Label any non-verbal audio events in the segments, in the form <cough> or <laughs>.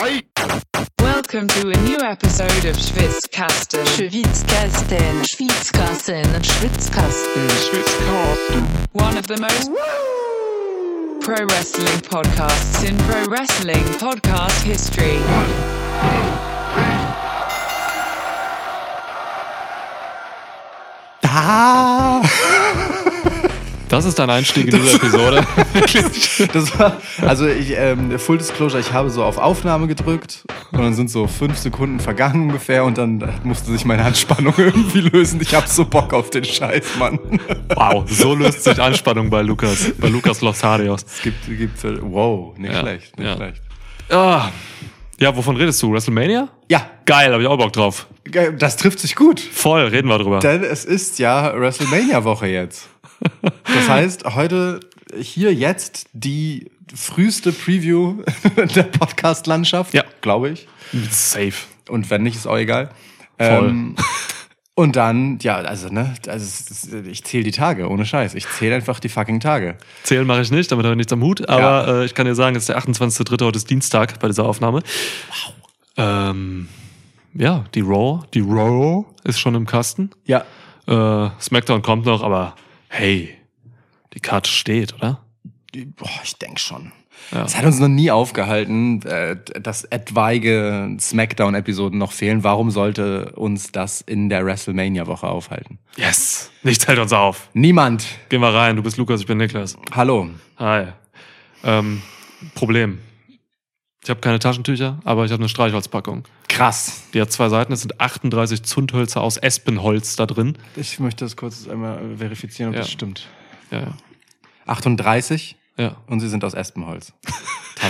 Welcome to a new episode of Schwitzkasten. Schwitzkasten, Schwitzkasten, Schwitzkasten. One of the most pro wrestling podcasts in pro wrestling podcast history. Da! Ah. <laughs> Das ist dein Einstieg in diese Episode. <laughs> Das war, also ich, ähm, Full Disclosure, ich habe so auf Aufnahme gedrückt und dann sind so fünf Sekunden vergangen ungefähr und dann musste sich meine Anspannung <laughs> irgendwie lösen. Ich habe so Bock auf den Scheiß, Mann. wow, so löst sich Anspannung bei Lukas, bei Lukas Losarios. Es gibt, gibt, wow, nicht Ja, schlecht, nicht ja. schlecht. Ah, ja, wovon redest du? WrestleMania? Ja, Geil, habe ich auch Bock drauf. das trifft sich gut. Voll, reden wir drüber. Denn es ist ja WrestleMania-Woche jetzt. Das heißt, heute, hier jetzt die früheste Preview <laughs> der Podcast-Landschaft, Ja. glaube ich. Safe. Und wenn nicht, ist auch egal. Voll. Ähm, und dann, ja, also, ne, also, ich zähle die Tage, ohne Scheiß. Ich zähle einfach die fucking Tage. Zählen mache ich nicht, damit habe ich nichts am Hut. Aber äh, ich kann dir sagen, es ist der 28.3. heute ist Dienstag bei dieser Aufnahme. Wow. Ähm, ja, die Raw, die Raw ist schon im Kasten. Ja. Äh, SmackDown kommt noch, aber hey, die Karte steht, oder? Boah, ich denke schon. Ja. Es hat uns noch nie aufgehalten, äh, dass etwaige Smackdown-Episoden noch fehlen. Warum sollte uns das in der WrestleMania-Woche aufhalten? Yes, nichts hält uns auf. Niemand. Gehen wir rein, du bist Lukas, ich bin Niklas. Hallo. Hi. Ähm, Problem. Ich habe keine Taschentücher, aber ich habe eine Streichholzpackung. Krass. Die hat zwei Seiten, es sind 38 Zündhölzer aus Espenholz da drin. Ich möchte das kurz einmal verifizieren, ob Ja. das stimmt. Ja, ja. 38 ja. und sie sind aus Espenholz. <laughs>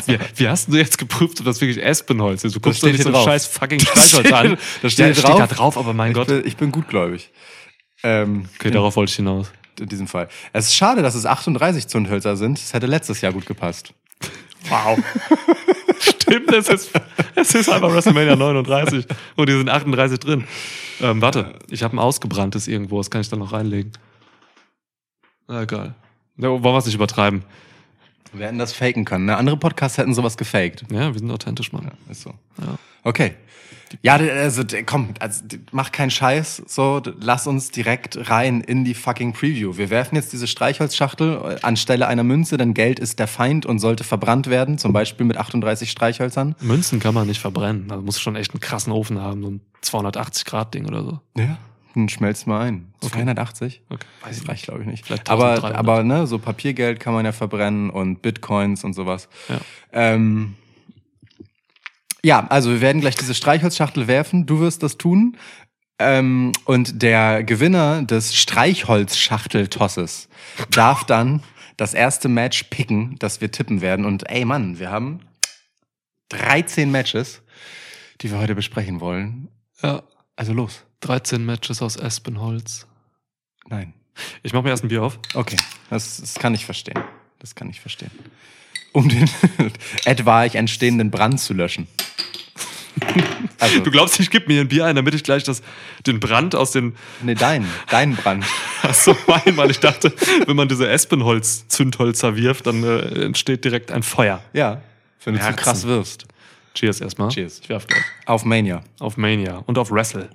Wie, wie hast du jetzt geprüft, ob das wirklich Espenholz ist? Du guckst doch steht nicht so drauf. scheiß fucking <laughs> Streichholz an. Das steht, Ja, drauf. da drauf, aber mein ich Gott. Bin, ich bin gutgläubig. Ähm, Okay, darauf wollte ich hinaus. in diesem Fall. Es ist schade, dass es 38 Zündhölzer sind. Es hätte letztes Jahr gut gepasst. Wow. <laughs> Stimmt, es ist, es ist einfach WrestleMania 39 und die sind 38 drin. Ähm, warte, ich habe ein ausgebranntes irgendwo, das kann ich dann noch reinlegen. Na egal. Ja, wollen wir es nicht übertreiben? Wir hätten das faken können. Ne? Andere Podcasts hätten sowas gefaked. Ja, wir sind authentisch, Mann. Ist so. Ja. Okay. Ja, also komm, also, mach keinen Scheiß, so, lass uns direkt rein in die fucking Preview. Wir werfen jetzt diese Streichholzschachtel äh, anstelle einer Münze, denn Geld ist der Feind und sollte verbrannt werden, zum Beispiel mit 38 Streichhölzern. Münzen kann man nicht verbrennen. Also muss schon echt einen krassen Ofen haben, so ein 280 Grad Ding oder so. Ja. Dann schmelzt mal ein. 280? Okay. Weiß ich reicht, glaube ich nicht. Vielleicht aber, 1300. aber ne, so Papiergeld kann man ja verbrennen und Bitcoins und sowas. Ja. Ähm, ja, also wir werden gleich diese Streichholzschachtel werfen. Du wirst das tun. Ähm, und der Gewinner des Streichholzschachteltosses darf dann das erste Match picken, das wir tippen werden. Und ey Mann, wir haben 13 Matches, die wir heute besprechen wollen. Ja. Also los. 13 Matches aus Espenholz. Nein. Ich mache mir erst ein Bier auf. Okay, das, das kann ich verstehen. Das kann ich verstehen. Um den <laughs> etwaig entstehenden Brand zu löschen. <laughs> Also, Du glaubst, ich gebe mir ein Bier ein, damit ich gleich das, den Brand aus den nee, dein, dein Brand. <laughs> Achso, mein, weil ich dachte, wenn man diese Espenholz-Zündhölzer wirft, dann äh, entsteht direkt ein Feuer. Ja, wenn du zu krass wirst. Cheers erstmal. Cheers. Ich werf gleich. Auf Mania. Auf Mania und auf Wrestle.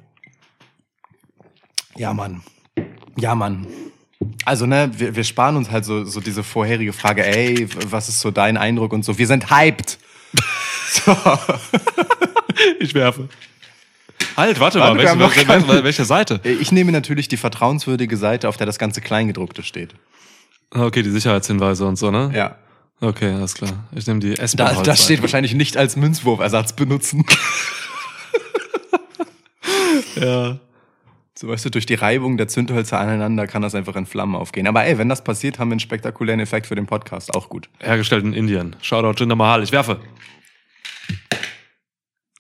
Ja, Mann. Ja, Mann. Also, ne, wir, wir sparen uns halt so, so diese vorherige Frage, ey, was ist so dein Eindruck und so. Wir sind hyped. <laughs> So. Ich werfe. Halt, warte mal, welche, welche, welche, welche Seite? Ich nehme natürlich die vertrauenswürdige Seite, auf der das ganze Kleingedruckte steht. Okay, die Sicherheitshinweise und so, ne? Ja. Okay, alles klar. Ich nehme die Da, Espenholz. da steht wahrscheinlich nicht als Münzwurfersatz benutzen. <laughs> Ja. So weißt du, durch die Reibung der Zündhölzer aneinander kann das einfach in Flammen aufgehen. Aber ey, wenn das passiert, haben wir einen spektakulären Effekt für den Podcast. Auch gut. Hergestellt in Indien. Shoutout Jinder Mahal. Ich werfe.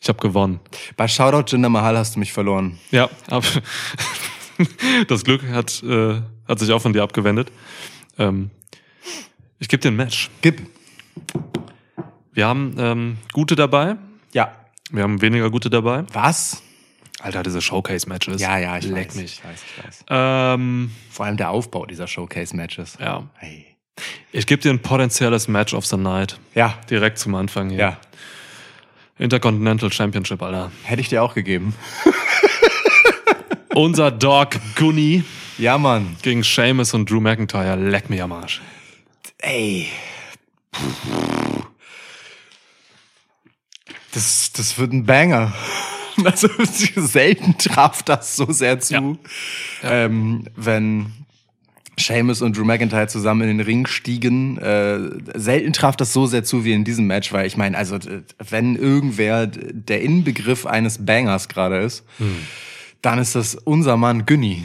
Ich habe gewonnen. Bei Shoutout Jinder Mahal hast du mich verloren. Ja, ab <laughs> das Glück hat, äh, hat sich auch von dir abgewendet. Ähm, ich gebe dir ein Match. Gib. Wir haben ähm, gute dabei, Ja. wir haben weniger gute dabei. Was? Alter, diese Showcase-Matches. Ja, ja, ich Leck weiß. mich. Ich weiß, ich weiß. Ähm, Vor allem der Aufbau dieser Showcase-Matches. ja. Hey. Ich gebe dir ein potenzielles Match of the Night. Ja. Direkt zum Anfang hier. Ja. Intercontinental Championship, Alter. Hätte ich dir auch gegeben. <laughs> Unser Dog Gunny Ja, Mann. gegen Seamus und Drew McIntyre. Leck mir am Arsch. Ey. Das, das wird ein Banger. <laughs> Also selten traf das so sehr zu, Ähm, wenn Seamus und Drew McIntyre zusammen in den Ring stiegen. Äh, selten traf das so sehr zu wie in diesem Match, weil ich meine, also wenn irgendwer der Inbegriff eines Bangers gerade ist, dann ist das unser Mann Günni.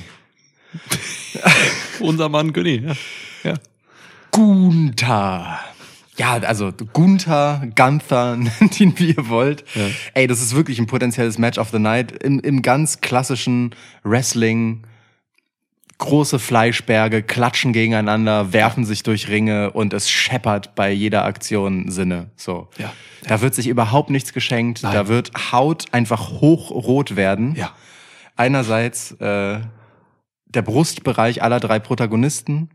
<laughs> Unser Mann Gunny, ja. ja. Gunther. Ja, also Gunther, Gunther, <laughs> nennt ihn wie ihr wollt. Ja. Ey, das ist wirklich ein potenzielles Match of the Night im, im ganz klassischen Wrestling. Große Fleischberge klatschen gegeneinander, werfen sich durch Ringe und es scheppert bei jeder Aktion Sinne. So. Ja. Da wird sich überhaupt nichts geschenkt. Nein. Da wird Haut einfach hochrot werden. Ja. Einerseits äh, der Brustbereich aller drei Protagonisten.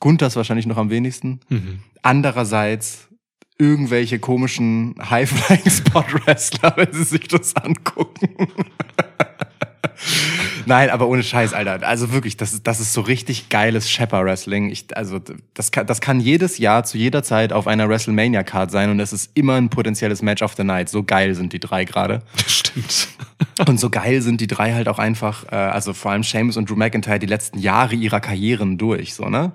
Gunthers wahrscheinlich noch am wenigsten. Mhm. Andererseits irgendwelche komischen High-Flying-Spot-Wrestler, <laughs> wenn sie sich das angucken. <laughs> Nein, aber ohne Scheiß, Alter. Also wirklich, das ist, das ist so richtig geiles Shepper-Wrestling. Also, das kann, das kann jedes Jahr zu jeder Zeit auf einer WrestleMania-Card sein und es ist immer ein potenzielles Match of the Night. So geil sind die drei gerade. Stimmt. <laughs> Und so geil sind die drei halt auch einfach, äh, also vor allem Seamus und Drew McIntyre die letzten Jahre ihrer Karrieren durch, so, ne?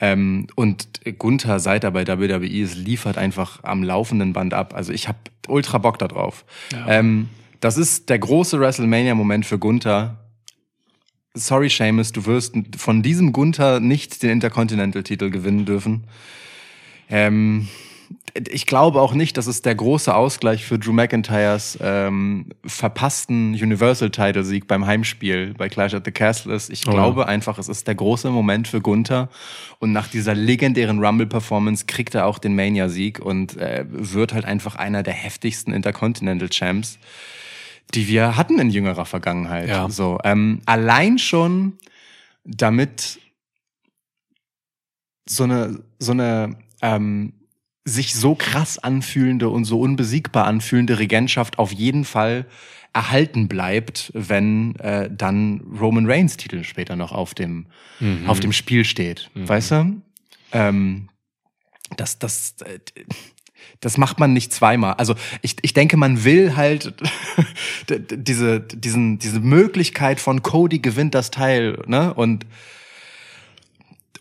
Ähm, und Gunther, seit er bei WWE ist, liefert einfach am laufenden Band ab. Also ich habe ultra Bock da drauf. Ja. Ähm, das ist der große WrestleMania-Moment für Gunther. Sorry, Seamus, du wirst von diesem Gunther nicht den Intercontinental-Titel gewinnen dürfen. Ähm, ich glaube auch nicht, dass es der große Ausgleich für Drew McIntyres ähm, verpassten Universal-Title-Sieg beim Heimspiel bei Clash at the Castle ist. Ich Oh glaube einfach, es ist der große Moment für Gunther. Und nach dieser legendären Rumble-Performance kriegt er auch den Mania-Sieg und äh, wird halt einfach einer der heftigsten Intercontinental-Champs, die wir hatten in jüngerer Vergangenheit. Ja. So, ähm, allein schon damit so eine, so eine ähm, sich so krass anfühlende und so unbesiegbar anfühlende Regentschaft auf jeden Fall erhalten bleibt, wenn äh, dann Roman Reigns Titel später noch auf dem Mhm. auf dem Spiel steht, weißt du? Ähm, das das äh, das macht man nicht zweimal. Also ich, ich denke, man will halt <laughs> diese, diesen, diese Möglichkeit von Cody gewinnt das Teil, ne? Und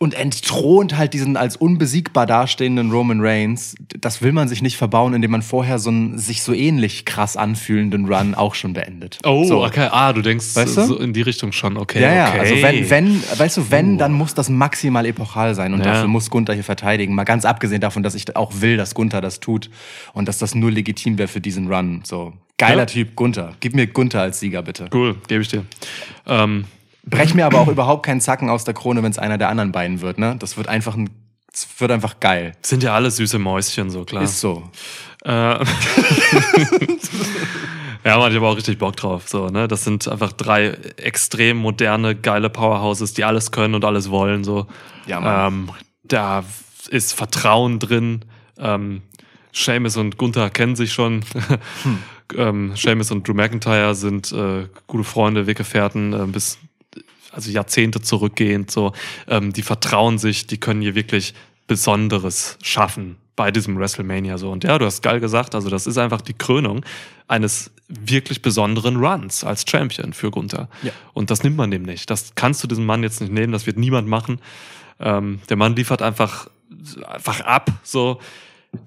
und entthront halt diesen als unbesiegbar dastehenden Roman Reigns. Das will man sich nicht verbauen, indem man vorher so einen sich so ähnlich krass anfühlenden Run auch schon beendet. Oh, so. okay. Ah, du denkst Weißt du? so in die Richtung schon. Okay. Ja, ja, okay. also wenn, wenn, weißt du, wenn, dann muss das maximal epochal sein und Ja. dafür muss Gunther hier verteidigen. Mal ganz abgesehen davon, dass ich auch will, dass Gunther das tut und dass das nur legitim wäre für diesen Run. So, geiler Ja. Typ, Gunther. Gib mir Gunther als Sieger, bitte. Cool, gebe ich dir. Ähm, Brech mir aber auch überhaupt keinen Zacken aus der Krone, wenn es einer der anderen beiden wird, ne? Das wird einfach ein, das wird einfach geil. sind ja alle süße Mäuschen, so klar. Ist so. Äh, <laughs> ja, man, ich habe auch richtig Bock drauf. So, ne? Das sind einfach drei extrem moderne, geile Powerhouses, die alles können und alles wollen. So. Ja, Mann. ähm, da ist Vertrauen drin. Ähm, Seamus und Gunther kennen sich schon. Hm. <laughs> ähm, Seamus und Drew McIntyre sind äh, gute Freunde, Weggefährten, äh, bis also Jahrzehnte zurückgehend. So, ähm, die vertrauen sich, die können hier wirklich Besonderes schaffen bei diesem WrestleMania so. Und ja, du hast geil gesagt, also das ist einfach die Krönung eines wirklich besonderen Runs als Champion für Gunther. Ja. Und das nimmt man dem nicht. Das kannst du diesem Mann jetzt nicht nehmen, das wird niemand machen. Ähm, der Mann liefert einfach, einfach ab, so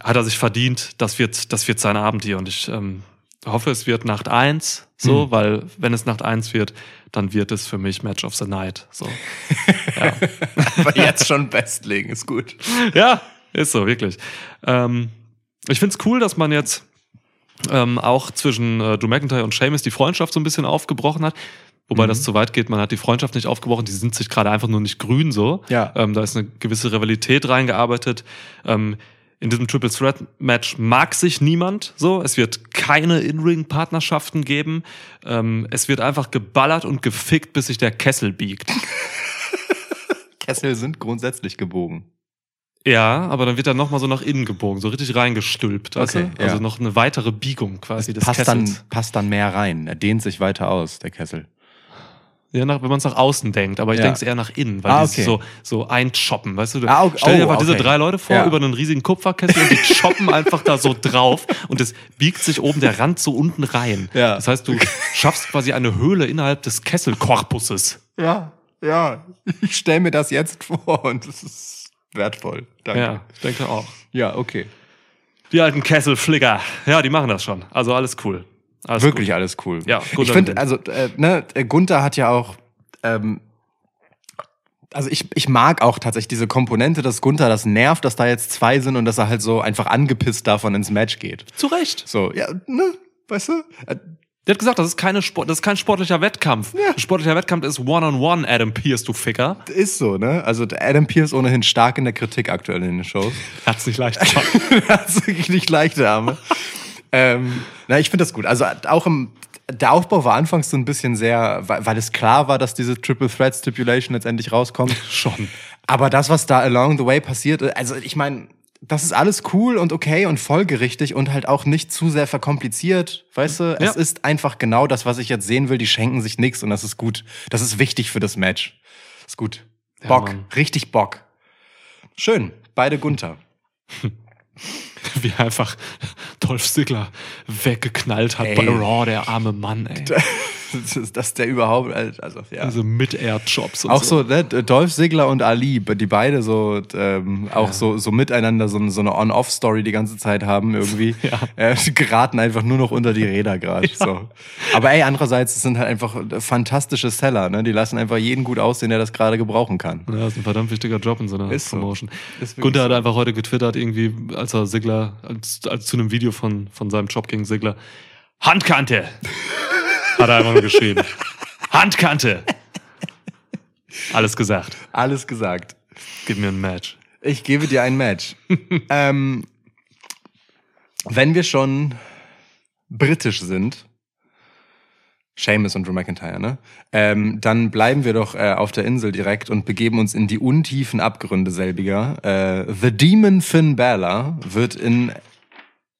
hat er sich verdient. Das wird, das wird sein Abend hier. Und ich ähm, hoffe, es wird Nacht eins, so, Mhm. weil wenn es Nacht eins wird, dann wird es für mich Match of the Night. So. <laughs> ja. Aber jetzt schon festlegen, ist gut. ja, ist so, wirklich. Ähm, ich find's cool, dass man jetzt ähm, auch zwischen äh, Drew McIntyre und Sheamus die Freundschaft so ein bisschen aufgebrochen hat. Wobei Mhm. das zu weit geht, man hat die Freundschaft nicht aufgebrochen, die sind sich gerade einfach nur nicht grün so. Ja. Ähm, da ist eine gewisse Rivalität reingearbeitet. Ähm, in diesem Triple Threat Match mag sich niemand so. Es wird keine In-Ring-Partnerschaften geben. Ähm, es wird einfach geballert und gefickt, bis sich der Kessel biegt. <laughs> Kessel sind grundsätzlich gebogen. Ja, aber dann wird er nochmal so nach innen gebogen, so richtig reingestülpt. Weißt Okay, du? Also ja. noch eine weitere Biegung quasi des passt Kessels. dann, passt dann mehr rein. Er dehnt sich weiter aus, der Kessel. Ja, nach, wenn man es nach außen denkt, aber ich Ja. denke es eher nach innen, weil Ah, die okay. so, so einchoppen, weißt du? du Ah, okay. Stell dir Oh, einfach diese okay. drei Leute vor Ja. über einen riesigen Kupferkessel und die choppen einfach da so drauf und es biegt sich oben der Rand so unten rein. Ja. Das heißt, du schaffst quasi eine Höhle innerhalb des Kesselkorpuses. Ja, ja. Ich stelle mir das jetzt vor und es ist wertvoll. Danke. Ja, ich denke auch. Ja, okay. Die alten Kesselflicker, ja, die machen das schon. Also alles cool. Alles Wirklich gut. alles cool. Ja, ich finde, also, äh, ne, äh, Gunther hat ja auch, ähm, also ich, ich mag auch tatsächlich diese Komponente, dass Gunther das nervt, dass da jetzt zwei sind und dass er halt so einfach angepisst davon ins Match geht. Zu Recht. So, ja, ne, weißt du? Äh, Der hat gesagt, das ist, keine Sport, das ist kein sportlicher Wettkampf. Ein sportlicher Wettkampf ist One-on-One, Adam Pierce, du Ficker. Ist so, ne? Also Adam Pierce ohnehin stark in der Kritik aktuell in den Shows. <laughs> Hat's nicht leicht das <laughs> wirklich nicht leichte Arme. Ähm, na, ich finde das gut. Also auch im der Aufbau war anfangs so ein bisschen sehr, weil, weil es klar war, dass diese Triple Threat Stipulation letztendlich rauskommt. <laughs> Schon. Aber das, was da along the way passiert, also ich meine, das ist alles cool und okay und folgerichtig und halt auch nicht zu sehr verkompliziert, weißt du? Ja. Es ist einfach genau das, was ich jetzt sehen will. Die schenken sich nichts und das ist gut. Das ist wichtig für das Match. Ist gut. Ja, Bock, Mann. richtig Bock. Schön, beide Gunther. <laughs> <laughs> Wie einfach Dolph Ziggler weggeknallt hat Ey. bei Raw, der arme Mann, ey. <laughs> Dass der überhaupt, also ja. Diese Mid-Air-Jobs Auch so, ne, Dolph Ziggler und Ali, die beide so ähm, auch so, so miteinander so, so eine On-Off-Story die ganze Zeit haben irgendwie. <laughs> Ja. Äh, geraten einfach nur noch unter die Räder gerade. So. Aber ey, andererseits, es sind halt einfach fantastische Seller, ne? Die lassen einfach jeden gut aussehen, der das gerade gebrauchen kann. Ja, das ist ein verdammt wichtiger Job in so einer Ist so. Promotion. Wirklich Gunther hat so. einfach heute getwittert, irgendwie, als er Sigler, als, als zu einem Video von, von seinem Job gegen Sigler, Handkante! hat er einfach nur geschrieben. Handkante! Alles gesagt. Alles gesagt. Gib mir ein Match. Ich gebe dir ein Match. <laughs> ähm, wenn wir schon britisch sind, Seamus und Drew McIntyre, ne? Ähm, dann bleiben wir doch äh, auf der Insel direkt und begeben uns in die untiefen Abgründe selbiger. Äh, The Demon Finn Balor wird in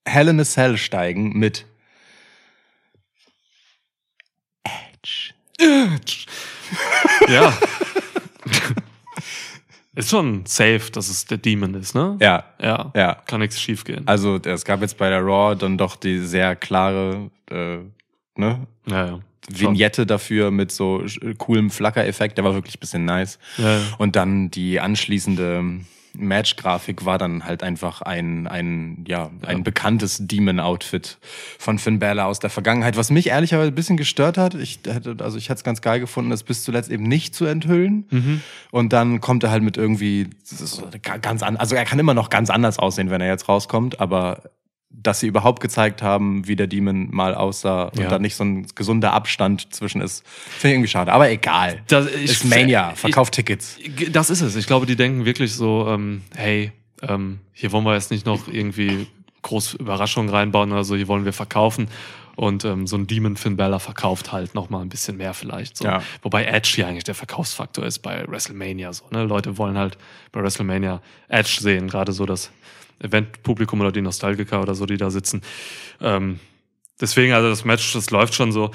Hell in a Cell steigen mit <laughs> Ja. ist schon safe, dass es der Demon ist, ne? ja, Ja. ja. Kann nichts schief gehen. Also es gab jetzt bei der Raw dann doch die sehr klare äh, ne, ja, ja. Vignette dafür mit so coolem Flackereffekt, der war wirklich ein bisschen nice. Ja, ja. Und dann die anschließende Match-Grafik war dann halt einfach ein, ein, ja, ein bekanntes Demon-Outfit von Finn Balor aus der Vergangenheit, was mich ehrlicherweise ein bisschen gestört hat. Ich hätte, also ich hätte es ganz geil gefunden, das bis zuletzt eben nicht zu enthüllen. Mhm. Und dann kommt er halt mit irgendwie ganz an, also er kann immer noch ganz anders aussehen, wenn er jetzt rauskommt, aber dass sie überhaupt gezeigt haben, wie der Demon mal aussah und Ja. da nicht so ein gesunder Abstand zwischen ist, finde ich irgendwie schade. Aber egal. Das- ich- ist Mania, verkauft Tickets. Das ist es. Ich glaube, die denken wirklich so, ähm, hey, ähm, hier wollen wir jetzt nicht noch irgendwie groß Überraschungen reinbauen oder so, hier wollen wir verkaufen. Und ähm, so ein Demon Finn Balor verkauft halt noch mal ein bisschen mehr vielleicht. So. Ja. Wobei Edge hier eigentlich der Verkaufsfaktor ist bei WrestleMania. So, ne? Leute wollen halt bei WrestleMania Edge sehen, gerade so das Eventpublikum oder die Nostalgiker oder so, die da sitzen. Ähm, deswegen, also das Match, das läuft schon so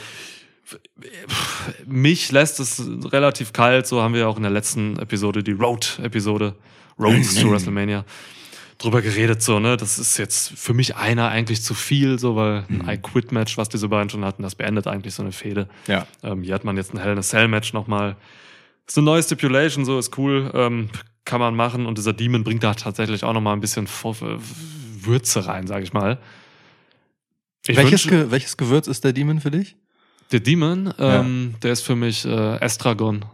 mich lässt es relativ kalt, so haben wir auch in der letzten Episode, die Road-Episode, Roads to WrestleMania, drüber geredet, so, ne, das ist jetzt für mich einer eigentlich zu viel, so, weil ein I-Quit-Match, was diese beiden schon hatten, das beendet eigentlich so eine Fehde. Ja. Ähm, hier hat man jetzt ein Hell in a Cell-Match nochmal. Ist eine neue Stipulation, so, ist cool, ähm, kann man machen und dieser Demon bringt da tatsächlich auch nochmal ein bisschen Würze rein, sag ich mal. Ich welches, wünsch- Ge welches Gewürz ist der Demon für dich? der Demon, ähm, der ist für mich äh, Estragon.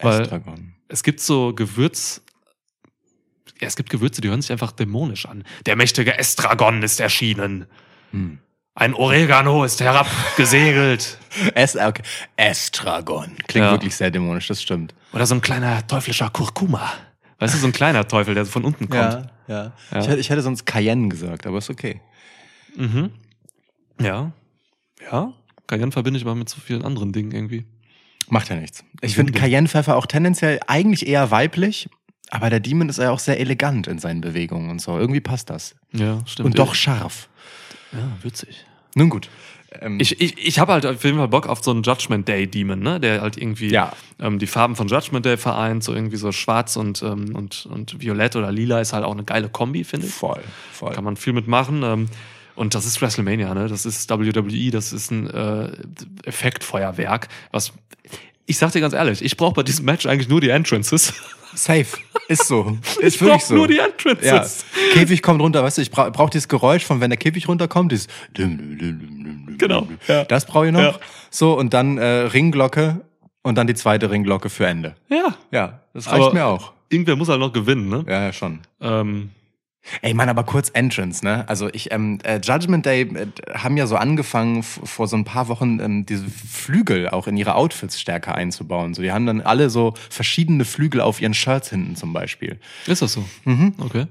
Weil Estragon. es gibt so Gewürz. Ja, es gibt Gewürze, die hören sich einfach dämonisch an. Der mächtige Estragon ist erschienen. Hm. Ein Oregano ist herabgesegelt. <laughs> Es okay. Estragon. Klingt Ja. wirklich sehr dämonisch, das stimmt. Oder so ein kleiner teuflischer Kurkuma. Weißt du, so ein kleiner Teufel, der so von unten kommt. ja. Ja. Ich, hätte, ich hätte sonst Cayenne gesagt, aber ist okay. Mhm. Ja. Ja. Cayenne verbinde ich aber mit so vielen anderen Dingen irgendwie. Macht ja nichts. Ich finde Sünde. Cayennepfeffer auch tendenziell eigentlich eher weiblich. Aber der Demon ist ja auch sehr elegant in seinen Bewegungen und so. Irgendwie passt das. Ja, stimmt. Und doch scharf. Ja, witzig. Nun gut. Ähm, Ich, ich, ich habe halt auf jeden Fall Bock auf so einen Judgment Day Demon, ne? Der halt irgendwie Ja. ähm, die Farben von Judgment Day vereint, so irgendwie so schwarz und, ähm, und, und violett oder lila ist halt auch eine geile Kombi, finde ich. voll, voll. Kann man viel mitmachen. Ähm, und das ist WrestleMania, ne? Das ist WWE, das ist ein äh, Effektfeuerwerk, was. Ich sag dir ganz ehrlich, ich brauche bei diesem Match eigentlich nur die Entrances. <laughs> Safe. Ist so. <laughs> Ich Ist wirklich brauche so. nur die ja. Entrances. Käfig kommt runter, weißt du, ich brauche brauch dieses Geräusch von, wenn der Käfig runterkommt, dieses Genau, ja. Das brauche ich noch. Ja. So, und dann äh, Ringglocke und dann die zweite Ringglocke für Ende. Ja. Ja, das reicht Aber- mir auch. Irgendwer muss halt noch gewinnen, ne? Ja, ja, schon. Ähm, Ey, Mann, aber kurz Entrance, ne? Also ich, ähm, äh, Judgment Day äh, haben ja so angefangen, vor so ein paar Wochen ähm, diese Flügel auch in ihre Outfits stärker einzubauen. So, die haben dann alle so verschiedene Flügel auf ihren Shirts hinten zum Beispiel. ist das so? Okay.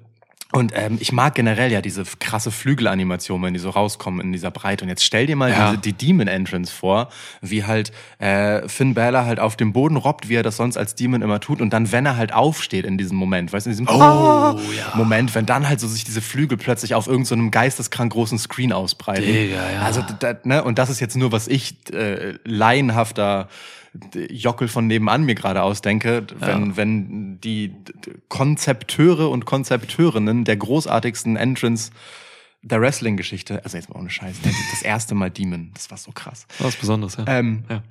Und ähm, ich mag generell ja diese krasse Flügelanimation, wenn die so rauskommen in dieser Breite. Und jetzt stell dir mal Ja. diese, die Demon Entrance vor, wie halt äh, Finn Balor halt auf dem Boden robbt, wie er das sonst als Demon immer tut. Und dann, wenn er halt aufsteht in diesem Moment, weißt du, in diesem oh, Moment, wenn dann halt so sich diese Flügel plötzlich auf irgendeinem so geisteskrank großen Screen ausbreiten. Digga, ja. Also, da, ne, und das ist jetzt nur, was ich äh, laienhafter Jockel von nebenan mir gerade ausdenke, wenn, wenn die Konzepteure und Konzepteurinnen der großartigsten Entrance der Wrestling-Geschichte, also jetzt mal ohne Scheiß, ne, das erste Mal Demon, das war so krass. Was Besonderes, ja. Ähm, ja.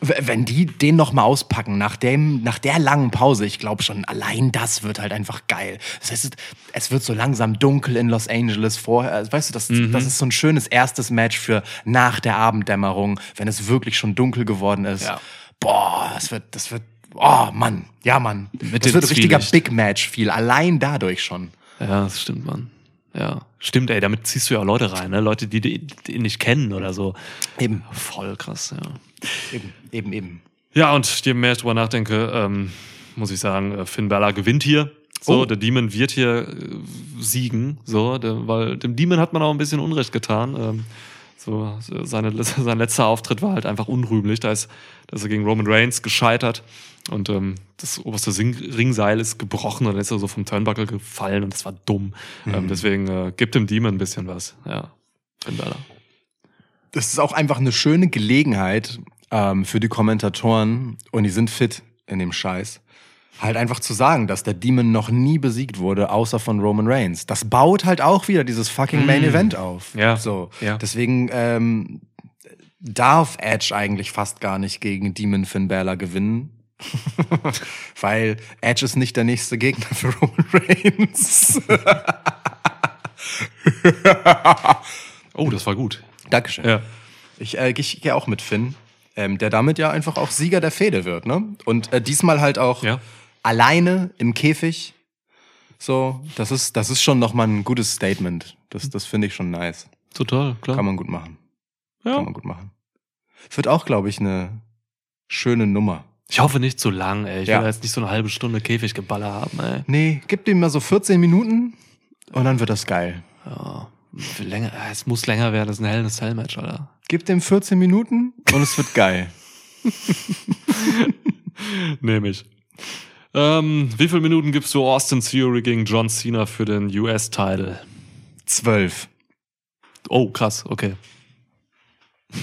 wenn die den noch mal auspacken nach dem nach der langen Pause, ich glaube schon allein das wird halt einfach geil. Das heißt, es- wird so langsam dunkel in Los Angeles vorher, also weißt du, das, das ist so ein schönes erstes Match für nach der Abenddämmerung, wenn es wirklich schon dunkel geworden ist. Ja. Boah, das wird das wird oh Mann, ja Mann. Mit das wird richtiger Zwielicht. Big Match viel allein dadurch schon. Ja, das stimmt, Mann. Ja. Stimmt, ey, damit ziehst du ja auch Leute rein, ne? Leute, die die nicht kennen oder so. Eben, Voll krass, ja. eben, eben, eben. Ja, und je mehr ich drüber nachdenke, ähm, muss ich sagen, äh, Finn Balor gewinnt hier. So, Oh. der Demon wird hier äh, siegen, so, der, weil dem Demon hat man auch ein bisschen Unrecht getan. Ähm, so, seine, <laughs> sein letzter Auftritt war halt einfach unrühmlich. Da ist, da ist er gegen Roman Reigns gescheitert und ähm, das oberste Sing Ringseil ist gebrochen und dann ist er so vom Turnbuckle gefallen und das war dumm. Ähm, deswegen äh, gibt dem Demon ein bisschen was. Ja, Finn Balor. das ist auch einfach eine schöne Gelegenheit ähm, für die Kommentatoren und die sind fit in dem Scheiß. Halt einfach zu sagen, dass der Demon noch nie besiegt wurde, außer von Roman Reigns. Das baut halt auch wieder dieses fucking Main Event auf. Ja. So. Ja. Deswegen ähm, darf Edge eigentlich fast gar nicht gegen Demon Finn Balor gewinnen. <laughs> Weil Edge ist nicht der nächste Gegner für Roman Reigns. <laughs> Oh, das war gut. Dankeschön. Ja. Ich, äh, ich gehe auch mit Finn, ähm, der damit ja einfach auch Sieger der Fehde wird, ne? Und äh, diesmal halt auch Ja. Alleine im Käfig. So, das ist, das ist schon nochmal ein gutes Statement. Das, das finde ich schon nice. Total, klar. Kann man gut machen. ja. Kann man gut machen. Es wird auch, glaube ich, eine schöne Nummer. Ich hoffe nicht zu lang, ey. Ich Ja. will jetzt nicht so eine halbe Stunde Käfiggeballer haben, ey. Nee, gib dem mal so 14 Minuten und dann wird das geil. Ja. Länger, es muss länger werden, das ist ein Hell in a Cell Match, Alter. Gib dem 14 Minuten und es wird geil. <laughs> Nehme ich. Ähm, wie viele Minuten gibst du Austin Theory gegen John Cena für den US-Title? 12. Oh, krass, okay. <laughs>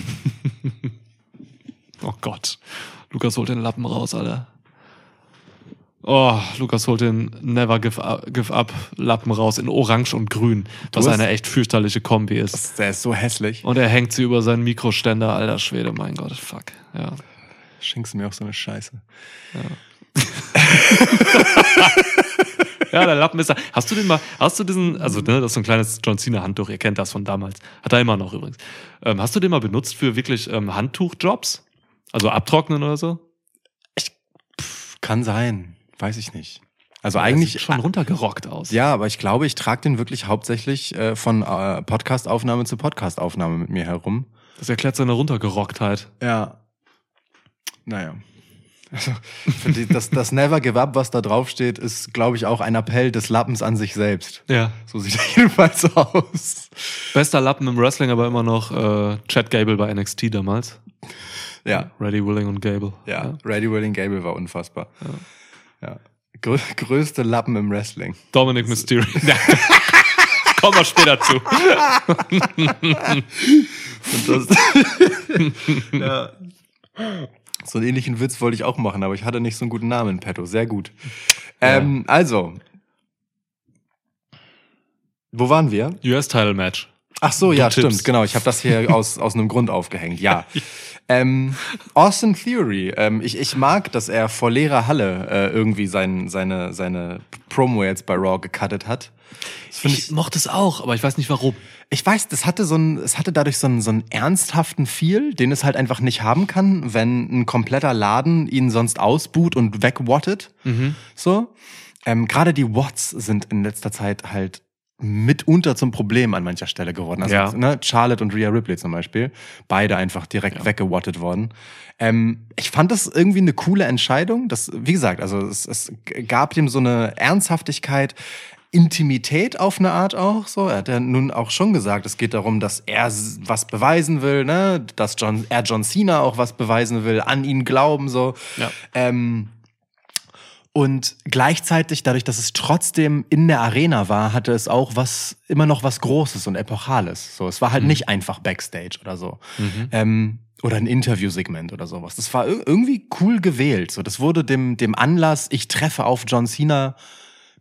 oh Gott. Lukas holt den Lappen raus, Alter. Oh, Lukas holt den Never Give Up, give up Lappen raus in Orange und Grün, was eine echt fürchterliche Kombi ist. Das, der ist so hässlich. Und er hängt sie über seinen Mikroständer, alter Schwede, mein Gott, fuck. Ja. Schenkst du mir auch so eine Scheiße. Ja, <laughs> der Lappen ist da. Hast du den mal, hast du diesen, also ne, das ist so ein kleines John Cena Handtuch, ihr kennt das von damals. Hat er immer noch übrigens. Ähm, hast du den mal benutzt für wirklich ähm, Handtuchjobs? Also abtrocknen oder so? Kann sein. Weiß ich nicht. Also Der eigentlich sieht schon runtergerockt aus. Ja, aber ich glaube, ich trage den wirklich hauptsächlich äh, von äh, Podcastaufnahme zu Podcastaufnahme mit mir herum. Das erklärt seine Runtergerocktheit. Ja. Naja. Also, für die, das, das Never Give Up, was da draufsteht, ist, glaube ich, auch ein Appell des Lappens an sich selbst. Ja. So sieht er <laughs> jedenfalls aus. Bester Lappen im Wrestling, aber immer noch äh, Chad Gable bei NXT damals. Ja, Ready, Willing und Gable. ja. Ready Willing Gable war unfassbar. Ja. Grö größte Lappen im Wrestling. Dominic Mysterio. Ja. <laughs> Kommen wir später zu. <laughs> Und das, ja. So einen ähnlichen Witz wollte ich auch machen, aber ich hatte nicht so einen guten Namen in petto. Sehr gut. Ähm, also. Wo waren wir? US-Title-Match. Ach so, ja, Tipps. stimmt, genau. Ich habe das hier <laughs> aus, aus einem Grund aufgehängt, ja. <laughs> Ähm, Austin Theory. Ähm, ich, ich mag, dass er vor leerer Halle äh, irgendwie sein, seine, seine Promo jetzt bei Raw gecuttet hat. Find Ich mochte es auch, aber ich weiß nicht warum. ich weiß, das hatte so ein, es hatte dadurch so einen, so einen ernsthaften Feel, den es halt einfach nicht haben kann, wenn ein kompletter Laden ihn sonst ausbuht und wegwattet. So. Ähm, Gerade die Watts sind in letzter Zeit halt mitunter zum Problem an mancher Stelle geworden. Also, Ja. ne, Charlotte und Rhea Ripley zum Beispiel. Beide einfach direkt weggewattet worden. Ähm, ich fand das irgendwie eine coole Entscheidung. Das, wie gesagt, also es, es gab dem so eine Ernsthaftigkeit. Intimität auf eine Art auch so. Er hat ja nun auch schon gesagt, es geht darum, dass er was beweisen will, ne, dass John, er John Cena auch was beweisen will, an ihn glauben so. Ja. Ähm, und gleichzeitig, dadurch, dass es trotzdem in der Arena war, hatte es auch was, immer noch was Großes und Epochales. So, es war halt nicht einfach Backstage oder so. Ähm, oder ein Interviewsegment oder sowas. Das war ir- irgendwie cool gewählt. So, das wurde dem, dem Anlass, ich treffe auf John Cena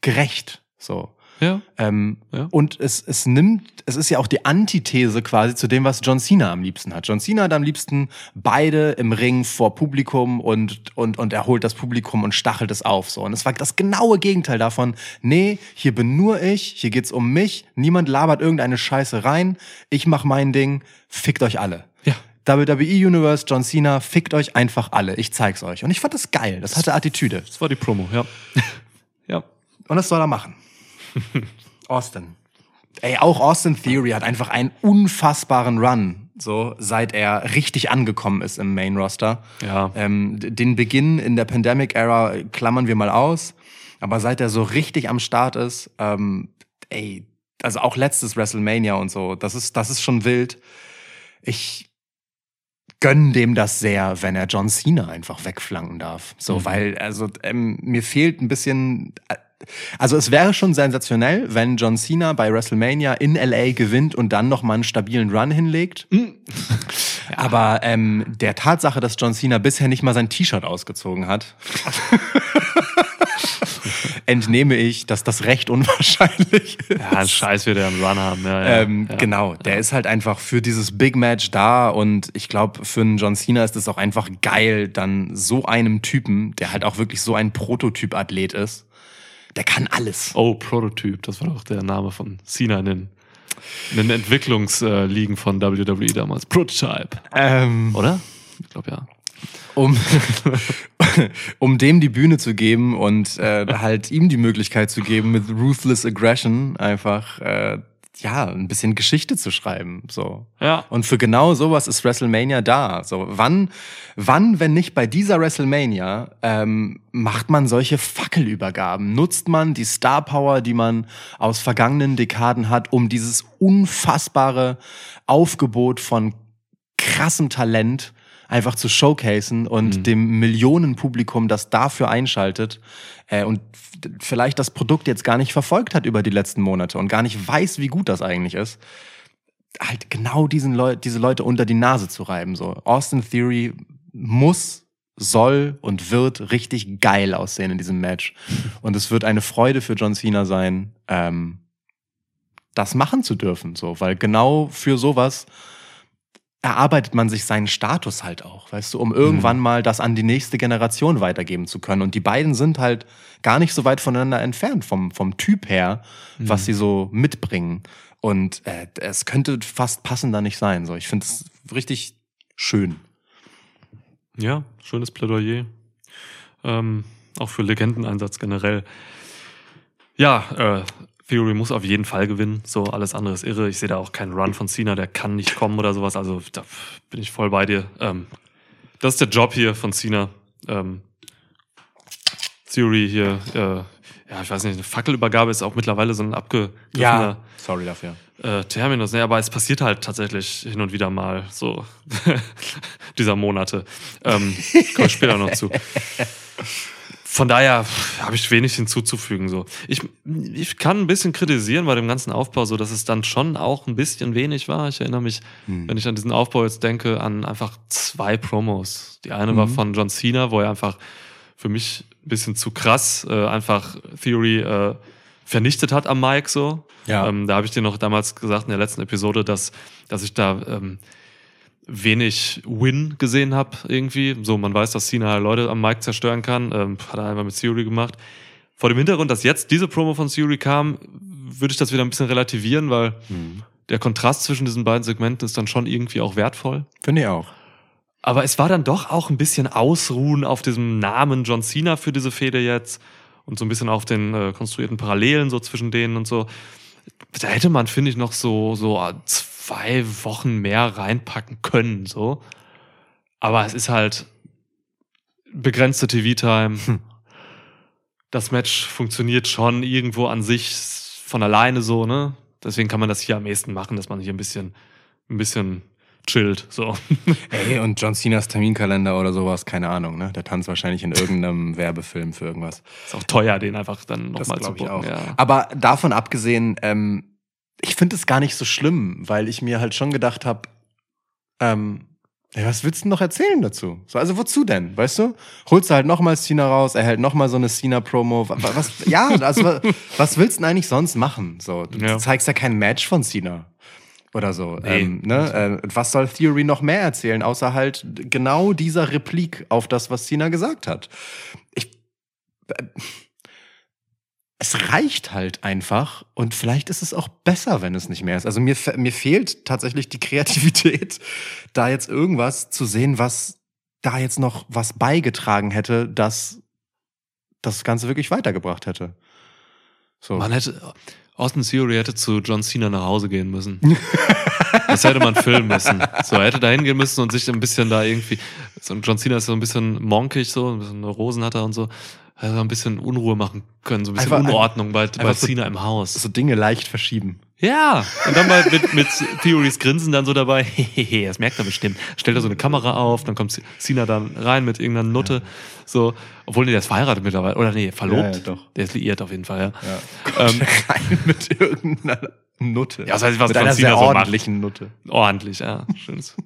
gerecht. So. Ja. Ähm, Ja. Und es, es nimmt, es ist ja auch die Antithese quasi zu dem, was John Cena am liebsten hat. John Cena hat am liebsten beide im Ring vor Publikum und, und, und er holt das Publikum und stachelt es auf. So. Und es war das genaue Gegenteil davon. Nee, hier bin nur ich, hier geht's um mich, niemand labert irgendeine Scheiße rein, ich mach mein Ding, fickt euch alle. Ja. WWE Universe, John Cena, fickt euch einfach alle. Ich zeig's euch. Und ich fand das geil. Das hatte Attitüde. Das war die Promo, ja. <laughs> ja. Und das soll er machen. <laughs> Austin. Ey, auch Austin Theory hat einfach einen unfassbaren Run, so seit er richtig angekommen ist im Main Roster. Ja. Ähm, den Beginn in der Pandemic Era klammern wir mal aus, aber seit er so richtig am Start ist, ähm, ey, also auch letztes WrestleMania und so, das ist das ist schon wild. Ich gönn dem das sehr, wenn er John Cena einfach wegflanken darf. So, weil, also ähm, mir fehlt ein bisschen. Also es wäre schon sensationell, wenn John Cena bei WrestleMania in LA gewinnt und dann noch mal einen stabilen Run hinlegt. <laughs> Aber ähm, der Tatsache, dass John Cena bisher nicht mal sein T-Shirt ausgezogen hat, <laughs> entnehme ich, dass das recht unwahrscheinlich ist. Ja, ein Scheiß wird er im Run haben. Ja, ja. Ähm, ja. Genau, der ist halt einfach für dieses Big Match da und ich glaube, für einen John Cena ist es auch einfach geil, dann so einem Typen, der halt auch wirklich so ein Prototyp-Athlet ist, der kann alles. Oh, Prototyp, das war doch der Name von Cena in den, in den Entwicklungsligen von WWE damals. Prototype. Ähm, Oder? Ich glaube ja. um, <laughs> um dem die Bühne zu geben und äh, halt ihm die Möglichkeit zu geben, mit Ruthless Aggression einfach äh, ja ein bisschen Geschichte zu schreiben. So. Ja. Und für genau sowas ist WrestleMania da. So, wann, wann, wenn nicht bei dieser WrestleMania, ähm, macht man solche Fackelübergaben? Nutzt man die Star Power, die man aus vergangenen Dekaden hat, um dieses unfassbare Aufgebot von krassem Talent einfach zu showcasen und dem Millionenpublikum, das dafür einschaltet äh, und vielleicht das Produkt jetzt gar nicht verfolgt hat über die letzten Monate und gar nicht weiß, wie gut das eigentlich ist, halt genau diesen Leu diese Leute unter die Nase zu reiben. So Austin Theory muss soll und wird richtig geil aussehen in diesem Match. <laughs> Und es wird eine Freude für John Cena sein, ähm, das machen zu dürfen. So, weil genau für sowas erarbeitet man sich seinen Status halt auch, weißt du, um irgendwann mal das an die nächste Generation weitergeben zu können. Und die beiden sind halt gar nicht so weit voneinander entfernt vom, vom Typ her, was sie so mitbringen. Und äh, es könnte fast passender nicht sein. So, ich finde es richtig schön. Ja, schönes Plädoyer. Ähm, auch für Legendeneinsatz generell. Ja, äh, Theory muss auf jeden Fall gewinnen. So, alles andere ist irre. Ich sehe da auch keinen Run von Cena, der kann nicht kommen oder sowas. Also da bin ich voll bei dir. Ähm, das ist der Job hier von Cena. Ähm, Theory hier, äh, ja, ich weiß nicht, eine Fackelübergabe ist auch mittlerweile so ein abgegriffener sorry dafür. äh, Terminus, ne, aber es passiert halt tatsächlich hin und wieder mal so <laughs> dieser Monate. Ähm, komme ich später noch zu. <laughs> von daher habe ich wenig hinzuzufügen. So. Ich, ich kann ein bisschen kritisieren bei dem ganzen Aufbau, so dass es dann schon auch ein bisschen wenig war. Ich erinnere mich, Hm. wenn ich an diesen Aufbau jetzt denke, an einfach zwei Promos. Die eine war Mhm. von John Cena, wo er einfach für mich ein bisschen zu krass äh, einfach Theory äh, vernichtet hat am Mic so. Ja. Ähm, da habe ich dir noch damals gesagt in der letzten Episode, dass, dass ich da ähm, wenig Win gesehen habe irgendwie. So, man weiß, dass Cena Leute am Mic zerstören kann. Ähm, hat er einfach mit Theory gemacht. Vor dem Hintergrund, dass jetzt diese Promo von Theory kam, würde ich das wieder ein bisschen relativieren, weil Hm. der Kontrast zwischen diesen beiden Segmenten ist dann schon irgendwie auch wertvoll. Finde ich auch. Aber es war dann doch auch ein bisschen Ausruhen auf diesem Namen John Cena für diese Fehde jetzt und so ein bisschen auf den äh, konstruierten Parallelen so zwischen denen und so. Da hätte man, finde ich, noch so, so zwei Wochen mehr reinpacken können, so. Aber es ist halt begrenzte TV-Time. Das Match funktioniert schon irgendwo an sich von alleine so, ne? Deswegen kann man das hier am ehesten machen, dass man hier ein bisschen, ein bisschen chillt, so. <laughs> Ey, und John Cenas Terminkalender oder sowas, keine Ahnung, ne? Der tanzt wahrscheinlich in irgendeinem <laughs> Werbefilm für irgendwas. Ist auch teuer, den einfach dann nochmal zu auch. Ja. Aber davon abgesehen, ähm, ich finde es gar nicht so schlimm, weil ich mir halt schon gedacht habe, ähm, ey, was willst du denn noch erzählen dazu? So, also wozu denn, weißt du? Holst du halt nochmal Cena raus, er hält nochmal so eine Cena-Promo. Wa- wa- Was, ja, also, wa- was willst du denn eigentlich sonst machen? So, du Ja. zeigst ja kein Match von Cena. Oder so. Nee. Ähm, ne? äh, was soll Theory noch mehr erzählen, außer halt genau dieser Replik auf das, was Cena gesagt hat? Ich, äh, es reicht halt einfach und vielleicht ist es auch besser, wenn es nicht mehr ist. Also mir, mir fehlt tatsächlich die Kreativität, <laughs> da jetzt irgendwas zu sehen, was da jetzt noch was beigetragen hätte, dass das Ganze wirklich weitergebracht hätte. So. Man hätte, Austin Theory hätte zu John Cena nach Hause gehen müssen. <laughs> Das hätte man filmen müssen. So, er hätte da hingehen müssen und sich ein bisschen da irgendwie, so John Cena ist so ein bisschen monkig so, ein bisschen Rosen hat er und so, hätte er ein bisschen Unruhe machen können, so ein bisschen Einfach- Unordnung bei, bei einfach so- Cena im Haus. so Dinge leicht verschieben. Ja, und dann mal mit, mit Theories Grinsen dann so dabei, <laughs> hehehe, das merkt er bestimmt. Stellt er so eine Kamera auf, dann kommt Cena dann rein mit irgendeiner Nutte, so, obwohl nee, der ist verheiratet mittlerweile, oder nee, verlobt. Ja, ja, doch. Der ist liiert auf jeden Fall, ja. Ja. Ähm, rein mit irgendeiner Nutte. Ja, was weiß ich, was mit einer sehr so macht. ordentlichen Nutte. Ordentlich, ja. Schönes.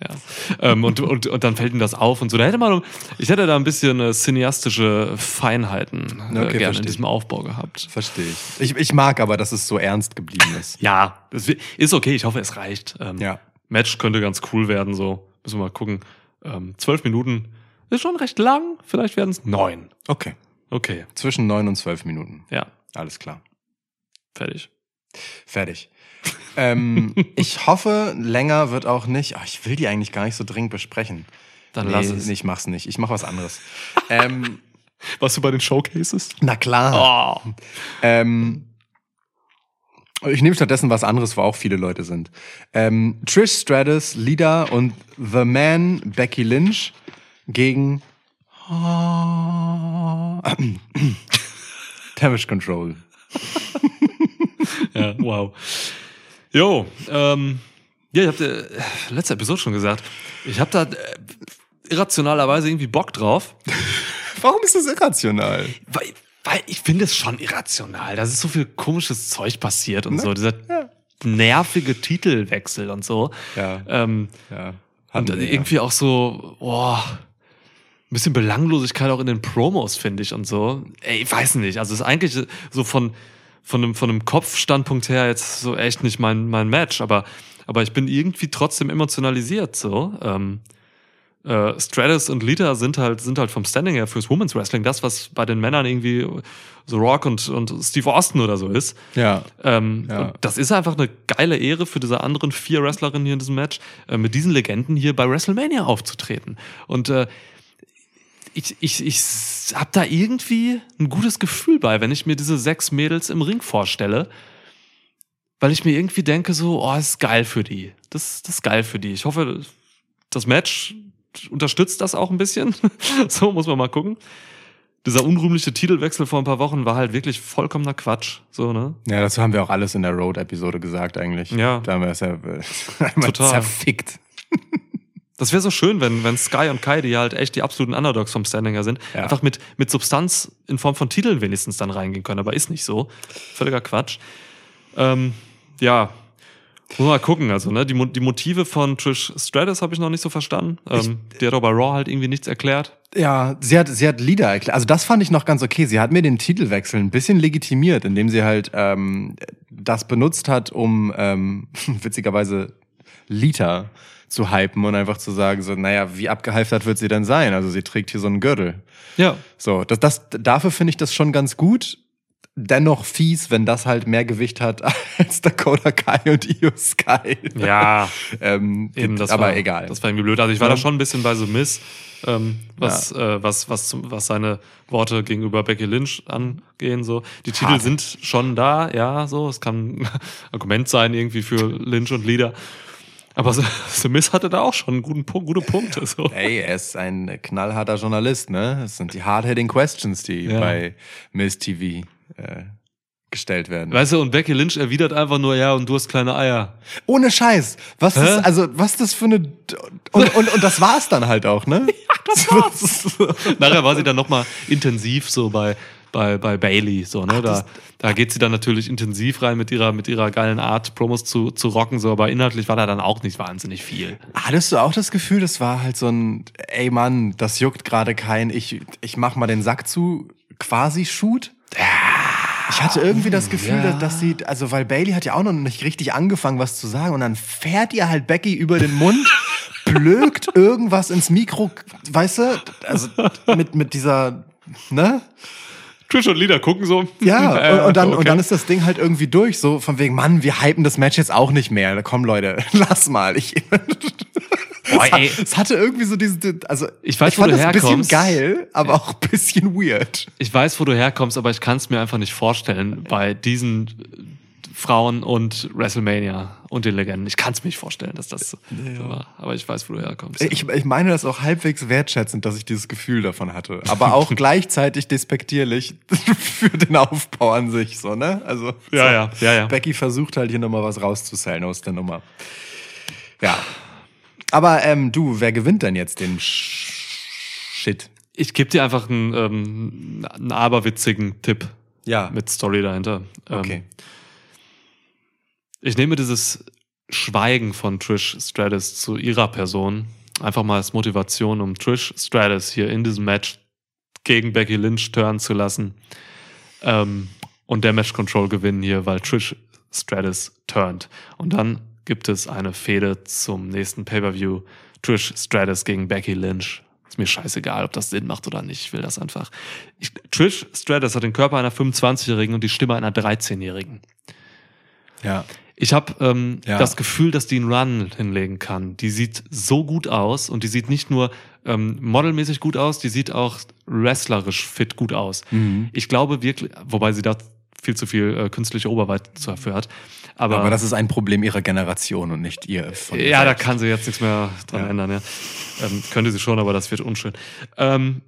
Ja. Ähm, und, und, und dann fällt ihm das auf und so. Da hätte man, ich hätte da ein bisschen äh, cineastische Feinheiten äh, Okay, gerne in diesem Aufbau gehabt. Verstehe ich. ich. Ich mag aber, dass es so ernst geblieben ist. Ja, das ist okay. Ich hoffe, es reicht. Ähm, Ja. Match könnte ganz cool werden, so. Müssen wir mal gucken. Ähm, zwölf Minuten ist schon recht lang. Vielleicht werden es neun. Okay. Okay, Zwischen neun und zwölf Minuten. ja, Alles klar. fertig. Fertig. Ähm, ich hoffe, länger wird auch nicht. Ach, ich will die eigentlich gar nicht so dringend besprechen. Dann nee, lass es. nee, ich mach's nicht. Ich mach was anderes. ähm, <laughs> Was du bei den Showcases? na klar. Oh. Ähm, ich nehme stattdessen was anderes, wo auch viele Leute sind. Ähm, Trish Stratus, Lida und The Man Becky Lynch gegen <coughs> Damage Control. <laughs> Ja, wow. Jo, ähm, ja, ich hab dir äh, letzte Episode schon gesagt, ich habe da äh, irrationalerweise irgendwie Bock drauf, <laughs> Warum ist das irrational? weil, weil ich finde es schon irrational. Da ist so viel komisches Zeug passiert und Ne? so. Dieser Ja. nervige Titelwechsel und so. Ja, Ähm, ja. und wir, irgendwie auch so, boah, ein bisschen Belanglosigkeit auch in den Promos, finde ich, und so. Ey, ich weiß nicht. Also es ist eigentlich so von, von einem, von einem Kopfstandpunkt her jetzt so echt nicht mein, mein Match, aber, aber ich bin irgendwie trotzdem emotionalisiert, so. Ähm, äh, Stratus und Lita sind halt, sind halt vom Standing her fürs Women's Wrestling das, was bei den Männern irgendwie so Rock und, und Steve Austin oder so ist. Ja. Ähm, Ja. und das ist einfach eine geile Ehre für diese anderen vier Wrestlerinnen hier in diesem Match, äh, mit diesen Legenden hier bei WrestleMania aufzutreten. Und äh, ich, ich, ich habe da irgendwie ein gutes Gefühl bei, wenn ich mir diese sechs Mädels im Ring vorstelle. Weil ich mir irgendwie denke, so, oh, das ist geil für die. Das, das ist geil für die. Ich hoffe, das Match unterstützt das auch ein bisschen. <laughs> so muss man mal gucken. Dieser unrühmliche Titelwechsel vor ein paar Wochen war halt wirklich vollkommener Quatsch. So, ne? Ja, dazu haben wir auch alles in der Road-Episode gesagt eigentlich. Ja. Da haben wir es ja äh, <laughs> einmal Total. zerfickt. <laughs> Das wäre so schön, wenn, wenn Sky und Kai, die ja halt echt die absoluten Underdogs vom Standinger sind, Ja. einfach mit, mit Substanz in Form von Titeln wenigstens dann reingehen können. Aber ist nicht so. Völliger Quatsch. Ähm, ja. Muss mal gucken, also, ne? Die, Mo- die Motive von Trish Stratus habe ich noch nicht so verstanden. Ähm, die hat aber bei Raw halt irgendwie nichts erklärt. Ja, sie hat, sie hat Lieder erklärt. Also das fand ich noch ganz okay. Sie hat mir den Titelwechsel ein bisschen legitimiert, indem sie halt ähm, das benutzt hat, um ähm, <laughs> witzigerweise Lita zu hypen und einfach zu sagen, so, naja, wie abgehalftert wird sie denn sein? Also sie trägt hier so einen Gürtel. Ja. So, das, das, dafür finde ich das schon ganz gut. Dennoch fies, wenn das halt mehr Gewicht hat <laughs> als Dakota Kai und Io Sky. Ja. <laughs> ähm, Eben, das aber war, egal. Das war irgendwie blöd. Also ich war Ja. da schon ein bisschen bei The Miz, ähm, was, äh, was, was, was seine Worte gegenüber Becky Lynch angehen. So. Die Titel Hart. sind schon da, ja, so. Es kann <laughs> ein Argument sein irgendwie für Lynch und Leader. Aber <laughs> Miz hatte da auch schon einen guten Punkt, gute Punkte. So. Ey, er ist ein knallharter Journalist, ne? Das sind die hard-hitting questions, die Ja. bei Miss TV äh, gestellt werden. Weißt du, und Becky Lynch erwidert einfach nur, ja, und du hast kleine Eier. Ohne Scheiß. Was Hä? das, also, was das für eine. Und, und, und das war's dann halt auch, ne? <laughs> Ja, das war's. <laughs> Nachher war sie dann nochmal intensiv so bei, bei, bei Bailey. So, ne? da, da geht sie dann natürlich intensiv rein mit ihrer, mit ihrer geilen Art, Promos zu, zu rocken, so, aber inhaltlich war da dann auch nicht wahnsinnig viel. Hattest du auch das Gefühl, das war halt so ein, ey Mann, das juckt gerade kein, ich, ich mach mal den Sack zu, quasi Shoot? Ich hatte irgendwie das Gefühl, Ja. dass, dass sie, also weil Bailey hat ja auch noch nicht richtig angefangen, was zu sagen und dann fährt ihr halt Becky über den Mund, <laughs> blökt irgendwas ins Mikro, weißt du, also mit, mit dieser, ne? Trish und Lieder gucken so. Ja, <laughs> Äh, und, und, dann, okay. und dann ist das Ding halt irgendwie durch, so von wegen, Mann, wir hypen das Match jetzt auch nicht mehr. Komm, Leute, <laughs> lass mal. Ich, <laughs> Boah, ey. es hatte irgendwie so diese, also Ich weiß, ich wo fand du das ein bisschen herkommst. geil, aber auch ein bisschen weird. Ich weiß, wo du herkommst, aber ich kann es mir einfach nicht vorstellen bei diesen Frauen und WrestleMania und den Legenden. Ich kann es mir nicht vorstellen, dass das so war. Aber ich weiß, wo du herkommst. Ich, ich meine das auch halbwegs wertschätzend, dass ich dieses Gefühl davon hatte, aber auch <laughs> gleichzeitig despektierlich <laughs> für den Aufbau an sich, so ne? Also Ja, so. ja, ja, ja. Becky versucht halt hier nochmal was rauszusellen aus der Nummer. Ja. Aber ähm, du, wer gewinnt denn jetzt den Shit? Ich gebe dir einfach einen, ähm, einen aberwitzigen Tipp Ja. mit Story dahinter. Ähm, Okay. Ich nehme dieses Schweigen von Trish Stratus zu ihrer Person einfach mal als Motivation, um Trish Stratus hier in diesem Match gegen Becky Lynch turnen zu lassen ähm, und Damage Control gewinnen hier, weil Trish Stratus turnt. Und dann gibt es eine Fehde zum nächsten Pay-Per-View. Trish Stratus gegen Becky Lynch. Ist mir scheißegal, ob das Sinn macht oder nicht. Ich will das einfach. Ich, Trish Stratus hat den Körper einer 25-Jährigen und die Stimme einer 13-Jährigen. Ja. Ich habe ähm, Ja. das Gefühl, dass die einen Run hinlegen kann. Die sieht so gut aus und die sieht nicht nur ähm, modelmäßig gut aus, die sieht auch wrestlerisch fit gut aus. Mhm. Ich glaube wirklich, wobei sie da viel zu viel äh, künstliche Oberweite dafür hat. Aber, Aber das ist ein Problem ihrer Generation und nicht ihr. Von ja, da selbst. kann sie jetzt nichts mehr dran Ja. ändern. Ja. Ähm, könnte sie schon, aber das wird unschön. Ähm,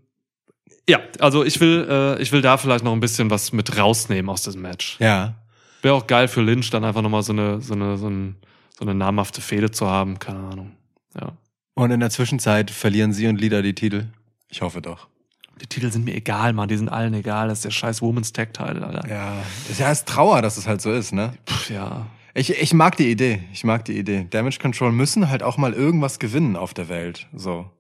ja, also ich will, äh, ich will da vielleicht noch ein bisschen was mit rausnehmen aus diesem Match. Ja. Wäre auch geil für Lynch, dann einfach nochmal so eine, so eine, so, ein, so eine namhafte Fehde zu haben. Keine Ahnung. Ja. Und in der Zwischenzeit verlieren sie und Lieder die Titel. Ich hoffe doch. Die Titel sind mir egal, Mann. Die sind allen egal. Das ist der scheiß Women's Tag Title, Alter. Ja. Ist ja erst Trauer, dass es halt so ist, ne? Pff, ja. Ich, ich mag die Idee. Ich mag die Idee. Damage Control müssen halt auch mal irgendwas gewinnen auf der Welt. So.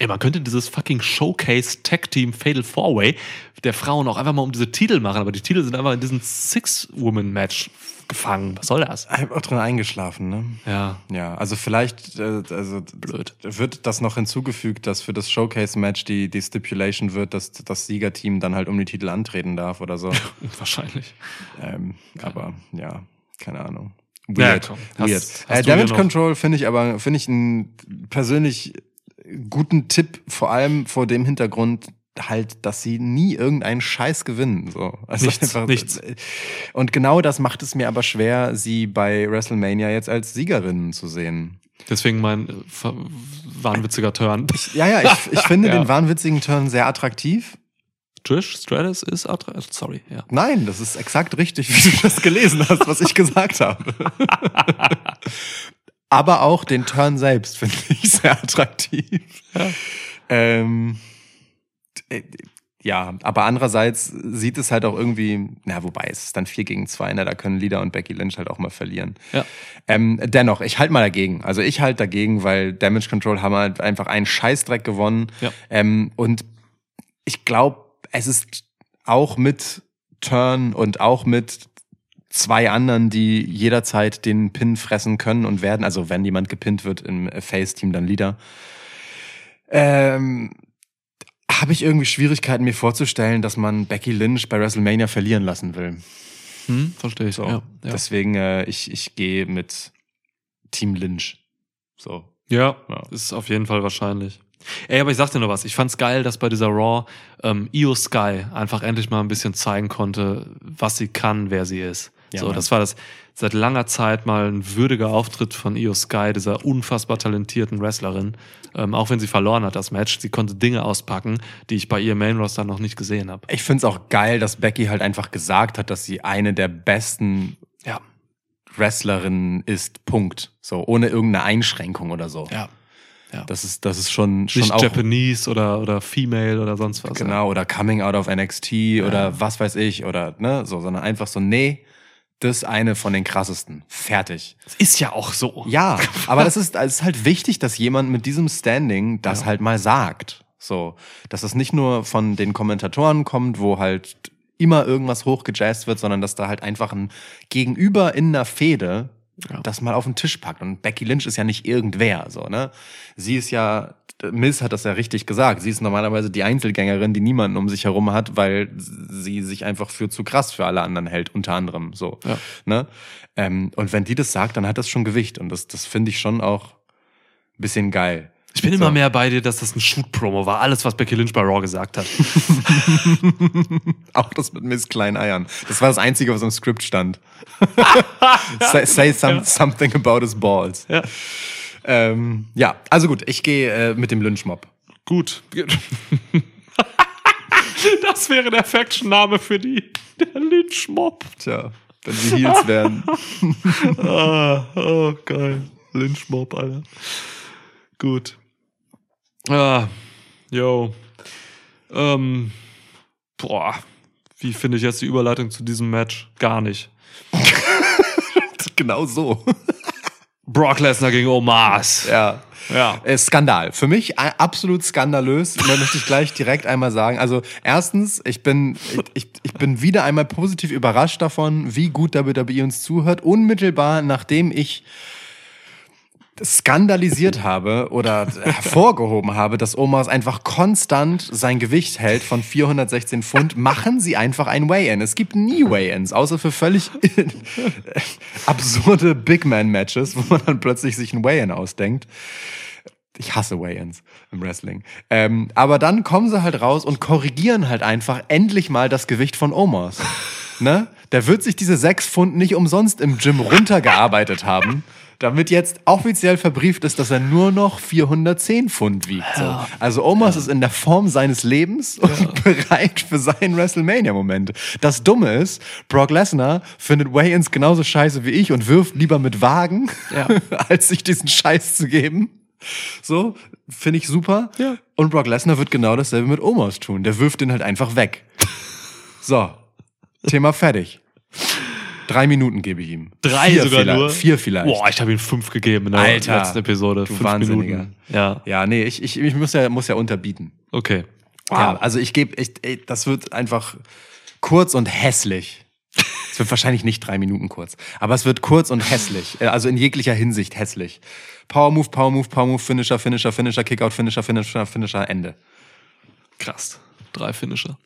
Ey, man könnte dieses fucking Showcase Tag Team Fatal Four Way der Frauen auch einfach mal um diese Titel machen, aber die Titel sind einfach in diesem Six-Woman-Match gefangen. Was soll das? Ich hab auch drin eingeschlafen, ne? Ja, Ja, also vielleicht äh, also Blöd. wird das noch hinzugefügt, dass für das Showcase-Match die, die Stipulation wird, dass das Siegerteam dann halt um die Titel antreten darf oder so. <laughs> wahrscheinlich. ähm, aber ja, keine Ahnung. Ja, Weird. komm. Hast- Weird. hast äh, Damage Control finde ich aber finde ich einen persönlich guten Tipp, vor allem vor dem Hintergrund halt, dass sie nie irgendeinen Scheiß gewinnen. So. Also Nichts, nichts. Und genau das macht es mir aber schwer, sie bei WrestleMania jetzt als Siegerinnen zu sehen. Deswegen mein äh, wahnwitziger Turn. Ja, ja, ich, ich finde <laughs> Ja. den wahnwitzigen Turn sehr attraktiv. Trish Stratus ist attraktiv. Sorry, ja. Nein, das ist exakt richtig, wie du das gelesen hast, was ich gesagt habe. <laughs> Aber auch den Turn selbst finde ich <laughs> sehr attraktiv. Ähm, äh, ja, aber andererseits sieht es halt auch irgendwie, na, wobei es ist dann 4 gegen 2, ne, da können Lida und Becky Lynch halt auch mal verlieren. Ja. Ähm, dennoch, ich halte mal dagegen. Also ich halte dagegen, weil Damage Control haben halt einfach einen Scheißdreck gewonnen. Ja. Ähm, und ich glaube, es ist auch mit Turn und auch mit zwei anderen, die jederzeit den Pin fressen können und werden. Also wenn jemand gepinnt wird im Face-Team, dann Leader. Ähm, habe ich irgendwie Schwierigkeiten, mir vorzustellen, dass man Becky Lynch bei WrestleMania verlieren lassen will. Hm, verstehe ich. So. Ja, ja. Deswegen, äh, ich, ich gehe mit Team Lynch. So. Ja, Ja. ist auf jeden Fall wahrscheinlich. Ey, aber ich sag dir noch was. Ich fand's geil, dass bei dieser Raw ähm, Io Sky einfach endlich mal ein bisschen zeigen konnte, was sie kann, wer sie ist. Ja, so, Mann. das war das seit langer Zeit mal ein würdiger Auftritt von Io Sky, dieser unfassbar talentierten Wrestlerin. Ähm, auch wenn sie verloren hat, das Match. Sie konnte Dinge auspacken, die ich bei ihr Main Roster noch nicht gesehen habe. Ich find's auch geil, dass Becky halt einfach gesagt hat, dass sie eine der besten Ja, Wrestlerinnen ist. Punkt. So, ohne irgendeine Einschränkung oder so. ja. ja. Das ist, das ist schon, schon nicht auch. Japanese oder, oder Female oder sonst was. Genau, oder Coming Out of NXT oder was weiß ich, oder, ne, so, sondern einfach so, nee, das ist eine von den krassesten. Fertig. Ist ja auch so. Ja, <laughs> aber das ist, es ist halt wichtig, dass jemand mit diesem Standing das halt mal sagt. So, dass es nicht nur von den Kommentatoren kommt, wo halt immer irgendwas hochgejazzt wird, sondern dass da halt einfach ein Gegenüber in einer Fehde Ja. das mal auf den Tisch packt. Und Becky Lynch ist ja nicht irgendwer, so, ne? Sie ist ja, Miss hat das ja richtig gesagt, sie ist normalerweise die Einzelgängerin, die niemanden um sich herum hat, weil sie sich einfach für zu krass für alle anderen hält, unter anderem, so, Ja. ne? Ähm, und wenn die das sagt, dann hat das schon Gewicht. Und das, das finde ich schon auch ein bisschen geil. Ich bin So. immer mehr bei dir, dass das ein Shoot-Promo war. Alles, was Becky Lynch bei Raw gesagt hat. <laughs> Auch das mit Miss Kleinen Eiern. Das war das Einzige, was im Skript stand. <laughs> say say some, something about his balls. Ja. Ähm, ja, also gut, ich gehe äh, mit dem Lynchmob. Gut. <laughs> das wäre der Faction-Name für die. Der Lynch-Mob. Tja, wenn sie Heels werden. <laughs> Ah, oh, geil. Lynch-Mob, Alter. Gut. Ah, yo. Ähm, boah. Wie finde ich jetzt die Überleitung zu diesem Match? Gar nicht. <laughs> genau so. Brock Lesnar gegen Omas. Ja. Ja. Äh, Skandal. Für mich äh, absolut skandalös. Und da möchte ich gleich direkt einmal sagen. Also erstens, ich bin, ich, ich bin wieder einmal positiv überrascht davon, wie gut WWE uns zuhört. Unmittelbar nachdem ich skandalisiert habe oder hervorgehoben habe, dass Omas einfach konstant sein Gewicht hält von 416 Pfund, machen sie einfach ein Weigh-In. Es gibt nie Weigh-Ins, außer für völlig <laughs> absurde Big Man-Matches, wo man dann plötzlich sich ein Weigh-In ausdenkt. Ich hasse Weigh-Ins im Wrestling. Ähm, aber dann kommen sie halt raus und korrigieren halt einfach endlich mal das Gewicht von Omos. ne? Der wird sich diese sechs Pfund nicht umsonst im Gym runtergearbeitet haben, damit jetzt offiziell verbrieft ist, dass er nur noch 410 Pfund wiegt. So. Also Omos ist in der Form seines Lebens und <laughs> bereit für seinen WrestleMania-Moment. Das Dumme ist, Brock Lesnar findet Weigh-Ins genauso scheiße wie ich und wirft lieber mit Wagen, Ja. <laughs> als sich diesen Scheiß zu geben. So, finde ich super. Ja. Und Brock Lesnar wird genau dasselbe mit Omos tun. Der wirft den halt einfach weg. So, Thema fertig. Drei Minuten gebe ich ihm. Drei Vier sogar vielleicht. nur. Vier vielleicht. Boah, ich habe ihm fünf gegeben in der Alter, letzten Episode. du fünf Wahnsinniger. Minuten. Ja, Ja, nee, ich, ich, ich muss ja, muss ja unterbieten. okay. Ja, also ich gebe, das wird einfach kurz und hässlich. Es wird wahrscheinlich nicht drei Minuten kurz, aber es wird kurz und hässlich. Äh, Also in jeglicher Hinsicht hässlich. Power Move, Power Move, Power Move, Finisher, Finisher, Finisher, Kickout, Finisher, Finisher, Finisher, Ende. Krass. Drei Finisher.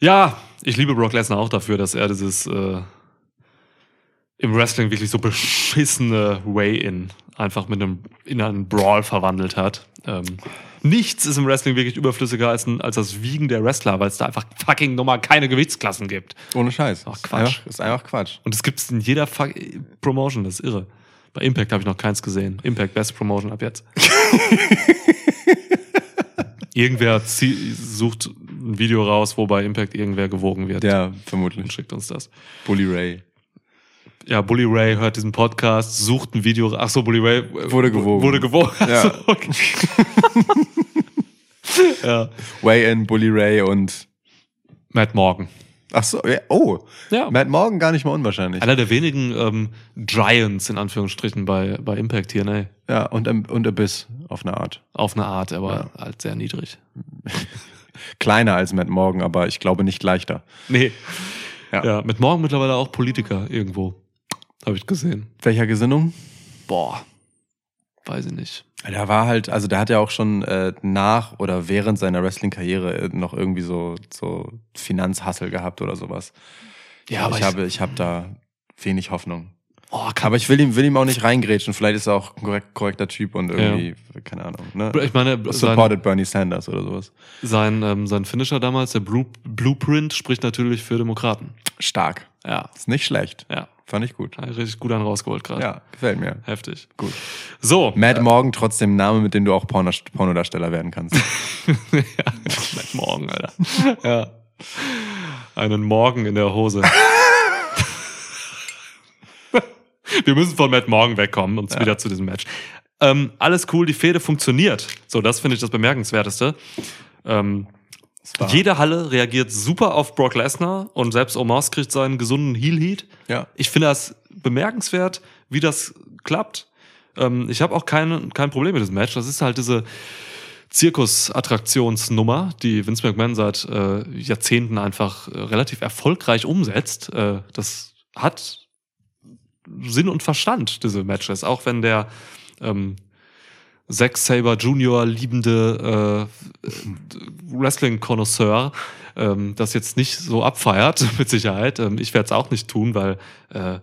Ja, ich liebe Brock Lesnar auch dafür, dass er dieses äh, im Wrestling wirklich so beschissene Way-In einfach mit einem in einen Brawl verwandelt hat. Ähm, nichts ist im Wrestling wirklich überflüssiger als, ein, als das Wiegen der Wrestler, weil es da einfach fucking nochmal keine Gewichtsklassen gibt. Ohne Scheiß. Ach, Ist Quatsch. Einfach, ist einfach Quatsch. Und es gibt es in jeder fuck Promotion, das ist irre. Bei Impact habe ich noch keins gesehen. Impact, Best Promotion ab jetzt. <laughs> irgendwer sucht ein Video raus, wo bei Impact irgendwer gewogen wird. Ja, Und vermutlich. schickt uns das. Bully Ray. Ja, Bully Ray hört diesen Podcast, sucht ein Video. Ach so, Bully Ray äh, Wurde gewogen. Wurde gewogen. Ja. <laughs> Okay. <laughs> ja. Way-In, Bully Ray und. Matt Morgan. Ach so, ja, oh. Ja. Matt Morgan gar nicht mal unwahrscheinlich. Einer der wenigen ähm, Giants in Anführungsstrichen bei, bei Impact hier, ne? Ja, und, und Abyss auf eine Art. Auf eine Art, aber halt sehr niedrig. <laughs> Kleiner als Matt Morgan, aber ich glaube nicht leichter. Nee. Ja. Ja, mit Morgan mittlerweile auch Politiker irgendwo. Habe ich gesehen. Welcher Gesinnung? Boah. Weiß ich nicht. Da war halt, also der hat ja auch schon äh, nach oder während seiner Wrestling-Karriere äh, noch irgendwie so, so Finanzhassel gehabt oder sowas. Ja, aber ich, ich- habe, ich habe da wenig Hoffnung. Oh, Aber ich will ihm, will ihm auch nicht reingrätschen. Vielleicht ist er auch ein korrekt, korrekter Typ und irgendwie, keine Ahnung, ne? ich meine, sein, Supported Bernie Sanders oder sowas. sein, ähm, sein Finisher damals, der Blue, Blueprint, spricht natürlich für Demokraten. Stark. Ja, Ist nicht schlecht. ja. Fand ich gut. Hat richtig gut einen rausgeholt gerade. Ja, gefällt mir. Heftig. Gut. So. Matt Morgan trotzdem Name, mit dem du auch Porno Pornodarsteller werden kannst. <laughs> ja, Matt Morgan, Alter. ja. Einen Morgen in der Hose. <laughs> Wir müssen von Matt Morgan wegkommen und wieder zu diesem Match. Ähm, alles cool, die Fehde funktioniert. So, das finde ich das Bemerkenswerteste. Ähm, war- jede Halle reagiert super auf Brock Lesnar und selbst Omos kriegt seinen gesunden Heel-Heat. Ja. Ich finde das bemerkenswert, wie das klappt. Ähm, ich habe auch kein, kein Problem mit diesem Match. Das ist halt diese Zirkusattraktionsnummer, die Vince McMahon seit äh, Jahrzehnten einfach äh, relativ erfolgreich umsetzt. Äh, das hat Sinn und Verstand, diese Matches. Auch wenn der ähm, Zack Saber Junior liebende äh, Wrestling-Konnoisseur ähm, das jetzt nicht so abfeiert, <laughs> mit Sicherheit. Ähm, ich werde es auch nicht tun, weil äh,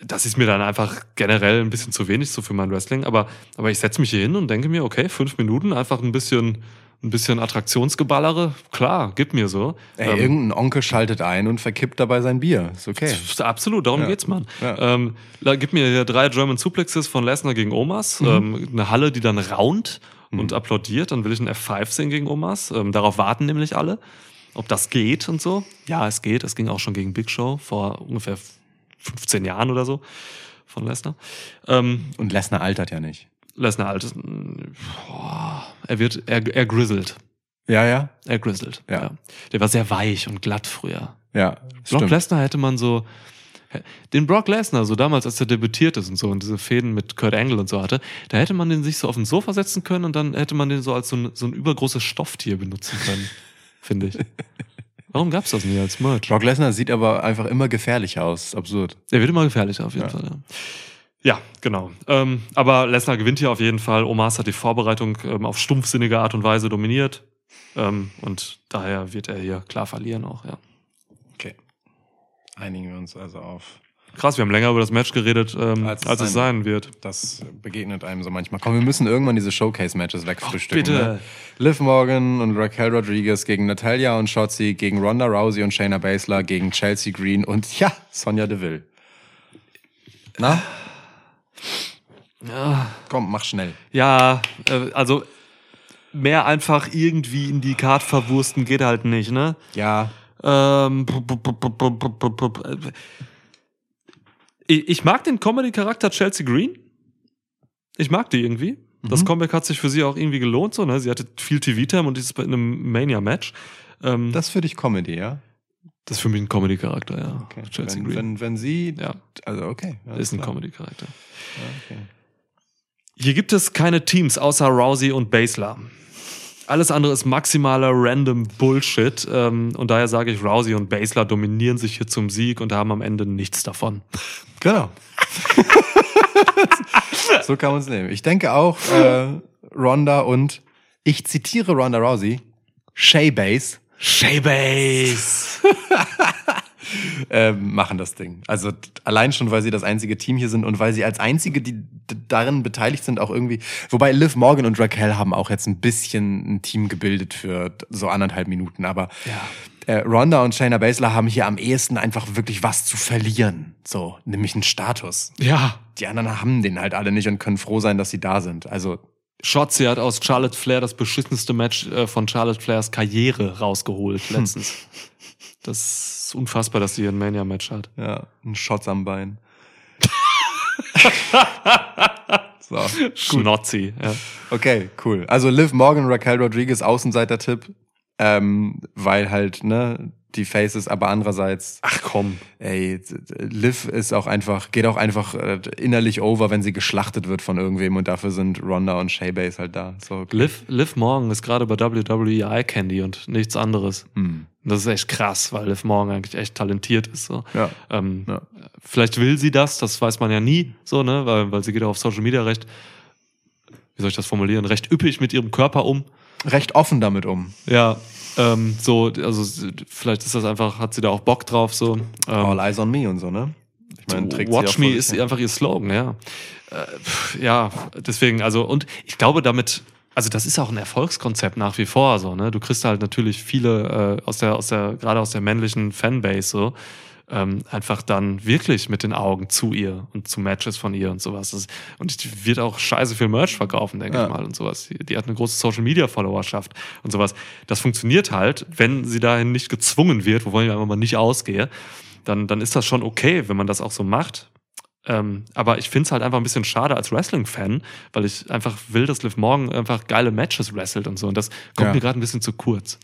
das ist mir dann einfach generell ein bisschen zu wenig so für mein Wrestling. Aber, aber ich setze mich hier hin und denke mir, okay, fünf Minuten, einfach ein bisschen, ein bisschen Attraktionsgeballere. Klar, gib mir so. Ey, Ähm, irgendein Onkel schaltet ein und verkippt dabei sein Bier. Ist okay. Absolut, darum Ja. geht's, Mann. Ja. Ähm, gib mir hier drei German Suplexes von Lesnar gegen Omas, Mhm. ähm, eine Halle, die dann raunt und applaudiert, dann will ich einen F5 sehen gegen Omas. Ähm, darauf warten nämlich alle, ob das geht und so. Ja, es geht. Es ging auch schon gegen Big Show vor ungefähr 15 Jahren oder so von Lesnar. Ähm, Und Lesnar altert ja nicht. Lesnar altes, boah, er wird, er, er grizzelt. Ja, ja. Er grizzelt. Ja. Der war sehr weich und glatt früher. Ja. Brock Stimmt. Lesnar hätte man so, den Brock Lesnar, so damals, als er debütiert ist und so und diese Fäden mit Kurt Angle und so hatte, da hätte man den sich so auf den Sofa setzen können und dann hätte man den so als so ein, so ein übergroßes Stofftier benutzen können, <laughs> finde ich. Warum gab's das nie als Merch? Brock Lesnar sieht aber einfach immer gefährlich aus. Absurd. Der wird immer gefährlicher auf jeden Ja. Fall. Ja. Ja, genau. Ähm, aber Lesnar gewinnt hier auf jeden Fall. Omas hat die Vorbereitung ähm, auf stumpfsinnige Art und Weise dominiert. Ähm, und daher wird er hier klar verlieren auch, ja. Okay. Einigen wir uns also auf. Krass, wir haben länger über das Match geredet, ähm, als, Als es sein sein wird. Das begegnet einem so manchmal. Komm, wir müssen irgendwann diese Showcase-Matches wegfrühstücken. bitte. Ne? Liv Morgan und Raquel Rodriguez gegen Natalia und Shotzi, gegen Ronda Rousey und Shayna Baszler, gegen Chelsea Green und ja, Sonja Deville. Na? Komm, mach schnell. Ja, äh, also mehr einfach irgendwie in die Karte verwursten geht halt nicht, ne? Ja. Ähm, ich, mag den Comedy-Charakter Chelsea Green. Ich mag die irgendwie. Das mhm. Comeback hat sich für sie auch irgendwie gelohnt, so, ne? Sie hatte viel TV-Time und ist bei einem Mania-Match. Ähm, das für dich Comedy, ja? Ist für mich ein Comedy-Charakter, ja. Okay. Chelsea Wenn, Green. wenn, wenn sie. ja, Also, okay. alles ist ein. Comedy-Charakter. Ja, okay. Hier gibt es keine Teams außer Rousey und Baszler. Alles andere ist maximaler random Bullshit. Ähm, und daher sage ich, Rousey und Baszler dominieren sich hier zum Sieg und haben am Ende nichts davon. <laughs> Genau. <laughs> so kann man es nehmen. Ich denke auch, äh, Ronda und ich zitiere Ronda Rousey, Shay Base Shaybase! <laughs> äh, machen das Ding. Also allein schon, weil sie das einzige Team hier sind und weil sie als einzige, die darin beteiligt sind, auch irgendwie. Wobei Liv Morgan und Raquel haben auch jetzt ein bisschen ein Team gebildet für so anderthalb Minuten. Aber Ja. äh, Ronda und Shayna Baszler haben hier am ehesten einfach wirklich was zu verlieren. So, nämlich einen Status. Ja. Die anderen haben den halt alle nicht und können froh sein, dass sie da sind. Also Shotzi hat aus Charlotte Flair das beschissenste Match äh, von Charlotte Flairs Karriere rausgeholt letztens. Das ist unfassbar, dass sie hier ein Mania-Match hat. Ja, ein Schotz am Bein. <laughs> so. Schnotzi. Ja. Okay, cool. Also Liv Morgan, Raquel Rodriguez, Außenseiter-Tipp. Ähm, weil halt, ne, die Faces, aber andererseits, Ach komm. ey, Liv ist auch einfach, geht auch einfach äh, innerlich over, wenn sie geschlachtet wird von irgendwem und dafür sind Ronda und Shea Base halt da. So, okay. Liv, Liv Morgan ist gerade bei WWE Eye Candy und nichts anderes. Hm. Das ist echt krass, weil Liv Morgan eigentlich echt talentiert ist. So. Ja. Ähm, Ja. Vielleicht will sie das, das weiß man ja nie, so, ne? Weil, weil sie geht auch auf Social Media recht, wie soll ich das formulieren, recht üppig mit ihrem Körper um. Recht offen damit um. Ja, ähm, so, also sie- vielleicht ist das einfach, hat sie da auch Bock drauf, so. Ähm, All eyes on me und so, ne? Ich meine, trägt sie Watch auch Me ist hin. einfach ihr Slogan, ja. Äh, ja, deswegen, also, und ich glaube damit, also das ist auch ein Erfolgskonzept nach wie vor, so, ne? Du kriegst halt natürlich viele äh, aus der, aus der, gerade aus der männlichen Fanbase, so, ähm, einfach dann wirklich mit den Augen zu ihr und zu Matches von ihr und sowas. Das, und die wird auch scheiße viel Merch verkaufen, denke Ja. ich mal, und sowas. Die, die hat eine große Social Media Followerschaft und sowas. Das funktioniert halt, wenn sie dahin nicht gezwungen wird, wovon ich einfach mal nicht ausgehe, dann, dann ist das schon okay, wenn man das auch so macht. Ähm, aber ich finde es halt einfach ein bisschen schade als Wrestling-Fan, weil ich einfach will, dass Liv Morgan einfach geile Matches wrestelt und so. Und das kommt Ja. mir gerade ein bisschen zu kurz.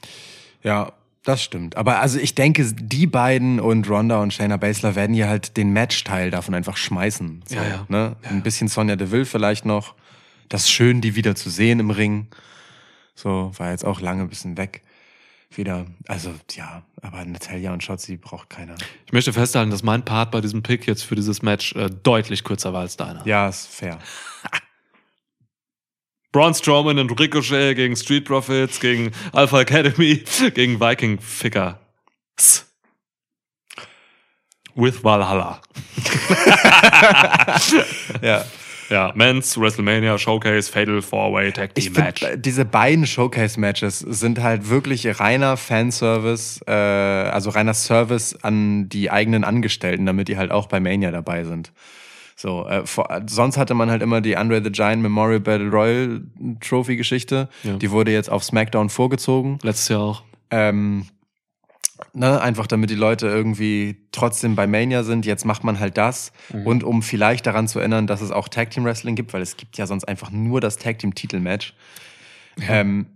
Ja, das stimmt. Aber also ich denke, die beiden und Ronda und Shayna Baszler werden hier halt den Match-Teil davon einfach schmeißen. So, Ja, ja. Ne? Ein bisschen Sonja Deville vielleicht noch. Das ist schön, die wieder zu sehen im Ring. So, war jetzt auch lange ein bisschen weg. Wieder. Also, ja, aber Natalia und Shotzi braucht keiner. Ich möchte festhalten, dass mein Part bei diesem Pick jetzt für dieses Match äh, deutlich kürzer war als deiner. Ja, ist fair. <laughs> Braun Strowman und Ricochet gegen Street Profits, gegen Alpha Academy, <laughs> gegen Viking Ficker. With Valhalla. <laughs> Ja. Ja, Men's WrestleMania Showcase Fatal Four-Way Tag Team Match. diese beiden Showcase-Matches sind halt wirklich reiner Fanservice, äh, also reiner Service an die eigenen Angestellten, damit die halt auch bei Mania dabei sind. So, äh, vor, sonst hatte man halt immer die Andre the Giant Memorial Battle Royal Trophy Geschichte. Ja. Die wurde jetzt auf SmackDown vorgezogen. Letztes Jahr auch. Ähm, ne, einfach damit die Leute irgendwie trotzdem bei Mania sind. Jetzt macht man halt das. Und um vielleicht daran zu erinnern, dass es auch Tag Team Wrestling gibt, weil es gibt ja sonst einfach nur das Tag Team Titelmatch. Ähm,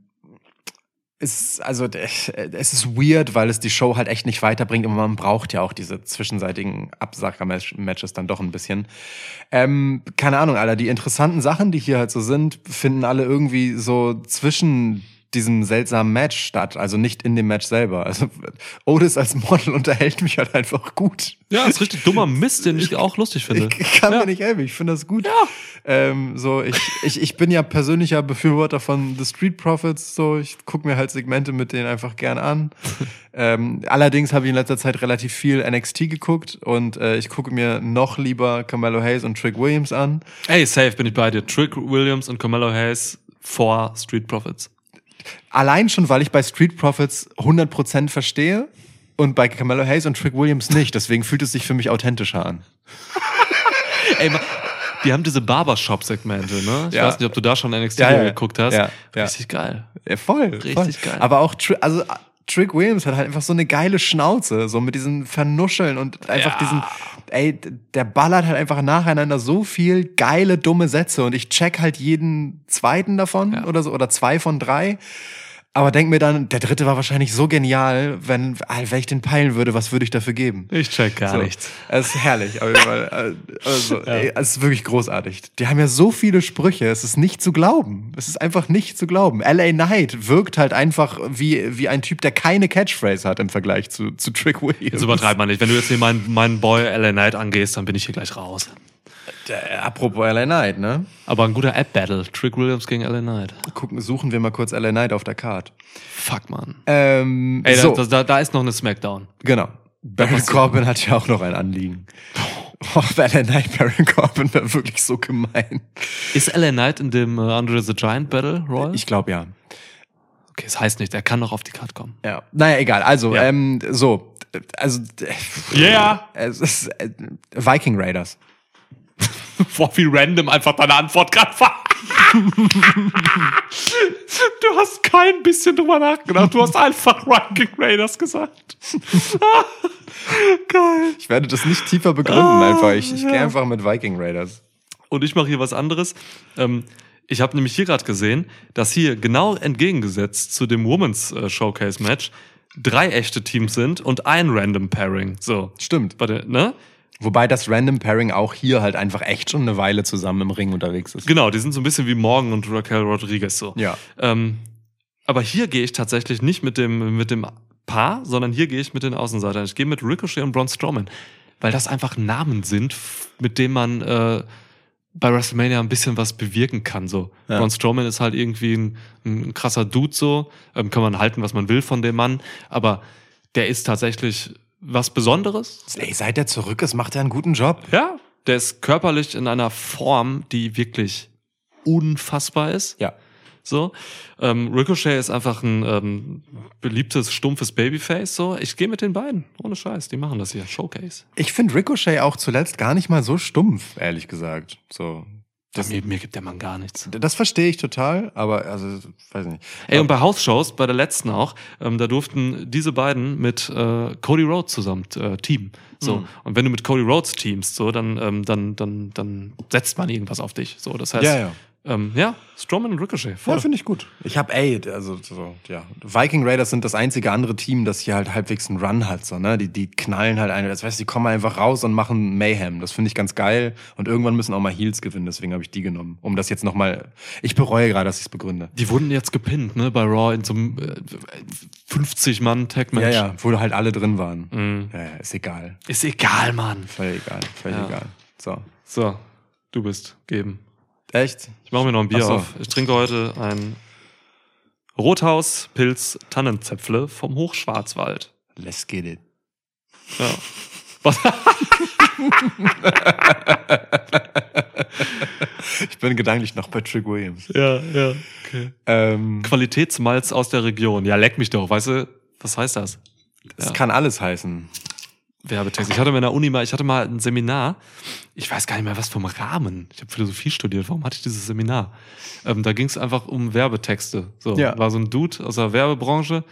ist, also, es ist weird, weil es die Show halt echt nicht weiterbringt und man braucht ja auch diese zwischenseitigen Absacker-Matches dann doch ein bisschen. Ähm, keine Ahnung, Alter, die interessanten Sachen, die hier halt so sind, finden alle irgendwie so zwischen diesem seltsamen Match statt, also nicht in dem Match selber. Also Otis als Model unterhält mich halt einfach gut. Ja, ist richtig dummer Mist, den ich auch lustig finde. Ich, ich kann ja. mir nicht helfen, ich finde das gut. Ähm, so, ich, ich, ich bin ja persönlicher Befürworter von The Street Profits, so, ich gucke mir halt Segmente mit denen einfach gern an. <laughs> ähm, allerdings habe ich in letzter Zeit relativ viel NXT geguckt und äh, ich gucke mir noch lieber Carmelo Hayes und Trick Williams an. Ey, safe bin ich bei dir. Trick Williams und Carmelo Hayes vor Street Profits. Allein schon, weil ich bei Street Profits 100% verstehe und bei Carmelo Hayes und Trick Williams nicht. Deswegen fühlt es sich für mich authentischer an. <laughs> Ey, die haben diese Barbershop-Segmente, ne? Ich Ja. weiß nicht, ob du da schon NXT Ja, ja, geguckt hast. ja. Richtig geil. Ja, voll. Richtig voll. geil. Aber auch, also Trick Williams hat halt einfach so eine geile Schnauze, so mit diesen Vernuscheln und einfach diesen, ey, der ballert halt einfach nacheinander so viel geile, dumme Sätze und ich check halt jeden zweiten davon Ja. oder so, oder zwei von drei. Aber denk mir dann, der dritte war wahrscheinlich so genial, wenn, wenn ich den peilen würde, was würde ich dafür geben? Ich check gar So. nichts. Es ist herrlich. Äh, Also, <laughs> ey, es ist wirklich großartig. Die haben ja so viele Sprüche. Es ist nicht zu glauben. Es ist einfach nicht zu glauben. LA Knight wirkt halt einfach wie, wie ein Typ, der keine Catchphrase hat im Vergleich zu, zu Trick Williams. Jetzt übertreib mal nicht. Wenn du jetzt hier meinen, meinen Boy LA Knight angehst, dann bin ich hier gleich raus. Der, apropos LA Knight, ne? Aber ein guter App-Battle. Trick Williams gegen LA Knight. Gucken, suchen wir mal kurz LA Knight auf der Card. Fuck, man. Ähm, Ey, so, da, da, da ist noch eine Smackdown. genau. Baron Corbin hat ja auch noch ein Anliegen. Oh, LA Knight, Baron Corbin wäre wirklich so gemein. Ist LA Knight in dem äh, Andre the Giant Battle Royal? Ich glaube ja. okay, das heißt nicht, er kann noch auf die Card kommen. Ja. Naja, egal. Also, Ja. ähm, so. Also, äh, Yeah! es ist äh, Viking Raiders. <laughs> Boah, wie random einfach deine Antwort gerade war. <laughs> Du hast kein bisschen drüber nachgedacht. Du hast einfach Viking Raiders gesagt. <laughs> Geil. Ich werde das nicht tiefer begründen, einfach. Ich, ich gehe einfach mit Viking Raiders. Und ich mache hier was anderes. Ähm, ich habe nämlich hier gerade gesehen, dass hier genau entgegengesetzt zu dem Women's äh, Showcase Match drei echte Teams sind und ein Random Pairing. So. Stimmt. Bei der, ne? Wobei das Random Pairing auch hier halt einfach echt schon eine Weile zusammen im Ring unterwegs ist. Genau, die sind so ein bisschen wie Morgan und Raquel Rodriguez so. Ja. Ähm, aber hier gehe ich tatsächlich nicht mit dem, mit dem Paar, sondern hier gehe ich mit den Außenseitern. Ich gehe mit Ricochet und Braun Strowman, weil das einfach Namen sind, mit denen man äh, bei WrestleMania ein bisschen was bewirken kann. So. Ja. Braun Strowman ist halt irgendwie ein, ein krasser Dude so, ähm, kann man halten, was man will von dem Mann, aber der ist tatsächlich was Besonderes. Ey, seit er zurück ist, macht er einen guten Job. Ja, der ist körperlich in einer Form, die wirklich unfassbar ist. Ja. So. Ähm, Ricochet ist einfach ein ähm, beliebtes, stumpfes Babyface. So. Ich gehe mit den beiden. Ohne Scheiß. Die machen das hier. Showcase. Ich finde Ricochet auch zuletzt gar nicht mal so stumpf, ehrlich gesagt. So. Das, mir, mir gibt der Mann gar nichts. Das verstehe ich total, aber also, weiß nicht. Ey, und bei House-Shows, bei der letzten auch, ähm, da durften diese beiden mit äh, Cody Rhodes zusammen äh, teamen. So. Und wenn du mit Cody Rhodes teamst, so, dann, ähm, dann, dann, dann setzt man irgendwas auf dich. So, das heißt, Ja, ja. Ähm, ja Strowman und Ricochet. Voll. Ja, finde ich gut. Ich habe, ey, also so, ja. Viking Raiders sind das einzige andere Team, das hier halt halbwegs einen Run hat, so, ne? Die, die knallen halt eine, das heißt, die kommen einfach raus und machen Mayhem. Das finde ich ganz geil. Und irgendwann müssen auch mal Heels gewinnen, deswegen habe ich die genommen. Um das jetzt nochmal. Ich bereue gerade, dass ich es begründe. Die wurden jetzt gepinnt, ne, bei Raw in so einem äh, 50-Mann-Tag-Match. Ja, ja, wo halt alle drin waren. Mhm. Ja, ja, ist egal. Ist egal, Mann. Völlig egal. Völlig Ja. egal. So. So, du bist geben. Echt? Ich mache mir noch ein Bier so. auf. Ich trinke heute ein Rothaus Pilz Tannenzäpfle vom Hochschwarzwald. Let's get it. Ja. Was? <laughs> Ich bin gedanklich noch bei Trick Williams. ja, ja. Okay. Ähm, Qualitätsmalz aus der Region. Ja, leck mich doch, weißt du? Was heißt das? das Ja. kann alles heißen. Werbetext. Ich hatte mal in der Uni mal, ich hatte mal ein Seminar. Ich weiß gar nicht mehr was vom Rahmen. Ich habe Philosophie studiert. Warum hatte ich dieses Seminar? Ähm, da ging es einfach um Werbetexte. So Ja. war so ein Dude aus der Werbebranche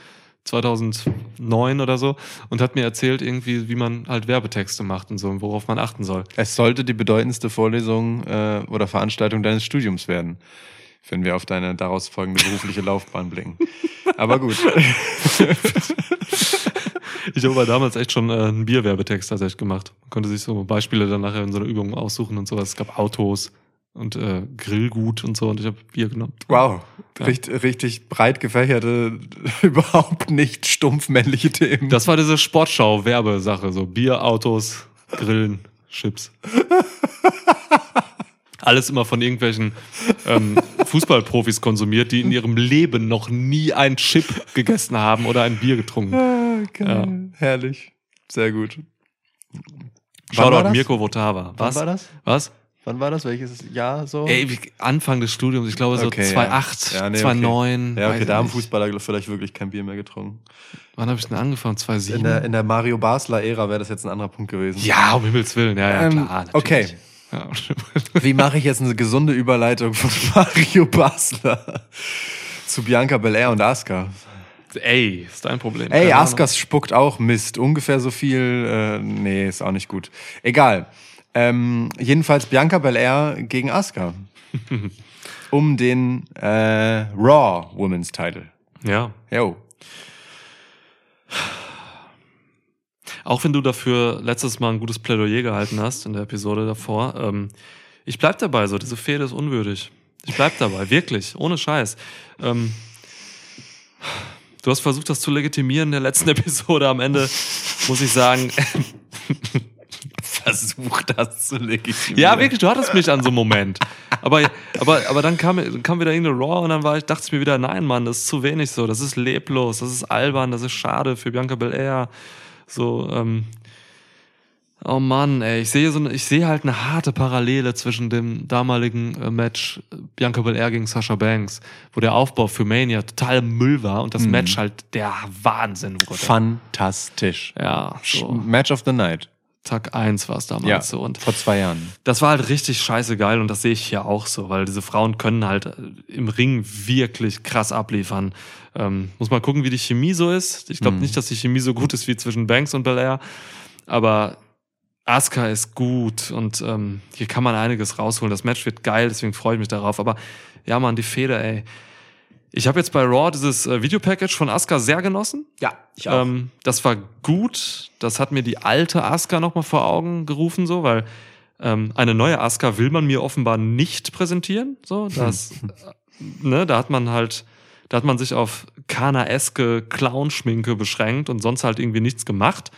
2009 oder so und hat mir erzählt irgendwie, wie man halt Werbetexte macht und so und worauf man achten soll. Es sollte die bedeutendste Vorlesung äh, oder Veranstaltung deines Studiums werden, wenn wir auf deine daraus folgende berufliche Laufbahn blicken. Aber gut. <laughs> Ich habe aber damals echt schon äh, einen Bierwerbetext tatsächlich gemacht. Man konnte sich so Beispiele dann nachher in so einer Übung aussuchen und sowas. Es gab Autos und äh, Grillgut und so und ich habe Bier genommen. Wow. Ja. Richtig, richtig breit gefächerte, <laughs> überhaupt nicht stumpf männliche Themen. Das war diese Sportschau-Werbesache, so Bier, Autos, Grillen, Chips. <laughs> Alles immer von irgendwelchen ähm, <laughs> Fußballprofis konsumiert, die in ihrem Leben noch nie ein Chip gegessen haben oder ein Bier getrunken. ah, geil. Herrlich. Sehr gut. Wann Shoutout? Mirko Votava. Was? war das? Was? Wann war das? Welches Jahr so? Ey, Anfang des Studiums, ich glaube so Okay, ja. 2008, Ja, nee, okay. 2009. ja, weiß okay, da haben. Fußballer vielleicht wirklich kein Bier mehr getrunken. Wann habe ich denn angefangen? 2007? In der, in der Mario Basler-Ära wäre das jetzt ein anderer Punkt gewesen. ja, um Himmels Willen. Ja, ja, Ähm, klar. Natürlich. okay. Ja. <laughs> Wie mache ich jetzt eine gesunde Überleitung von <laughs> Mario Basler zu Bianca Belair und Asuka? Ey, ist dein Problem. Ey. Asuka spuckt auch Mist. Ungefähr so viel. Äh, nee, ist auch nicht gut. Egal. Ähm, jedenfalls Bianca Belair gegen Asuka. <laughs> um den äh, Raw Women's Title. Ja. Yo. Auch wenn du dafür letztes Mal ein gutes Plädoyer gehalten hast in der Episode davor, ähm, ich bleib dabei, so diese Fehde ist unwürdig. Ich bleib dabei, wirklich, ohne Scheiß. Ähm, du hast versucht, das zu legitimieren in der letzten <laughs> Episode. Am Ende muss ich sagen, <laughs> Versuch das zu legitimieren. ja, wirklich, du hattest mich an so einem Moment. Aber, aber, aber dann kam, kam wieder irgendeine Raw und dann war ich, dachte ich mir wieder, nein, Mann, das ist zu wenig so. Das ist leblos, das ist albern, das ist schade für Bianca Belair. So, ähm, oh Mann, ey, ich sehe so eine, ich sehe halt eine harte Parallele zwischen dem damaligen äh, Match äh, Bianca Belair gegen Sasha Banks, wo der Aufbau für Mania total Müll war und das Match halt der Wahnsinn wurde. Fantastisch. Ja, so. Match of the Night. Tag 1 war es damals Ja, so. Und vor zwei Jahren. das war halt richtig scheiße geil und das sehe ich hier auch so, weil diese Frauen können halt äh, im Ring wirklich krass abliefern. Ähm, muss mal gucken, wie die Chemie so ist. Ich glaube Mhm. nicht, dass die Chemie so gut ist wie zwischen Banks und Belair, aber Asuka ist gut und ähm, hier kann man einiges rausholen. Das Match wird geil, deswegen freue ich mich darauf. Aber ja, man, die Feder, ey. Ich habe jetzt bei Raw dieses äh, Videopackage von Asuka sehr genossen. Ja, ich Ähm, das war gut. Das hat mir die alte Asuka nochmal vor Augen gerufen, so, weil ähm, eine neue Asuka will man mir offenbar nicht präsentieren. So, das, äh, ne, da hat man halt, da hat man sich auf Kana-eske Clown-Schminke beschränkt und sonst halt irgendwie nichts gemacht.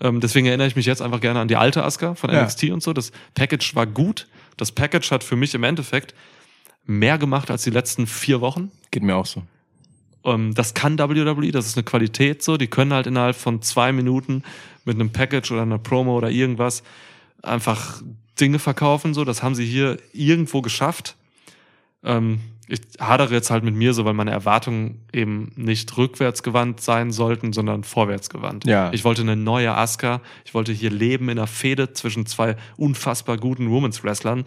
Ähm, deswegen erinnere ich mich jetzt einfach gerne an die alte Asuka von Ja. NXT und so. Das Package war gut. Das Package hat für mich im Endeffekt mehr gemacht als die letzten vier Wochen. Geht mir auch so. Ähm, das kann WWE, das ist eine Qualität so. Die können halt innerhalb von zwei Minuten mit einem Package oder einer Promo oder irgendwas einfach Dinge verkaufen. So, das haben sie hier irgendwo geschafft. Ähm, ich hadere jetzt halt mit mir so, weil meine Erwartungen eben nicht rückwärtsgewandt sein sollten, sondern vorwärtsgewandt. Ja. Ich wollte eine neue Asuka. Ich wollte hier leben in einer Fehde zwischen zwei unfassbar guten Women's Wrestlern.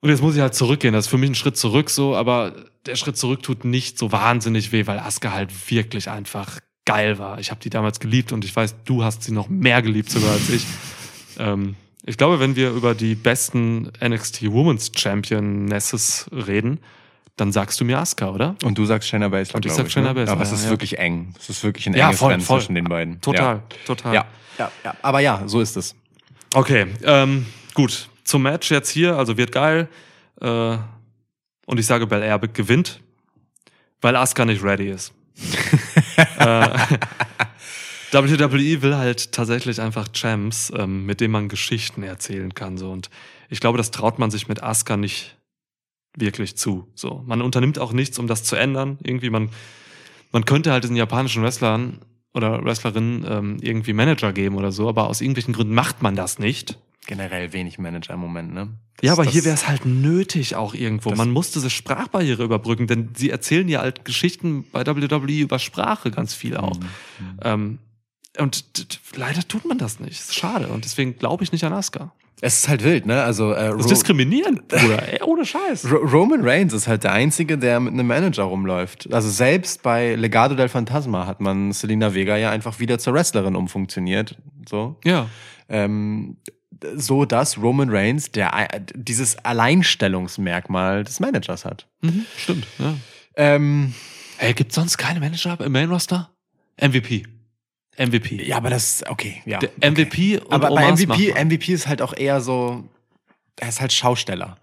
Und jetzt muss ich halt zurückgehen. Das ist für mich ein Schritt zurück so, aber der Schritt zurück tut nicht so wahnsinnig weh, weil Asuka halt wirklich einfach geil war. Ich habe die damals geliebt und ich weiß, du hast sie noch mehr geliebt sogar als ich. Ähm, ich glaube, wenn wir über die besten NXT Women's Championesses reden, dann sagst du mir Asuka, oder? Und du sagst Shayna Baszler, Und ich sag Shayna ne? Baszler, Aber es ist ja. wirklich eng. Es ist wirklich ein Ja, enges voll, Rennen voll. zwischen den beiden. Total, total. Ja. Ja. ja, ja. Aber ja, so ist es. Okay, ähm, gut. Zum Match jetzt hier, also wird geil. Äh, und ich sage, Bel Air gewinnt, weil Asuka nicht ready ist. <laughs> äh, WWE will halt tatsächlich einfach Champs, ähm, mit denen man Geschichten erzählen kann. So. Und ich glaube, das traut man sich mit Asuka nicht wirklich zu. So. Man unternimmt auch nichts, um das zu ändern. Irgendwie, man, man könnte halt diesen japanischen Wrestlern oder Wrestlerinnen ähm, irgendwie Manager geben oder so, aber aus irgendwelchen Gründen macht man das nicht. Generell wenig Manager im Moment, ne? Das- Ja, aber das- hier wäre es halt nötig auch irgendwo. Man muss diese Sprachbarriere überbrücken, denn sie erzählen ja halt Geschichten bei WWE über Sprache ganz viel auch. Mhm. Ähm, und leider tut man das nicht. ist schade. Und deswegen glaube ich nicht an Asuka. Es ist halt wild, ne? Also äh, Das ist diskriminierend, Bruder. Ey, ohne Scheiß. Ro Roman Reigns ist halt der Einzige, der mit einem Manager rumläuft. Also selbst bei Legado del Fantasma hat man Selena Vega ja einfach wieder zur Wrestlerin umfunktioniert. So. Ja. Ähm, so dass Roman Reigns der, dieses Alleinstellungsmerkmal des Managers hat. Mhm, stimmt. Ja. Ähm, Ey, gibt sonst keine Manager im Main Roster? MVP. MVP. ja, aber das, okay, ja. Okay. MVP und Aber bei Omars macht MVP. MVP ist halt auch eher so, er ist halt Schausteller.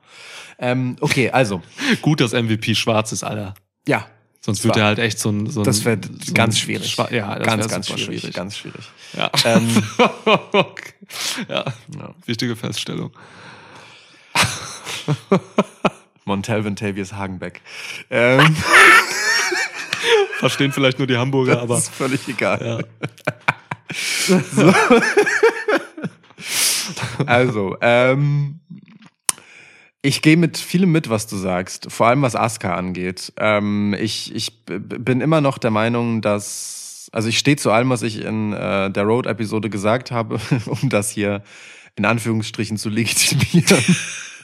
Ähm, okay, also, <laughs> Gut, dass MVP schwarz ist, Alter. ja, Sonst wird er halt echt so ein. So ein das wird so ganz schwierig. Schwa- ja, das ganz, ganz super schwierig, ganz schwierig. Ja. Ähm, okay. <laughs> ja. Ja. Wichtige Feststellung. Montel Ventavious Hagenbeck. Ähm, <laughs> Verstehen vielleicht nur die Hamburger, aber. das ist völlig egal. Ja. Also, ähm, ich gehe mit vielem mit, was du sagst, vor allem was Asuka angeht. Ähm, ich, ich bin immer noch der Meinung, dass, also ich stehe zu allem, was ich in äh, der Road-Episode gesagt habe, <laughs> um das hier in Anführungsstrichen zu legitimieren.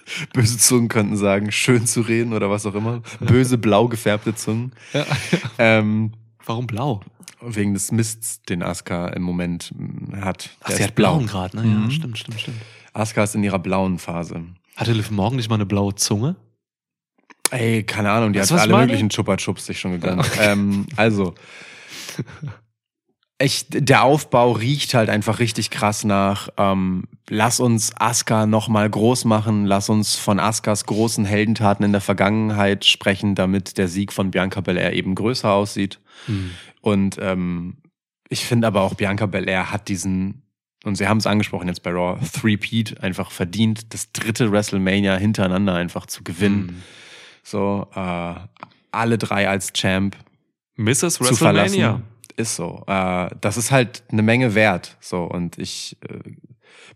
<laughs> Böse Zungen könnten sagen, schön zu reden oder was auch immer. Böse, blau gefärbte Zungen. Ja. Ähm, Warum blau? wegen des Mists, den Asuka im Moment mm, hat. Ach, Der sie hat blauen gerade, ne? Mhm. Ja, stimmt, stimmt, stimmt. Asuka ist in ihrer blauen Phase. Hatte Liv Morgan nicht mal eine blaue Zunge? Ey, keine Ahnung, die Weißt hat alle möglichen Chupa Chups sich schon gegönnt. ähm, also, <laughs> ich, der Aufbau riecht halt einfach richtig krass nach, ähm, lass uns Asuka nochmal groß machen, lass uns von Askas großen Heldentaten in der Vergangenheit sprechen, damit der Sieg von Bianca Belair eben größer aussieht. Und ähm, ich finde aber auch, Bianca Belair hat diesen, und sie haben es angesprochen jetzt bei Raw, Three-Peat einfach verdient, das dritte WrestleMania hintereinander einfach zu gewinnen. Mhm. So, äh, alle drei als Champ Mrs. zu WrestleMania. verlassen. Ist so. Äh, das ist halt eine Menge wert. So, und ich, äh,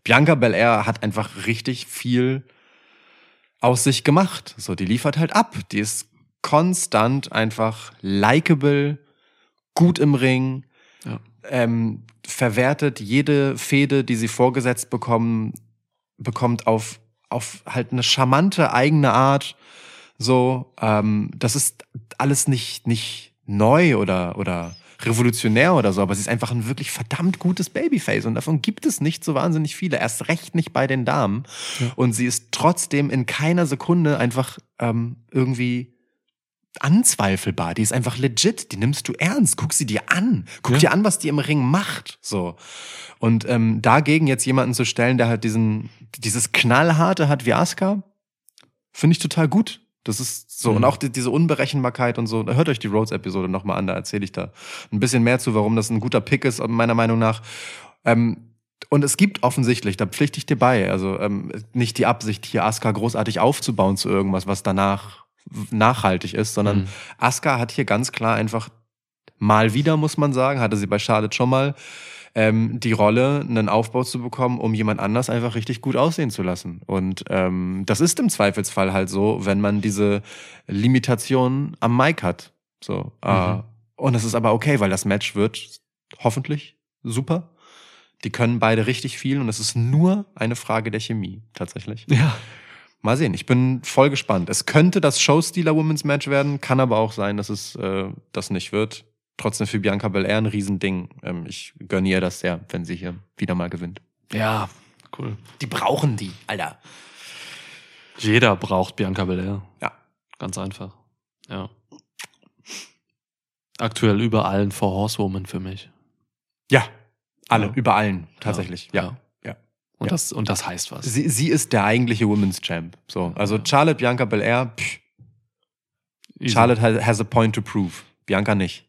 Bianca Belair hat einfach richtig viel aus sich gemacht. So, die liefert halt ab. Die ist konstant einfach likable, gut im Ring, Ja. ähm, verwertet jede Fehde, die sie vorgesetzt bekommen, bekommt auf, auf halt eine charmante eigene Art. So, ähm, das ist alles nicht, nicht neu oder, oder revolutionär oder so, aber sie ist einfach ein wirklich verdammt gutes Babyface und davon gibt es nicht so wahnsinnig viele, erst recht nicht bei den Damen. Und sie ist trotzdem in keiner Sekunde einfach ähm, irgendwie anzweifelbar. Die ist einfach legit. Die nimmst du ernst. Guck sie dir an. Guck Ja. dir an, was die im Ring macht. So. Und ähm, dagegen jetzt jemanden zu stellen, der halt diesen, dieses Knallharte hat wie Asuka, finde ich total gut. Das ist so. Mhm. Und auch die, diese Unberechenbarkeit und so. Hört euch die Rhodes-Episode nochmal an, da erzähle ich da ein bisschen mehr zu, warum das ein guter Pick ist, meiner Meinung nach. Ähm, und es gibt offensichtlich, da pflichte ich dir bei, also ähm, nicht die Absicht, hier Asuka großartig aufzubauen zu irgendwas, was danach nachhaltig ist, sondern Mhm. Asuka hat hier ganz klar einfach mal wieder, muss man sagen, hatte sie bei Charlotte schon mal, ähm, die Rolle, einen Aufbau zu bekommen, um jemand anders einfach richtig gut aussehen zu lassen. Und ähm, das ist im Zweifelsfall halt so, wenn man diese Limitation am Mic hat. So. Äh, Mhm. und es ist aber okay, weil das Match wird hoffentlich super. Die können beide richtig viel und es ist nur eine Frage der Chemie, tatsächlich. Ja. Mal sehen, ich bin voll gespannt. Es könnte das Showstealer Women's Match werden, kann aber auch sein, dass es äh, das nicht wird. Trotzdem für Bianca Belair ein Riesending. Ähm, ich gönne ihr das sehr, wenn sie hier wieder mal gewinnt. Ja, cool. Die brauchen die, Alter. Jeder braucht Bianca Belair. Ja. Ganz einfach. Ja. Aktuell über allen Four Horsewoman für mich. Ja, alle, Ja. über allen, tatsächlich. Ja. Ja. ja. Und, Ja. das, und das heißt was. Sie, sie ist der eigentliche Women's Champ. So, also Ja. Charlotte, Bianca Belair, pff, Easy. Charlotte has, has a point to prove. Bianca nicht.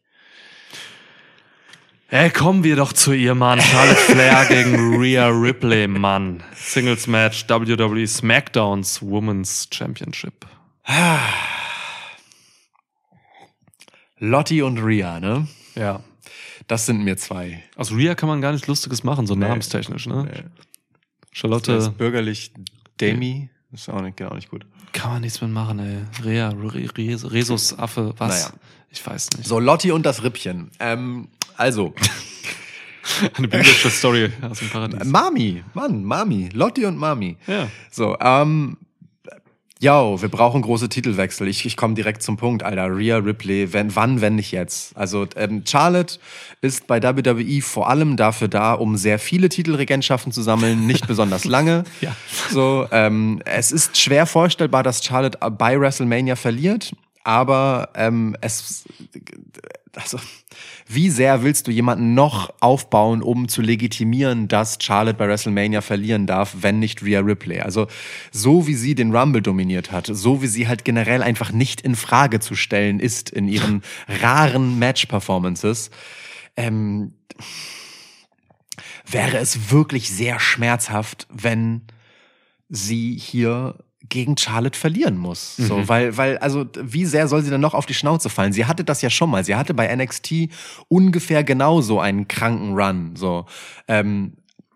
Ey, kommen wir doch zu ihr, Mann. Charlotte Flair gegen Rhea Ripley, Mann. Singles Match WWE SmackDowns Women's Championship. Lottie und Rhea, ne? Ja. Das sind mir zwei. Aus Rhea kann man gar nichts Lustiges machen, so Nee. namenstechnisch, ne? Nee. Charlotte Das bürgerlich Demi. Ist auch nicht, genau nicht gut. kann man nichts mit machen, ey. Rhea, Re- Re- Resus Affe, was? Naja. Ich weiß nicht. So, Lottie und das Rippchen. Ähm, also, <laughs> Eine biblische Story aus dem Paradies. Mami, Mann, Mami. Lottie und Mami. Ja. So, ähm, yo, wir brauchen große Titelwechsel. Ich, ich komme direkt zum Punkt, Alter. Rhea Ripley, wenn, wann, wenn nicht jetzt? Also, ähm, Charlotte ist bei WWE vor allem dafür da, um sehr viele Titelregentschaften zu sammeln, nicht besonders <laughs> lange. Ja. So, ähm, es ist schwer vorstellbar, dass Charlotte bei WrestleMania verliert, aber ähm, es, also, wie sehr willst du jemanden noch aufbauen, um zu legitimieren, dass Charlotte bei WrestleMania verlieren darf, wenn nicht Rhea Ripley? Also, so wie sie den Rumble dominiert hat, so wie sie halt generell einfach nicht in Frage zu stellen ist in ihren <laughs> raren Match-Performances, ähm, wäre es wirklich sehr schmerzhaft, wenn sie hier gegen Charlotte verlieren muss. So, Mhm. weil, weil, also, wie sehr soll sie dann noch auf die Schnauze fallen? Sie hatte das ja schon mal. Sie hatte bei NXT ungefähr genauso einen kranken Run. So, ähm,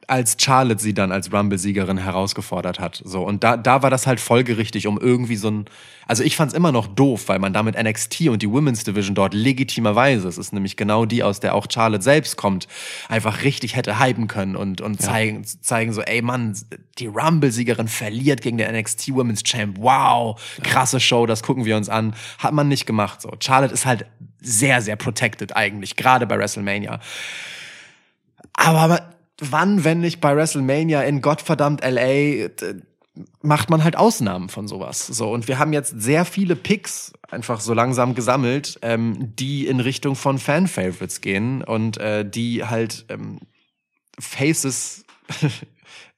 als Charlotte sie dann als Rumble-Siegerin herausgefordert hat. So, und da, da war das halt folgerichtig, um irgendwie so ein. Also ich fand's immer noch doof, weil man damit NXT und die Women's Division dort legitimerweise, es ist nämlich genau die, aus der auch Charlotte selbst kommt, einfach richtig hätte hypen können und, und zeigen, zeigen so, ey Mann, die Rumble-Siegerin verliert gegen den NXT Women's Champ. Wow, krasse Show, das gucken wir uns an. Hat man nicht gemacht. So, Charlotte ist halt sehr, sehr protected eigentlich, gerade bei WrestleMania. Aber wann, wenn nicht bei WrestleMania in Gottverdammt LA, macht man halt Ausnahmen von sowas. So, und wir haben jetzt sehr viele Picks einfach so langsam gesammelt, ähm, die in Richtung von Fan-Favorites gehen und äh, die halt ähm, Faces <laughs>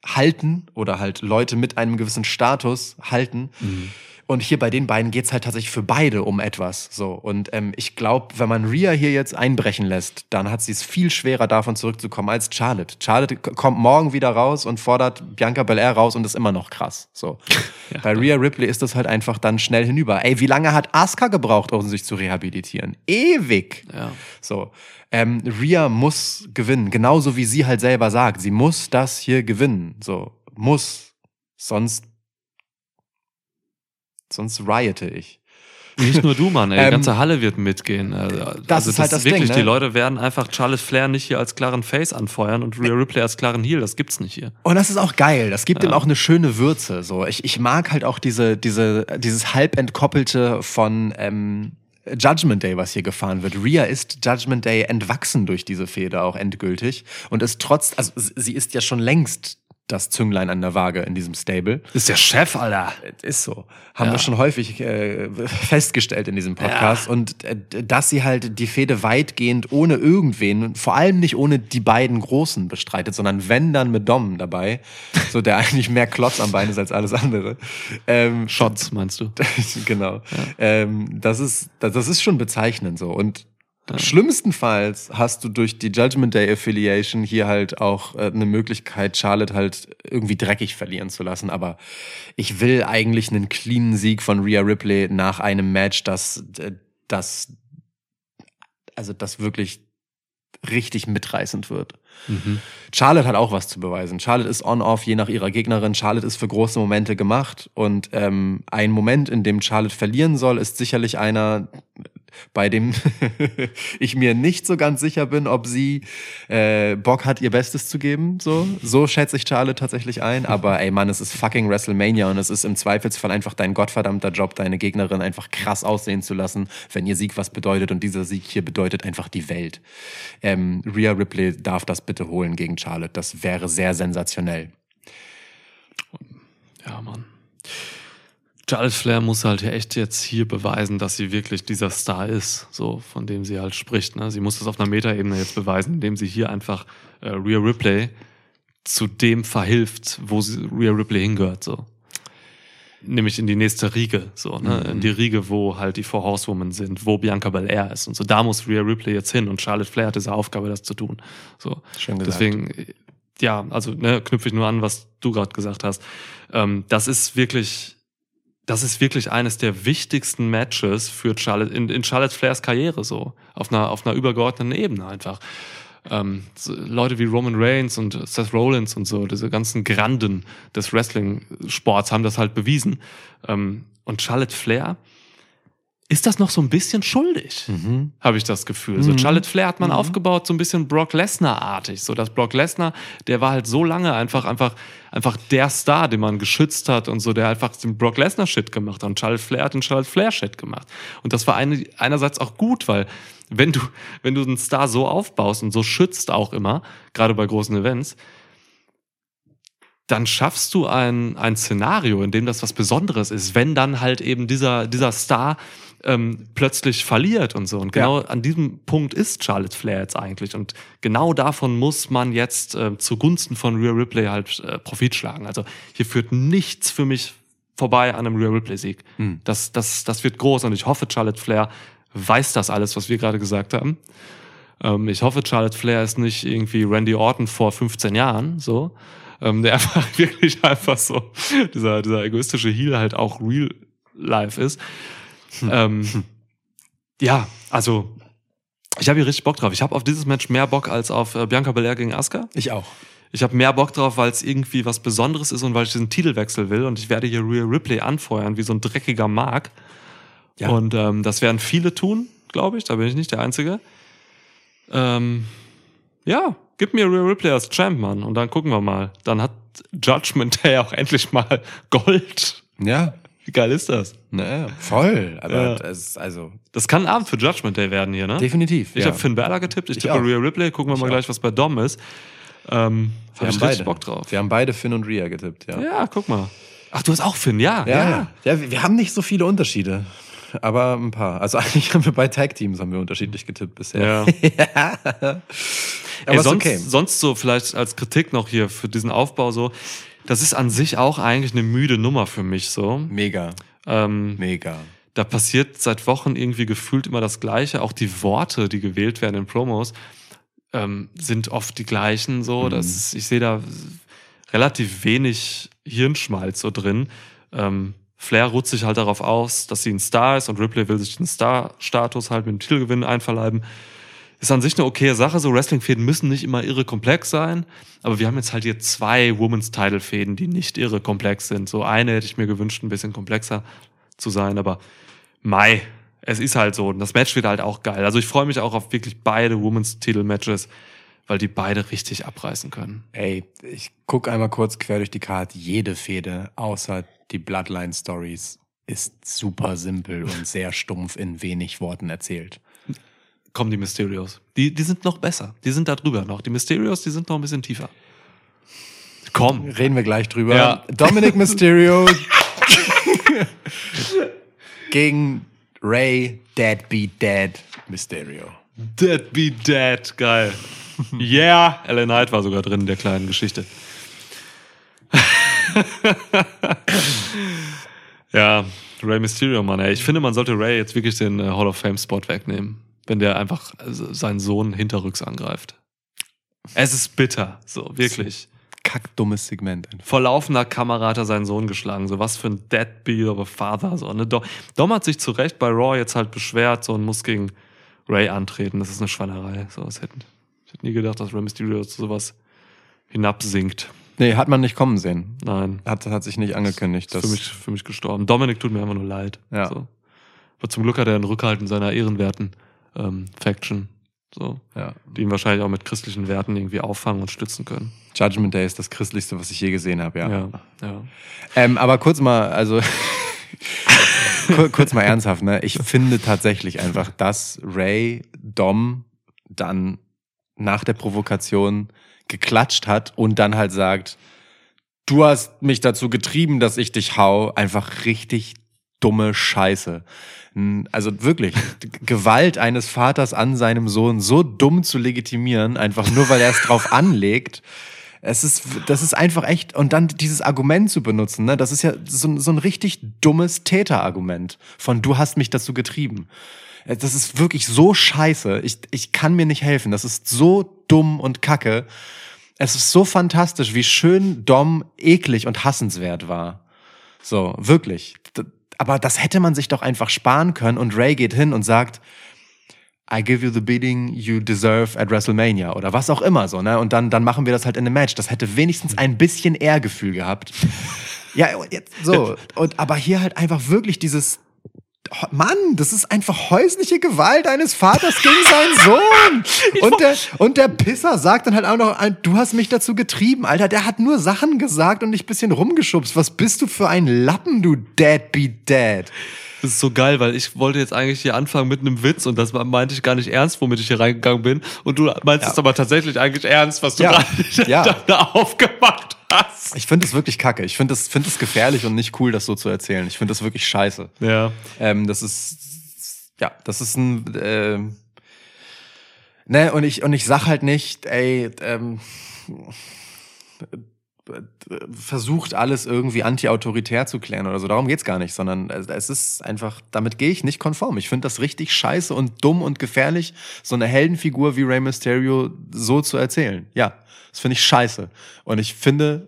halten oder halt Leute mit einem gewissen Status halten. Und hier bei den beiden geht's halt tatsächlich für beide um etwas. So. Und ähm, ich glaube, wenn man Rhea hier jetzt einbrechen lässt, dann hat sie es viel schwerer, davon zurückzukommen als Charlotte. Charlotte kommt morgen wieder raus und fordert Bianca Belair raus und ist immer noch krass. So. <laughs> Bei Rhea Ripley ist das halt einfach dann schnell hinüber. Ey, wie lange hat Asuka gebraucht, um sich zu rehabilitieren? Ewig. Ja. So. Ähm, Rhea muss gewinnen, genauso wie sie halt selber sagt. Sie muss das hier gewinnen. So. Muss. Sonst sonst riote ich. Nicht nur du, Mann, ey, die Ähm, ganze Halle wird mitgehen. Also, das ist halt das wirklich, Ding, ne? Die Leute werden einfach Charlotte Flair nicht hier als klaren Face anfeuern und Rhea Ripley als klaren Heel. Das gibt's nicht hier. Und das ist auch geil. Das gibt ihm auch eine schöne Würze. So, ich, ich mag halt auch diese, diese, dieses halb entkoppelte von ähm, Judgment Day, was hier gefahren wird. Rhea ist Judgment Day entwachsen durch diese Fehde auch endgültig und ist trotz, also sie ist ja schon längst das Zünglein an der Waage in diesem Stable. ist der Chef, Alter. Ist so. Haben Ja. wir schon häufig äh, festgestellt in diesem Podcast. Und äh, dass sie halt die Fehde weitgehend ohne irgendwen, vor allem nicht ohne die beiden Großen bestreitet, sondern wenn dann mit Dom dabei, <laughs> so der eigentlich mehr Klotz am Bein ist als alles andere. Ähm, Shots, meinst du? <laughs> genau. Ähm, das, ist, das, das ist schon bezeichnend so. Und schlimmstenfalls hast du durch die Judgment Day Affiliation hier halt auch äh, eine Möglichkeit, Charlotte halt irgendwie dreckig verlieren zu lassen. Aber ich will eigentlich einen cleanen Sieg von Rhea Ripley nach einem Match, das, das, also das wirklich richtig mitreißend wird. Mhm. Charlotte hat auch was zu beweisen. Charlotte ist on-off, je nach ihrer Gegnerin. Charlotte ist für große Momente gemacht. Und ähm, ein Moment, in dem Charlotte verlieren soll, ist sicherlich einer, bei dem <laughs> ich mir nicht so ganz sicher bin, ob sie äh, Bock hat, ihr Bestes zu geben. So, so schätze ich Charlotte tatsächlich ein. Aber ey Mann, es ist fucking WrestleMania und es ist im Zweifelsfall einfach dein gottverdammter Job, deine Gegnerin einfach krass aussehen zu lassen, wenn ihr Sieg was bedeutet. Und dieser Sieg hier bedeutet einfach die Welt. Ähm, Rhea Ripley darf das bitte holen gegen Charlotte. Das wäre sehr sensationell. Ja, Mann. Charlotte Flair muss halt echt jetzt hier beweisen, dass sie wirklich dieser Star ist, so von dem sie halt spricht. Ne? Sie muss das auf einer Metaebene jetzt beweisen, indem sie hier einfach äh, Rhea Ripley zu dem verhilft, wo sie, Rhea Ripley hingehört. So. Nämlich in die nächste Riege, so, ne? In die Riege, wo halt die Four Horsewomen sind, wo Bianca Belair ist. Und so, da muss Rhea Ripley jetzt hin und Charlotte Flair hat diese Aufgabe, das zu tun. So. Schön gesagt. Deswegen, ja, also ne, knüpfe ich nur an, was du gerade gesagt hast. Ähm, das ist wirklich, das ist wirklich eines der wichtigsten Matches für Charlotte, in, in Charlotte Flairs Karriere so. Auf einer, auf einer übergeordneten Ebene einfach. Ähm, so Leute wie Roman Reigns und Seth Rollins und so, diese ganzen Granden des Wrestling-Sports haben das halt bewiesen. Ähm, und Charlotte Flair ist das noch so ein bisschen schuldig, Mhm. habe ich das Gefühl. So Charlotte Flair hat man aufgebaut, so ein bisschen Brock Lesnar-artig. So dass Brock Lesnar, der war halt so lange einfach, einfach, einfach der Star, den man geschützt hat und so, der einfach den Brock Lesnar-Shit gemacht hat. Und Charlotte Flair hat den Charlotte Flair-Shit gemacht. Und das war eine, einerseits auch gut, weil wenn du, wenn du einen Star so aufbaust und so schützt auch immer, gerade bei großen Events, dann schaffst du ein, ein Szenario, in dem das was Besonderes ist, wenn dann halt eben dieser, dieser Star ähm, plötzlich verliert und so. Und genau an diesem Punkt ist Charlotte Flair jetzt eigentlich. Und genau davon muss man jetzt äh, zugunsten von Rhea Ripley halt äh, Profit schlagen. Also hier führt nichts für mich vorbei an einem Rhea Ripley-Sieg. Das, das, das wird groß und ich hoffe, Charlotte Flair weiß das alles, was wir gerade gesagt haben. Ähm, ich hoffe, Charlotte Flair ist nicht irgendwie Randy Orton vor 15 Jahren, so. Ähm, der <laughs> einfach wirklich einfach so, dieser, dieser egoistische Heel halt auch real life ist. Ähm, ja, also, ich habe hier richtig Bock drauf. Ich habe auf dieses Match mehr Bock als auf äh, Bianca Belair gegen Asuka. Ich auch. Ich habe mehr Bock drauf, weil es irgendwie was Besonderes ist und weil ich diesen Titelwechsel will. Und ich werde hier Rhea Ripley anfeuern, wie so ein dreckiger Mark. Ja. Und ähm, das werden viele tun, glaube ich. Da bin ich nicht der Einzige. Ähm, ja, gib mir Rhea Ripley als Champ, Mann. Und dann gucken wir mal. Dann hat Judgment Day auch endlich mal <laughs> Gold. Ja. Wie geil ist das? Naja, voll. Aber Ja. das ist also Das kann ein Abend für Judgment Day werden hier, ne? definitiv. Ich ja. habe Finn Balor getippt, ich, Ich tippe auch. Rhea Ripley. Gucken wir Ich mal auch. gleich, was bei Dom ist. Ähm, wir hab ich haben beide. Bock drauf. Wir haben beide Finn und Rhea getippt, ja. Ja, guck mal. Ach, du hast auch Finn, ja. Ja, ja. ja wir haben nicht so viele Unterschiede. Aber ein paar. Also <laughs> eigentlich haben wir bei Tag-Teams haben wir unterschiedlich getippt bisher. Ja. <laughs> Aber Ey, sonst, okay. sonst so vielleicht als Kritik noch hier für diesen Aufbau so, das ist an sich auch eigentlich eine müde Nummer für mich so. Mega. Ähm, Mega. da passiert seit Wochen irgendwie gefühlt immer das Gleiche. Auch die Worte, die gewählt werden in Promos, ähm, sind oft die gleichen so. Mhm. Das ich sehe da relativ wenig Hirnschmalz so drin. Ähm, Flair ruht sich halt darauf aus, dass sie ein Star ist und Ripley will sich den Star-Status halt mit dem Titelgewinn einverleiben. Ist an sich eine okaye Sache. So Wrestling-Fäden müssen nicht immer irre komplex sein. Aber wir haben jetzt halt hier zwei Women's-Title-Fäden, die nicht irre komplex sind. So eine hätte ich mir gewünscht, ein bisschen komplexer zu sein. Aber Mai, es ist halt so. Und das Match wird halt auch geil. Also ich freue mich auch auf wirklich beide Women's Titel-Matches, weil die beide richtig abreißen können. Ey, ich guck einmal kurz quer durch die Karte. Jede Fehde, außer die Bloodline Stories, ist super simpel und <laughs> sehr stumpf in wenig Worten erzählt. Kommen die Mysterios. Die, die sind noch besser. Die sind da drüber noch. Die Mysterios, die sind noch ein bisschen tiefer. Komm. Reden wir gleich drüber. Ja. Dominic <laughs> Mysterio gegen Ray Deadbeat Dead Mysterio. Dead be dead. Geil. Yeah. LA Knight war sogar drin in der kleinen Geschichte. <laughs> ja, Ray Mysterio, Mann, ey. Ich finde, man sollte Ray jetzt wirklich den äh, Hall of Fame Spot wegnehmen, wenn der einfach äh, seinen Sohn hinterrücks angreift. Es ist bitter, so, wirklich. Kackdummes Segment. einfach. Vor laufender Kamera hat er seinen Sohn geschlagen. So was für ein Deadbeat of a Father. So, ne? Dom, Dom hat sich zu Recht bei Raw jetzt halt beschwert so, und muss gegen Ray antreten. Das ist eine Schweinerei. So, was hätten, ich hätte nie gedacht, dass Ray Mysterio zu sowas hinabsinkt. Nee, hat man nicht kommen sehen. Nein. Hat, hat sich nicht angekündigt. ist Dass, für mich, für mich gestorben. Dominik tut mir einfach nur leid. Ja. So. Aber zum Glück hat er einen Rückhalt in seiner ehrenwerten ähm, Faction. So. ja. Die ihn wahrscheinlich auch mit christlichen Werten irgendwie auffangen und stützen können. Judgment Day ist das christlichste, was ich je gesehen habe, ja. Ja. ja. Ähm, aber kurz mal, also <laughs> kur- kurz mal ernsthaft, ne? Ich finde tatsächlich einfach, dass Ray Dom dann nach der Provokation geklatscht hat und dann halt sagt, du hast mich dazu getrieben, dass ich dich hau, einfach richtig dumme Scheiße. Also wirklich, <laughs> Gewalt eines Vaters an seinem Sohn so dumm zu legitimieren, einfach nur weil er es drauf anlegt. Es ist, das ist einfach echt, und dann dieses Argument zu benutzen, ne, das ist ja so, ein- so ein richtig dummes Täterargument von du hast mich dazu getrieben. Äh, Das ist wirklich so scheiße. Ich, ich kann mir nicht helfen. Das ist so dumm und kacke. Es ist so fantastisch, wie schön Dom eklig und hassenswert war. So, wirklich. Aber das hätte man sich doch einfach sparen können und Ray geht hin und sagt, I give you the beating you deserve at WrestleMania oder was auch immer so, ne? Und dann, dann machen wir das halt in einem Match. Das hätte wenigstens ein bisschen Ehrgefühl gehabt. <laughs> Ja, jetzt, so. Und, aber hier halt einfach wirklich dieses, Mann, das ist einfach häusliche Gewalt eines Vaters gegen seinen Sohn. <laughs> Und der, und der Pisser sagt dann halt auch noch, du hast mich dazu getrieben, Alter. Der hat nur Sachen gesagt und dich ein bisschen rumgeschubst. Was bist du für ein Lappen, du Deadbeat Dad? Das ist so geil, weil ich wollte jetzt eigentlich hier anfangen mit einem Witz und das meinte ich gar nicht ernst, womit ich hier reingegangen bin. Und du meinst Ja. es aber tatsächlich eigentlich ernst, was du Ja. gerade <laughs> Ja. da aufgemacht hast. Ich finde das wirklich kacke. Ich finde das, finde das gefährlich und nicht cool, das so zu erzählen. Ich finde das wirklich scheiße. Ja. Ähm, das ist, ja, das ist ein, ähm, ne, und ich, und ich sag halt nicht, ey, ähm, versucht alles irgendwie anti-autoritär zu klären oder so. Darum geht's gar nicht, sondern es ist einfach, damit gehe ich nicht konform. Ich finde das richtig scheiße und dumm und gefährlich, so eine Heldenfigur wie Rey Mysterio so zu erzählen. Ja, das finde ich scheiße. Und ich finde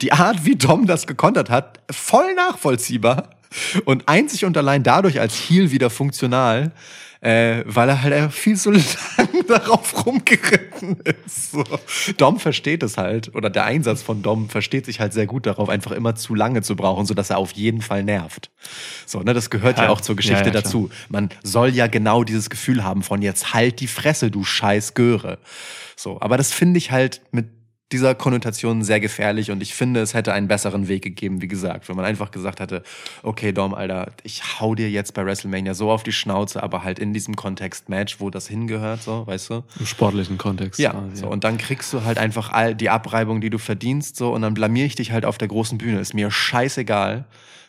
die Art, wie Dom das gekontert hat, voll nachvollziehbar und einzig und allein dadurch als Heel wieder funktional, äh, weil er halt einfach viel zu <laughs> lang darauf rumgeritten ist. So. Dom versteht es halt, oder der Einsatz von Dom versteht sich halt sehr gut darauf, einfach immer zu lange zu brauchen, sodass er auf jeden Fall nervt. So, ne, das gehört ja, Ja. auch zur Geschichte Ja, ja, dazu. Man soll ja genau dieses Gefühl haben von jetzt halt die Fresse, du scheiß Göre. So, aber das finde ich halt mit dieser Konnotation sehr gefährlich und ich finde, es hätte einen besseren Weg gegeben, wie gesagt, wenn man einfach gesagt hätte, okay, Dom, Alter, ich hau dir jetzt bei WrestleMania so auf die Schnauze, aber halt in diesem Kontext Match, wo das hingehört, so, weißt du? Im sportlichen Kontext. Ja, quasi, so, und dann kriegst du halt einfach all die Abreibung, die du verdienst, so, und dann blamier ich dich halt auf der großen Bühne. Ist mir scheißegal.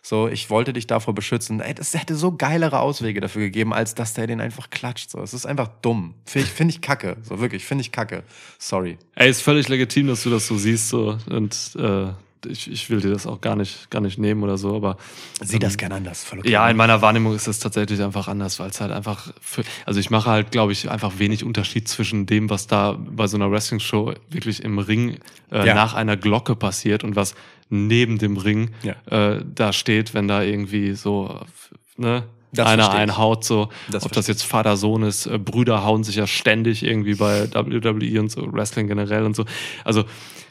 So, ich wollte dich davor beschützen. Ey, das hätte so geilere Auswege dafür gegeben, als dass der den einfach klatscht. So, es ist einfach dumm. Finde ich, find ich kacke. So, wirklich, finde ich kacke. Sorry. Ey, ist völlig legitim, dass du das so siehst, so. Und äh, ich, ich will dir das auch gar nicht, gar nicht nehmen oder so, aber. Sieh das gerne anders. Voll okay. Ja, in meiner Wahrnehmung ist das tatsächlich einfach anders, weil es halt einfach, für, also ich mache halt, glaube ich, einfach wenig Unterschied zwischen dem, was da bei so einer Wrestling-Show wirklich im Ring äh, Ja. nach einer Glocke passiert und was neben dem Ring Ja. äh, da steht, wenn da irgendwie so, ne, Das einer verstehe einhaut, so, Das ob das jetzt Vater-Sohn ist, äh, Brüder hauen sich ja ständig irgendwie bei WWE und so, Wrestling generell und so. Also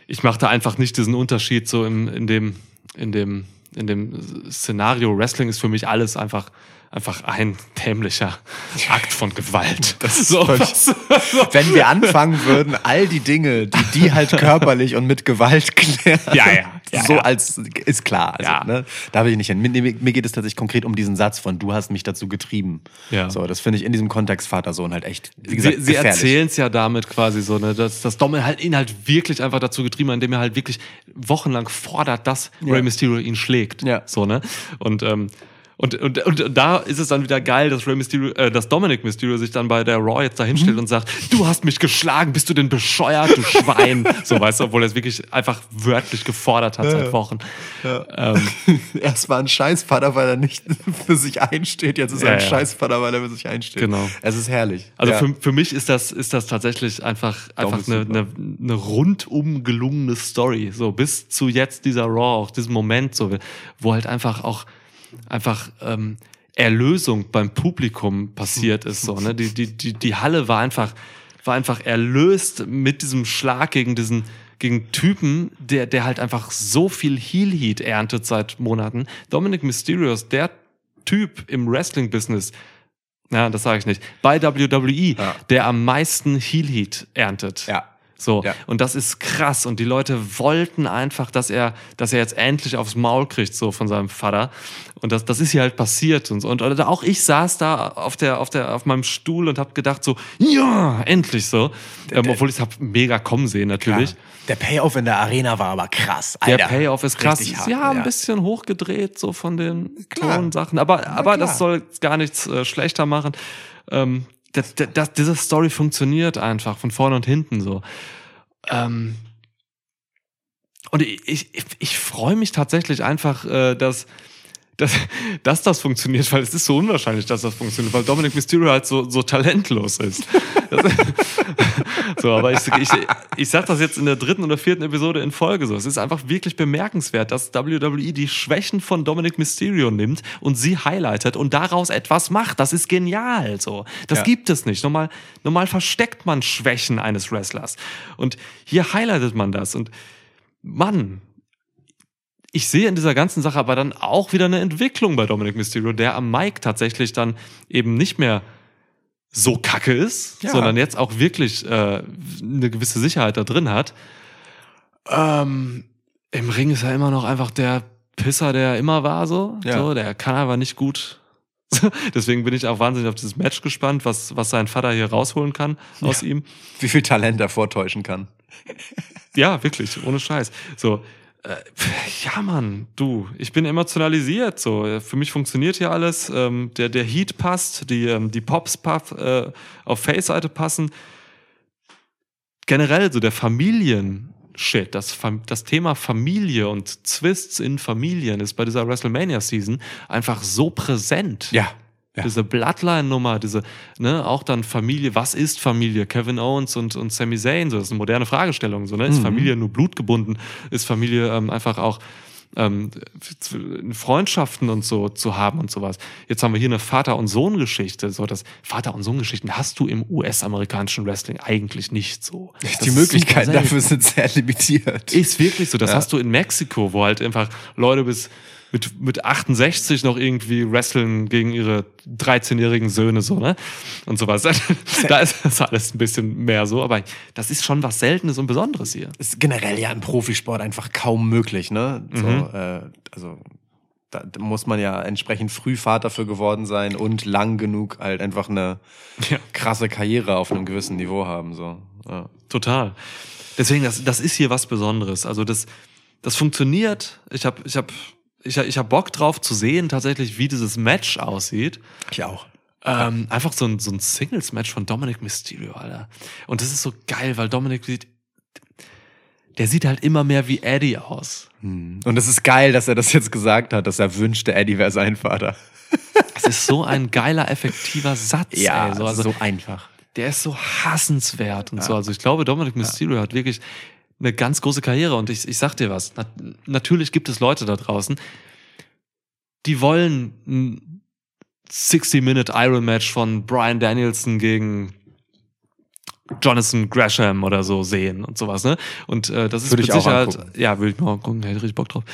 ich mache da einfach nicht diesen Unterschied so im, in dem, in dem in dem Szenario Wrestling ist für mich alles einfach einfach ein dämlicher Akt von Gewalt. <laughs> Das ist so, was, <laughs> Wenn wir anfangen würden, all die Dinge, die die halt <laughs> körperlich und mit Gewalt klären, Ja, ja, ja, so ja. als ist klar. Also, Ja. ne, da will ich nicht hin. Mir, mir geht es tatsächlich konkret um diesen Satz von "Du hast mich dazu getrieben". Ja. So, das finde ich in diesem Kontext Vater-Sohn halt echt, wie gesagt, sie, sie erzählen es ja damit quasi so, ne, dass, dass Dom halt ihn halt wirklich einfach dazu getrieben hat, indem er halt wirklich wochenlang fordert, dass. Rey Mysterio ihn schlägt. Ja. So, ne? Und, ähm, und, und, und da ist es dann wieder geil, dass Rey Mysterio, äh, dass Dominic Mysterio sich dann bei der Raw jetzt da hinstellt Mhm. und sagt, du hast mich geschlagen, bist du denn bescheuert, du Schwein? <laughs> so, weißt du, obwohl er es wirklich einfach wörtlich gefordert hat seit Wochen. Ähm, <laughs> Erst war ein Scheißvater, weil er nicht <laughs> für sich einsteht. Jetzt ist er Ja, ein ja. Scheißvater, weil er für sich einsteht. Genau. Es ist herrlich. Also ja. für, für mich ist das, ist das tatsächlich einfach, einfach eine, eine, eine rundum gelungene Story. So bis zu jetzt dieser Raw, auch diesem Moment, so, wo halt einfach auch einfach ähm, Erlösung beim Publikum passiert ist. So, ne? die, die, die, die Halle war einfach, war einfach erlöst mit diesem Schlag gegen diesen gegen Typen, der, der halt einfach so viel Heel-Heat erntet seit Monaten. Dominic Mysterio ist der Typ im Wrestling-Business, ja, das sage ich nicht. Bei WWE, Ja. der am meisten Heel Heat erntet. Ja. So. Ja. Und das ist krass. Und die Leute wollten einfach, dass er, dass er jetzt endlich aufs Maul kriegt, so von seinem Vater. Und das, das ist hier halt passiert und so. Und auch ich saß da auf der, auf der, auf meinem Stuhl und habe gedacht so, ja, endlich so. Ähm, obwohl ich es hab mega kommen sehen, natürlich. Ja. Der Payoff in der Arena war aber krass. Der Alter. Payoff ist krass. Hart, ja, ein bisschen hochgedreht, so von den Klar. Tonsachen. Aber, aber klar. das soll gar nichts äh, schlechter machen. Ähm, das, das, diese Story funktioniert einfach von vorne und hinten so. Ähm, und ich, ich, ich freue mich tatsächlich einfach, äh, dass, dass, dass das funktioniert, weil es ist so unwahrscheinlich, dass das funktioniert, weil Dominic Mysterio halt so, so talentlos ist. Das, <laughs> so, aber ich, ich, ich sag das jetzt in der dritten oder vierten Episode in Folge so. Es ist einfach wirklich bemerkenswert, dass WWE die Schwächen von Dominic Mysterio nimmt und sie highlightet und daraus etwas macht. Das ist genial so. Das Ja. gibt es nicht. Normal, normal versteckt man Schwächen eines Wrestlers. Und hier highlightet man das. Und Mann, ich sehe in dieser ganzen Sache aber dann auch wieder eine Entwicklung bei Dominic Mysterio, der am Mic tatsächlich dann eben nicht mehr so kacke ist, Ja. sondern jetzt auch wirklich äh, eine gewisse Sicherheit da drin hat. Ähm, Im Ring ist er immer noch einfach der Pisser, der er immer war, so. Ja. so der kann aber nicht gut. <laughs> Deswegen bin ich auch wahnsinnig auf dieses Match gespannt, was, was sein Vater hier rausholen kann aus ihm. Wie viel Talent er vortäuschen kann. Ja, wirklich, ohne Scheiß. So, äh, <laughs> ja, Mann, du, ich bin emotionalisiert. So, für mich funktioniert hier alles. Ähm, der, der Heat passt, die, ähm, die Pops paff, äh, auf Face-Seite passen. Generell so der Familien-Shit, das, das Thema Familie und Twists in Familien ist bei dieser WrestleMania-Season einfach so präsent Ja. Ja. diese Bloodline-Nummer, diese, ne, auch dann Familie, was ist Familie? Kevin Owens und, und Sami Zayn, so, das ist eine moderne Fragestellung, so, ne? Ist Mhm. Familie nur blutgebunden? Ist Familie ähm, einfach auch ähm, Freundschaften und so zu haben und sowas. Jetzt haben wir hier eine Vater- und Sohn-Geschichte. So, das Vater- und Sohn-Geschichten hast du im US-amerikanischen Wrestling eigentlich nicht so. Die Möglichkeiten dafür sind sehr limitiert. Ist wirklich so. Das Ja. hast du in Mexiko, wo halt einfach Leute bis mit, mit 68 noch irgendwie wresteln gegen ihre 13-jährigen Söhne, so, ne? Und sowas. <laughs> da ist das alles ein bisschen mehr so, aber das ist schon was Seltenes und Besonderes hier. ist generell ja im Profisport einfach kaum möglich, ne? So, Mhm. äh, also da, muss man ja entsprechend früh Vater für geworden sein und lang genug halt einfach eine Ja. krasse Karriere auf einem gewissen Niveau haben. So. Ja. Total. Deswegen, das, das ist hier was Besonderes. Also das, das funktioniert. Ich habe ich hab, ich hab, ich hab Bock drauf zu sehen, tatsächlich, wie dieses Match aussieht. Ich auch. Ähm, einfach so ein, so ein Singles-Match von Dominic Mysterio, Alter. Und das ist so geil, weil Dominic sieht, der sieht halt immer mehr wie Eddie aus. Und es ist geil, dass er das jetzt gesagt hat, dass er wünschte, Eddie wäre sein Vater. <laughs> Das ist so ein geiler, effektiver Satz. ey. so, also, so einfach. der ist so hassenswert und so. Also ich glaube, Dominic Mysterio hat wirklich eine ganz große Karriere. Und ich, ich sag dir was, nat natürlich gibt es Leute da draußen, die wollen ein 60-Minute Iron-Match von Brian Danielson gegen Jonathan Gresham oder so sehen und sowas, ne? Und äh, das ist Würde mit Sicherheit, ja, würde ich mal gucken, hätte ich richtig Bock drauf.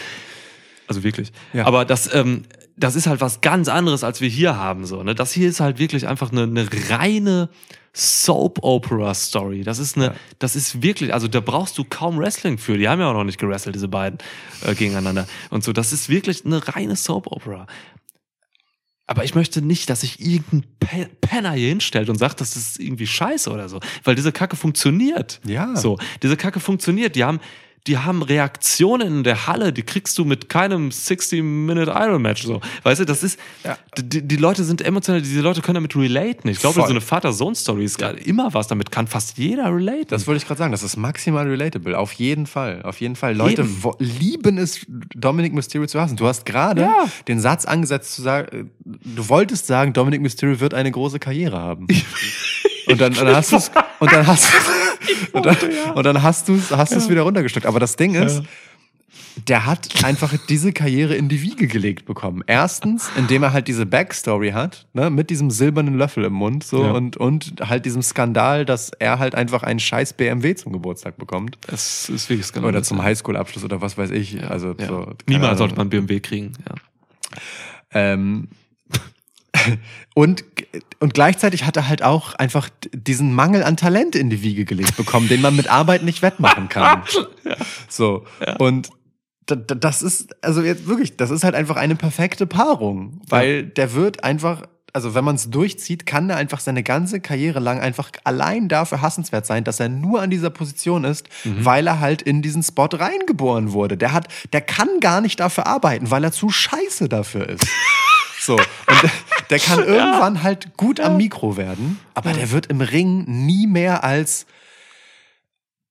Also wirklich. Ja. Aber das, ähm, das ist halt was ganz anderes, als wir hier haben. So, ne? Das hier ist halt wirklich einfach eine, eine reine Soap-Opera-Story. Das ist eine, Ja. das ist wirklich, also da brauchst du kaum Wrestling für. Die haben ja auch noch nicht gewrestelt, diese beiden äh, gegeneinander. Und so, das ist wirklich eine reine Soap-Opera. Aber ich möchte nicht, dass sich irgendein Pe- Penner hier hinstellt und sagt, das ist irgendwie scheiße oder so. Weil diese Kacke funktioniert. Ja. So, diese Kacke funktioniert. Die haben, die haben Reaktionen in der Halle, die kriegst du mit keinem 60-Minute Iron-Match. So. Weißt du, das ist, Ja. die, die Leute sind emotional, diese Leute können damit relaten. Ich glaube, Voll. so eine Vater-Sohn-Story ist gerade immer was, damit kann fast jeder relaten. Das wollte ich gerade sagen, das ist maximal relatable. Auf jeden Fall. Auf jeden Fall. Leute wo- lieben es, Dominic Mysterio zu hassen. Du hast gerade Ja. den Satz angesetzt zu sagen, äh, du wolltest sagen, Dominic Mysterio wird eine große Karriere haben. <laughs> Und dann, dann hast du es und dann hast <laughs> und dann, und dann hast du es hast du's wieder runtergestückt. Aber das Ding ist, der hat einfach diese Karriere in die Wiege gelegt bekommen. Erstens, indem er halt diese Backstory hat, ne, mit diesem silbernen Löffel im Mund, so Ja. und und halt diesem Skandal, dass er halt einfach einen scheiß BMW zum Geburtstag bekommt das ist wirklich skandalös. oder zum Highschool-Abschluss oder was weiß ich. Also ja. so, Niemals Ahnung. sollte man BMW kriegen. Ja. Ähm, und, und gleichzeitig hat er halt auch einfach diesen Mangel an Talent in die Wiege gelegt bekommen, den man mit Arbeit nicht wettmachen kann. <laughs> So. Und da- da- das ist, also jetzt wirklich, das ist halt einfach eine perfekte Paarung, weil der wird einfach, also wenn man es durchzieht, kann er einfach seine ganze Karriere lang einfach allein dafür hassenswert sein, dass er nur an dieser Position ist, weil er halt in diesen Spot reingeboren wurde. Der hat, der kann gar nicht dafür arbeiten, weil er zu scheiße dafür ist. <laughs> So. Und der, kann <laughs> irgendwann halt gut am Mikro werden, aber der wird im Ring nie mehr als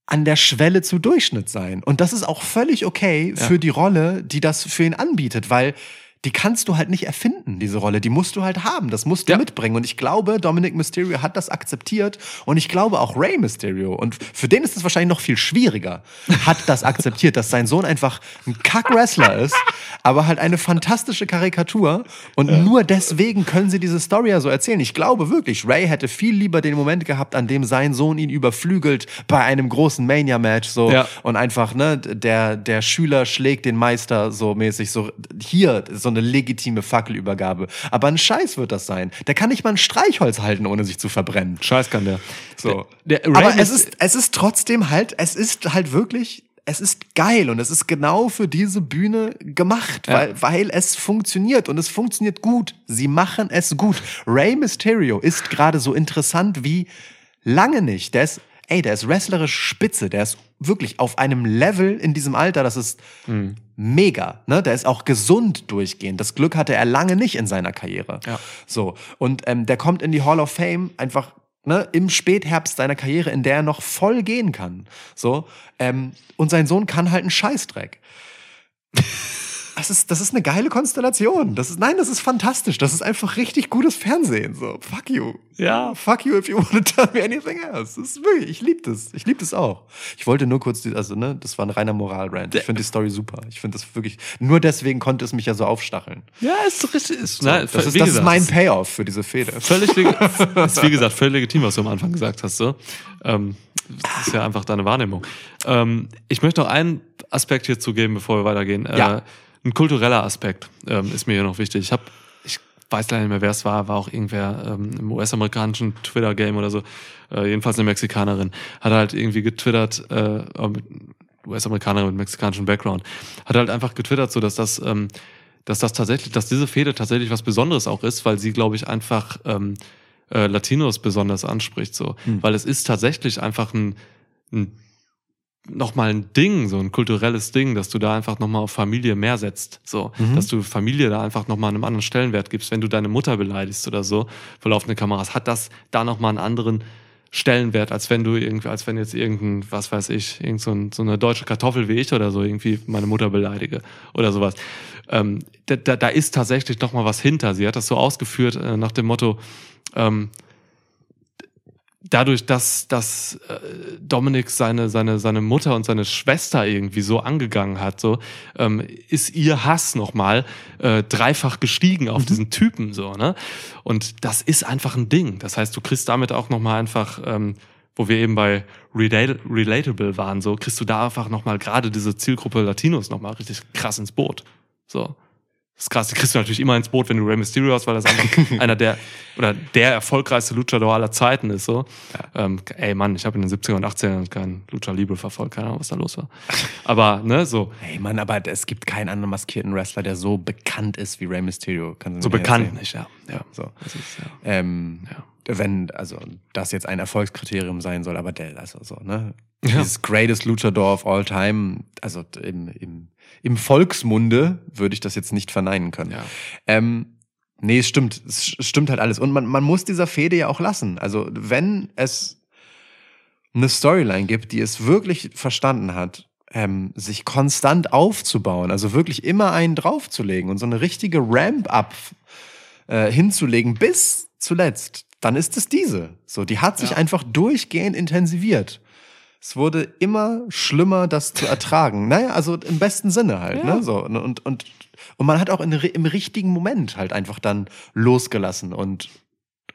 an der Schwelle zu Durchschnitt sein. Und das ist auch völlig okay für die Rolle, die das für ihn anbietet, weil die kannst du halt nicht erfinden, diese Rolle. Die musst du halt haben. Das musst du Ja. mitbringen. Und ich glaube, Dominic Mysterio hat das akzeptiert. Und ich glaube auch Rey Mysterio. Und für den ist es wahrscheinlich noch viel schwieriger. Hat das akzeptiert, dass sein Sohn einfach ein Kack-Wrestler ist, aber halt eine fantastische Karikatur. Und nur deswegen können sie diese Story ja so erzählen. Ich glaube wirklich, Ray hätte viel lieber den Moment gehabt, an dem sein Sohn ihn überflügelt bei einem großen Mania-Match, so. Ja. Und einfach, ne, der, der Schüler schlägt den Meister so mäßig, so, hier, so eine legitime Fackelübergabe. Aber ein Scheiß wird das sein. Der kann nicht mal ein Streichholz halten, ohne sich zu verbrennen. Scheiß kann der. So. Der, der Aber es ist, es ist trotzdem halt, es ist halt wirklich, es ist geil und es ist genau für diese Bühne gemacht, Ja. weil, weil es funktioniert und es funktioniert gut. Sie machen es gut. Rey Mysterio ist gerade so interessant wie lange nicht. Der ist, ey, der ist wrestlerisch spitze. Der ist wirklich auf einem Level in diesem Alter, das ist mega. Ne? Der ist auch gesund durchgehend. Das Glück hatte er lange nicht in seiner Karriere. Ja. So. Und ähm, der kommt in die Hall of Fame einfach ne, im Spätherbst seiner Karriere, in der er noch voll gehen kann. So. Ähm, und sein Sohn kann halt einen Scheißdreck. Das ist, das ist eine geile Konstellation. Das ist, nein, das ist fantastisch. Das ist einfach richtig gutes Fernsehen. So, fuck you. Ja. Fuck you if you want to tell me anything else. Das ist wirklich, ich liebe das. Ich liebe das auch. Ich wollte nur kurz, die, also, ne, das war ein reiner Moral-Rant. Ich finde die Story super. Ich finde das wirklich, nur deswegen konnte es mich ja so aufstacheln. Ja, ist richtig. Ist, So, na, das ist, das ist gesagt, mein ist Payoff für diese Fehde. Völlig, <laughs> <laughs> ist wie gesagt, völlig legitim, was du am Anfang gesagt hast. So. Ähm, das ist ja einfach deine Wahrnehmung. Ähm, ich möchte noch einen Aspekt hierzu geben, bevor wir weitergehen. Ja. Äh, ein kultureller Aspekt ähm, ist mir hier noch wichtig. Ich habe, ich weiß leider nicht mehr, wer es war, war auch irgendwer ähm, im US-amerikanischen Twitter-Game oder so, äh, jedenfalls eine Mexikanerin, hat halt irgendwie getwittert, äh, US-Amerikanerin mit mexikanischem Background, hat halt einfach getwittert, so dass das, ähm, dass das tatsächlich, dass diese Fehde tatsächlich was Besonderes auch ist, weil sie, glaube ich, einfach ähm, äh, Latinos besonders anspricht, so, Hm. weil es ist tatsächlich einfach ein, ein nochmal ein Ding, so ein kulturelles Ding, dass du da einfach nochmal auf Familie mehr setzt. So, Mhm. dass du Familie da einfach nochmal einen anderen Stellenwert gibst. Wenn du deine Mutter beleidigst oder so, vor laufende Kameras, hat das da nochmal einen anderen Stellenwert, als wenn du irgendwie, als wenn jetzt irgendein, was weiß ich, irgend so, ein, so eine deutsche Kartoffel wie ich oder so irgendwie meine Mutter beleidige oder sowas. Ähm, da, da, da ist tatsächlich nochmal was hinter. Sie hat das so ausgeführt äh, nach dem Motto, ähm, dadurch, dass, dass äh, Dominik seine, seine, seine Mutter und seine Schwester irgendwie so angegangen hat, so, ähm, ist ihr Hass nochmal äh, dreifach gestiegen auf diesen Typen, so, ne? Und das ist einfach ein Ding. Das heißt, du kriegst damit auch nochmal einfach, ähm, wo wir eben bei Relatable waren, so, kriegst du da einfach nochmal gerade diese Zielgruppe Latinos nochmal richtig krass ins Boot. So. Das ist krass, die kriegst du natürlich immer ins Boot, wenn du Rey Mysterio hast, weil das einfach <laughs> einer der, oder der erfolgreichste Luchador aller Zeiten ist, so. Ähm, ey Mann, ich habe in den 70er und 80ern kein Lucha Libre verfolgt, keine Ahnung, was da los war. Aber, ne, so, Hey Mann, aber es gibt keinen anderen maskierten Wrestler, der so bekannt ist wie Rey Mysterio. So bekannt erzählen? nicht, ja. Ja, So. ist, ja. Ähm, Ja. Wenn, also das jetzt ein Erfolgskriterium sein soll, aber der, also so, ne? Ja. Dieses greatest Luchador of all time, also im, im, im Volksmunde würde ich das jetzt nicht verneinen können. Ja. Ähm, nee, es stimmt. Es stimmt halt alles. Und man, man muss dieser Fehde ja auch lassen. Also, wenn es eine Storyline gibt, die es wirklich verstanden hat, ähm, sich konstant aufzubauen, also wirklich immer einen draufzulegen und so eine richtige Ramp-up äh, hinzulegen bis zuletzt, dann ist es diese. So, die hat sich Ja. einfach durchgehend intensiviert. Es wurde immer schlimmer, das zu ertragen. Naja, also im besten Sinne halt. Ja. Ne? So, und, und, und, und man hat auch in, im richtigen Moment halt einfach dann losgelassen und,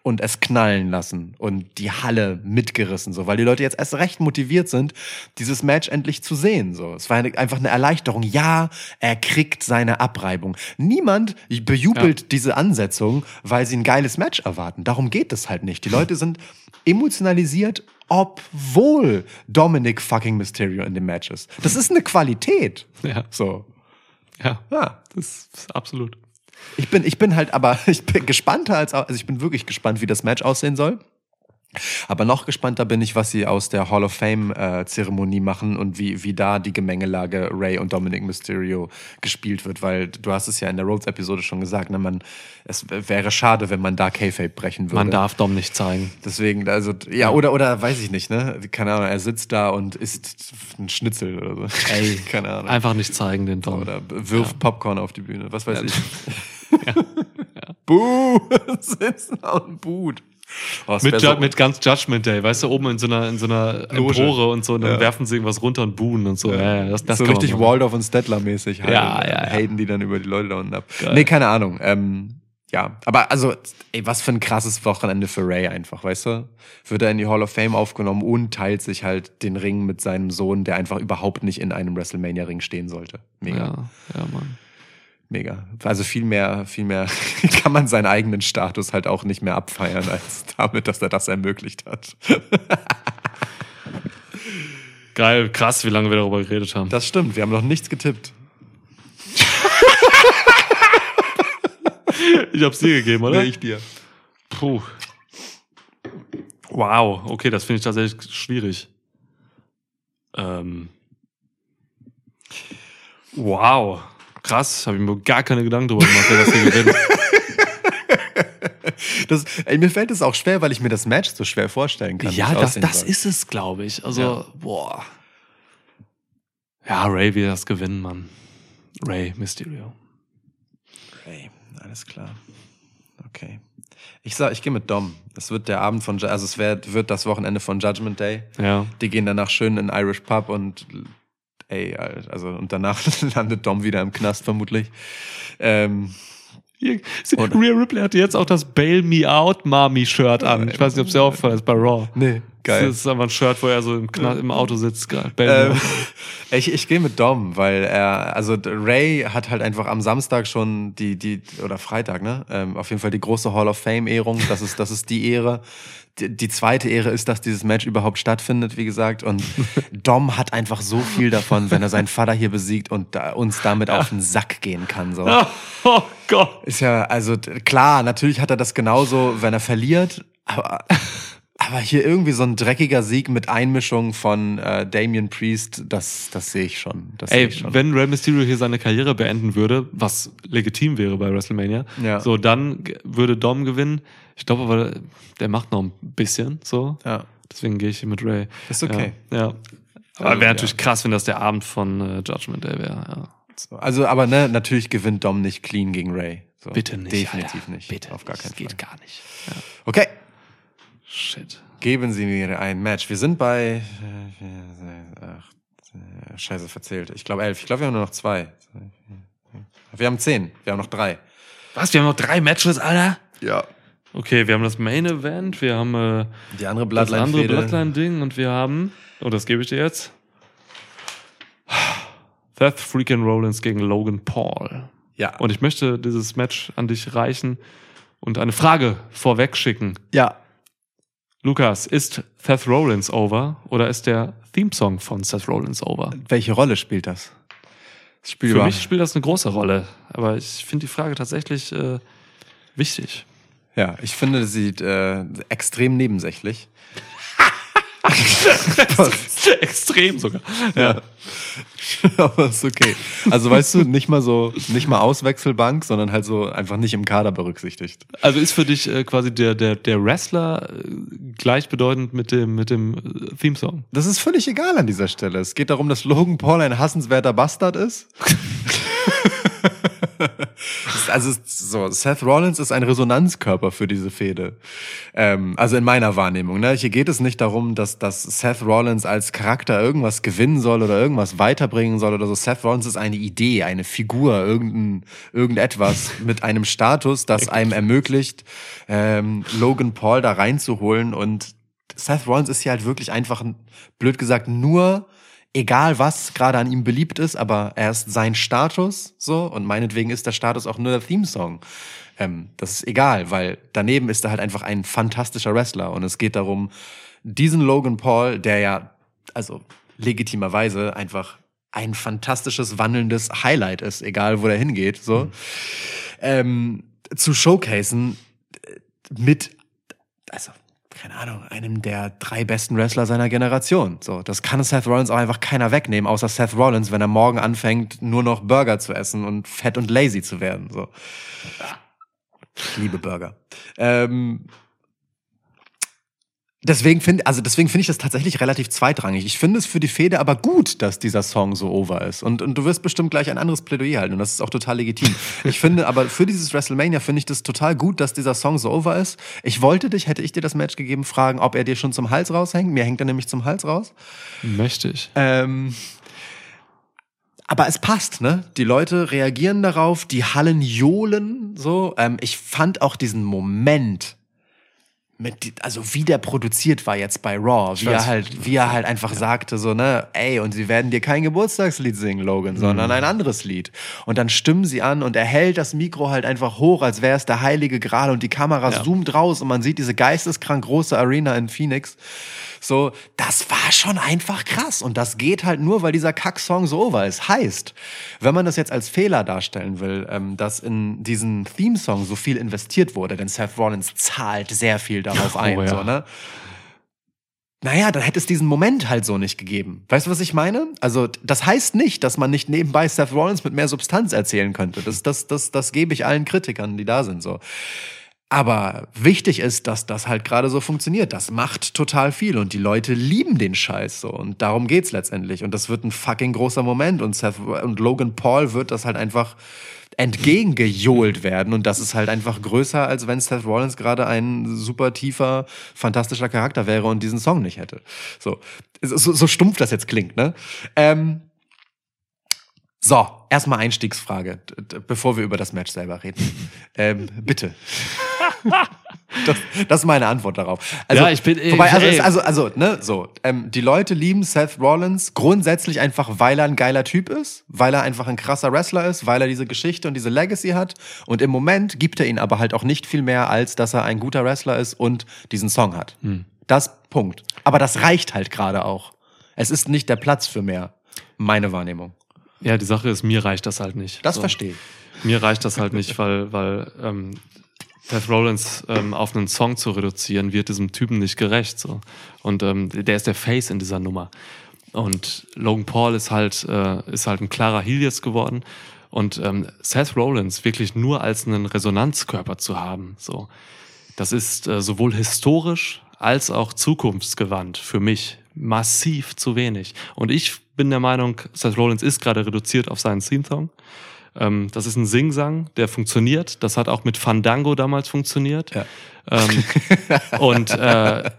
und es knallen lassen und die Halle mitgerissen, so, weil die Leute jetzt erst recht motiviert sind, dieses Match endlich zu sehen. So. Es war einfach eine Erleichterung. Ja, er kriegt seine Abreibung. Niemand bejubelt diese Ansetzung, weil sie ein geiles Match erwarten. Darum geht es halt nicht. Die Leute sind emotionalisiert, obwohl Dominic fucking Mysterio in dem Match ist. Das ist eine Qualität. Ja. So. Ja. Ja. Das ist absolut. Ich bin, ich bin halt aber, <laughs> ich bin gespannter als, also ich bin wirklich gespannt, wie das Match aussehen soll. Aber noch gespannter bin ich, was sie aus der Hall of Fame äh, Zeremonie machen und wie, wie da die Gemengelage Ray und Dominic Mysterio gespielt wird, weil du hast es ja in der Rhodes Episode schon gesagt, ne, man, es wäre schade, wenn man da Kayfabe brechen würde. Man darf Dom nicht zeigen. Deswegen, also, ja, oder, oder weiß ich nicht, ne? Keine Ahnung, er sitzt da und isst ein Schnitzel oder so. Ey, <laughs> keine Ahnung. Einfach nicht zeigen, den Dom. Oder wirft Popcorn auf die Bühne, was weiß ich. <laughs> Buh! <laughs> Sitzen und boot. Oh, Mit, so- mit ganz Judgment Day, weißt du, oben in so einer, in so einer Loge. Empore und so, und dann Ja. werfen sie irgendwas runter und buhen und so. Ja, ja, das, das so richtig machen. Waldorf und Stettler-mäßig halt. Ja, ja, ja. Haten die dann über die Leute da unten ab. Geil. Nee, keine Ahnung. Ähm, ja, aber also, ey, was für ein krasses Wochenende für Ray einfach, weißt du? Wird er in die Hall of Fame aufgenommen und teilt sich halt den Ring mit seinem Sohn, der einfach überhaupt nicht in einem WrestleMania-Ring stehen sollte. Mega. Ja, ja, Mann. Mega. Also viel mehr, viel mehr <laughs> kann man seinen eigenen Status halt auch nicht mehr abfeiern, als <laughs> damit, dass er das ermöglicht hat. <laughs> Geil, krass, wie lange wir darüber geredet haben. Das stimmt, wir haben noch nichts getippt. Ich hab's dir gegeben, oder? Nee, ich dir. Puh. Wow, okay, das finde ich tatsächlich schwierig. Ähm. Wow, krass, habe ich mir gar keine Gedanken drüber gemacht, wer das hier gewinnt. <laughs> Das, ey, mir fällt es auch schwer, weil ich mir das Match so schwer vorstellen kann. Ja, das, das soll. ist es, glaube ich. Also, Ja. boah. Ja, Ray will das gewinnen, Mann. Ray Mysterio. Ray, alles klar. Okay. Ich sag, ich gehe mit Dom. Es wird der Abend von, also es wird, wird das Wochenende von Judgment Day. Ja. Die gehen danach schön in Irish Pub und ey, also und danach <laughs> landet Dom wieder im Knast vermutlich. Ähm, Hier, Und- Rhea Ripley hatte jetzt auch das Bail Me Out Mommy Shirt an. Ich weiß nicht, ob es dir aufgefallen ist bei Raw. nee, Das ist aber ein Shirt, wo er so im, Kna im Auto sitzt. Geil. Bail Me Ähm, <laughs> ich ich gehe mit Dom, weil er, also Ray hat halt einfach am Samstag schon die, die, oder Freitag, ne? Ähm, auf jeden Fall die große Hall of Fame-Ehrung. Das ist, das ist die Ehre. Die, zweite Ehre ist, dass dieses Match überhaupt stattfindet, wie gesagt. Und <laughs> Dom hat einfach so viel davon, wenn er seinen Vater hier besiegt und uns damit auf den Sack gehen kann. So. <laughs> Oh, Gott. Ist ja, also klar, natürlich hat er das genauso, wenn er verliert, aber, aber hier irgendwie so ein dreckiger Sieg mit Einmischung von äh, Damian Priest, das, das sehe ich schon. Das Ey, ich schon. wenn Rey Mysterio hier seine Karriere beenden würde, was legitim wäre bei WrestleMania, Ja. so dann würde Dom gewinnen. Ich glaube aber, der macht noch ein bisschen so. ja. Deswegen gehe ich hier mit Ray. Ist okay. Ja. ja. Aber Also, wäre natürlich krass, wenn das der Abend von äh, Judgment Day wäre. Ja. So, Also, aber ne, natürlich gewinnt Dom nicht clean gegen Ray. So, Bitte nicht. Definitiv Alter. nicht. Bitte. Auf gar keinen das geht Fall. gar nicht. Ja. Okay, Shit. geben Sie mir ein Match. Wir sind bei. äh, vier, Ach, äh, scheiße, verzählt. Ich glaube elf. Ich glaube, wir haben nur noch zwei. Wir haben zehn. Wir haben noch drei. Was? Wir haben noch drei Matches, Alter? Ja. Okay, wir haben das Main Event, wir haben äh, Die andere das andere. Bloodline-Ding und wir haben, oh, das gebe ich dir jetzt. Seth freaking Rollins gegen Logan Paul. Ja. Und ich möchte dieses Match an dich reichen und eine Frage vorweg schicken. Ja. Lukas, ist Seth Rollins over oder ist der Theme-Song von Seth Rollins over? Welche Rolle spielt das? spielt Für mich spielt das eine große Rolle, aber ich finde die Frage tatsächlich äh, wichtig. Ja, ich finde, sie äh, extrem nebensächlich. <laughs> Extrem sogar. Ja. <laughs> Aber ist okay. Also weißt du, nicht mal so, nicht mal Auswechselbank, sondern halt so einfach nicht im Kader berücksichtigt. Also ist für dich äh, quasi der, der, der Wrestler äh, gleichbedeutend mit dem, mit dem äh, Theme-Song? Das ist völlig egal an dieser Stelle. Es geht darum, dass Logan Paul ein hassenswerter Bastard ist. <laughs> also so, Seth Rollins ist ein Resonanzkörper für diese Fehde. Ähm, also in meiner Wahrnehmung. Ne? Hier geht es nicht darum, dass, dass Seth Rollins als Charakter irgendwas gewinnen soll oder irgendwas weiterbringen soll oder so. Seth Rollins ist eine Idee, eine Figur, irgendein, irgendetwas mit einem Status, das einem ermöglicht, ähm, Logan Paul da reinzuholen und Seth Rollins ist hier halt wirklich einfach, ein- blöd gesagt, nur egal was gerade an ihm beliebt ist, aber er ist sein Status so und meinetwegen ist der Status auch nur der Theme-Song. Ähm, das ist egal, weil daneben ist er halt einfach ein fantastischer Wrestler und es geht darum, diesen Logan Paul, der ja, also legitimerweise einfach ein fantastisches, wandelndes Highlight ist, egal wo der hingeht, so, ähm, zu showcasen mit, also, keine Ahnung, einem der drei besten Wrestler seiner Generation. So, das kann Seth Rollins auch einfach keiner wegnehmen, außer Seth Rollins, wenn er morgen anfängt, nur noch Burger zu essen und fett und lazy zu werden. So. Ich liebe Burger. Ähm, Deswegen finde also deswegen finde ich das tatsächlich relativ zweitrangig. Ich finde es für die Fehde aber gut, dass dieser Song so over ist. Und, und du wirst bestimmt gleich ein anderes Plädoyer halten und das ist auch total legitim. <laughs> Ich finde aber für dieses WrestleMania finde ich das total gut, dass dieser Song so over ist. Ich wollte dich, hätte ich dir das Match gegeben, fragen, ob er dir schon zum Hals raushängt. Mir hängt er nämlich zum Hals raus. Möchte ich. Ähm, aber es passt, ne? Die Leute reagieren darauf, die Hallen johlen so. Ähm, ich fand auch diesen Moment mit, also wie der produziert war jetzt bei Raw, wie er halt, wie er halt einfach sagte so, ne, ey, und sie werden dir kein Geburtstagslied singen, Logan, sondern Mhm. ein anderes Lied. Und dann stimmen sie an und er hält das Mikro halt einfach hoch, als wäre es der heilige Gral und die Kamera Ja. zoomt raus und man sieht diese geisteskrank große Arena in Phoenix. So, das war schon einfach krass. Und das geht halt nur, weil dieser Kack-Song so over ist. Heißt, wenn man das jetzt als Fehler darstellen will, ähm, dass in diesen Theme-Song so viel investiert wurde, denn Seth Rollins zahlt sehr viel darauf <laughs> ein, ja. so, ne? Naja, dann hätte es diesen Moment halt so nicht gegeben. Weißt du, was ich meine? Also, das heißt nicht, dass man nicht nebenbei Seth Rollins mit mehr Substanz erzählen könnte. Das, das, das, das gebe ich allen Kritikern, die da sind, so. Aber wichtig ist, dass das halt gerade so funktioniert. Das macht total viel und die Leute lieben den Scheiß so. Und darum geht's letztendlich. Und das wird ein fucking großer Moment. Und Seth und Logan Paul wird das halt einfach entgegengejohlt werden. Und das ist halt einfach größer, als wenn Seth Rollins gerade ein super tiefer, fantastischer Charakter wäre und diesen Song nicht hätte. So, so, so stumpf das jetzt klingt, ne? Ähm, so, erstmal Einstiegsfrage, bevor wir über das Match selber reden. <laughs> ähm, bitte. <laughs> das, das ist meine Antwort darauf. Also, Ja, ich bin- Wobei, also, ey. also, also, ne, so. Ähm, die Leute lieben Seth Rollins grundsätzlich einfach, weil er ein geiler Typ ist, weil er einfach ein krasser Wrestler ist, weil er diese Geschichte und diese Legacy hat. Und im Moment gibt er ihn aber halt auch nicht viel mehr, als dass er ein guter Wrestler ist und diesen Song hat. Das Punkt. Aber das reicht halt gerade auch. Es ist nicht der Platz für mehr. Meine Wahrnehmung. Ja, die Sache ist, mir reicht das halt nicht. Das So. verstehe ich. Mir reicht das halt nicht, weil, weil ähm, Seth Rollins ähm, auf einen Song zu reduzieren, wird diesem Typen nicht gerecht. So. Und ähm, der ist der Face in dieser Nummer. Und Logan Paul ist halt, äh, ist halt ein klarer Heel jetzt geworden. Und ähm, Seth Rollins wirklich nur als einen Resonanzkörper zu haben, so, das ist äh, sowohl historisch als auch zukunftsgewandt für mich massiv zu wenig. Und ich bin der Meinung, Seth Rollins ist gerade reduziert auf seinen Theme-Song. Ähm, das ist ein Singsang, der funktioniert. Das hat auch mit Fandango damals funktioniert. Ja. Ähm, <laughs> und äh,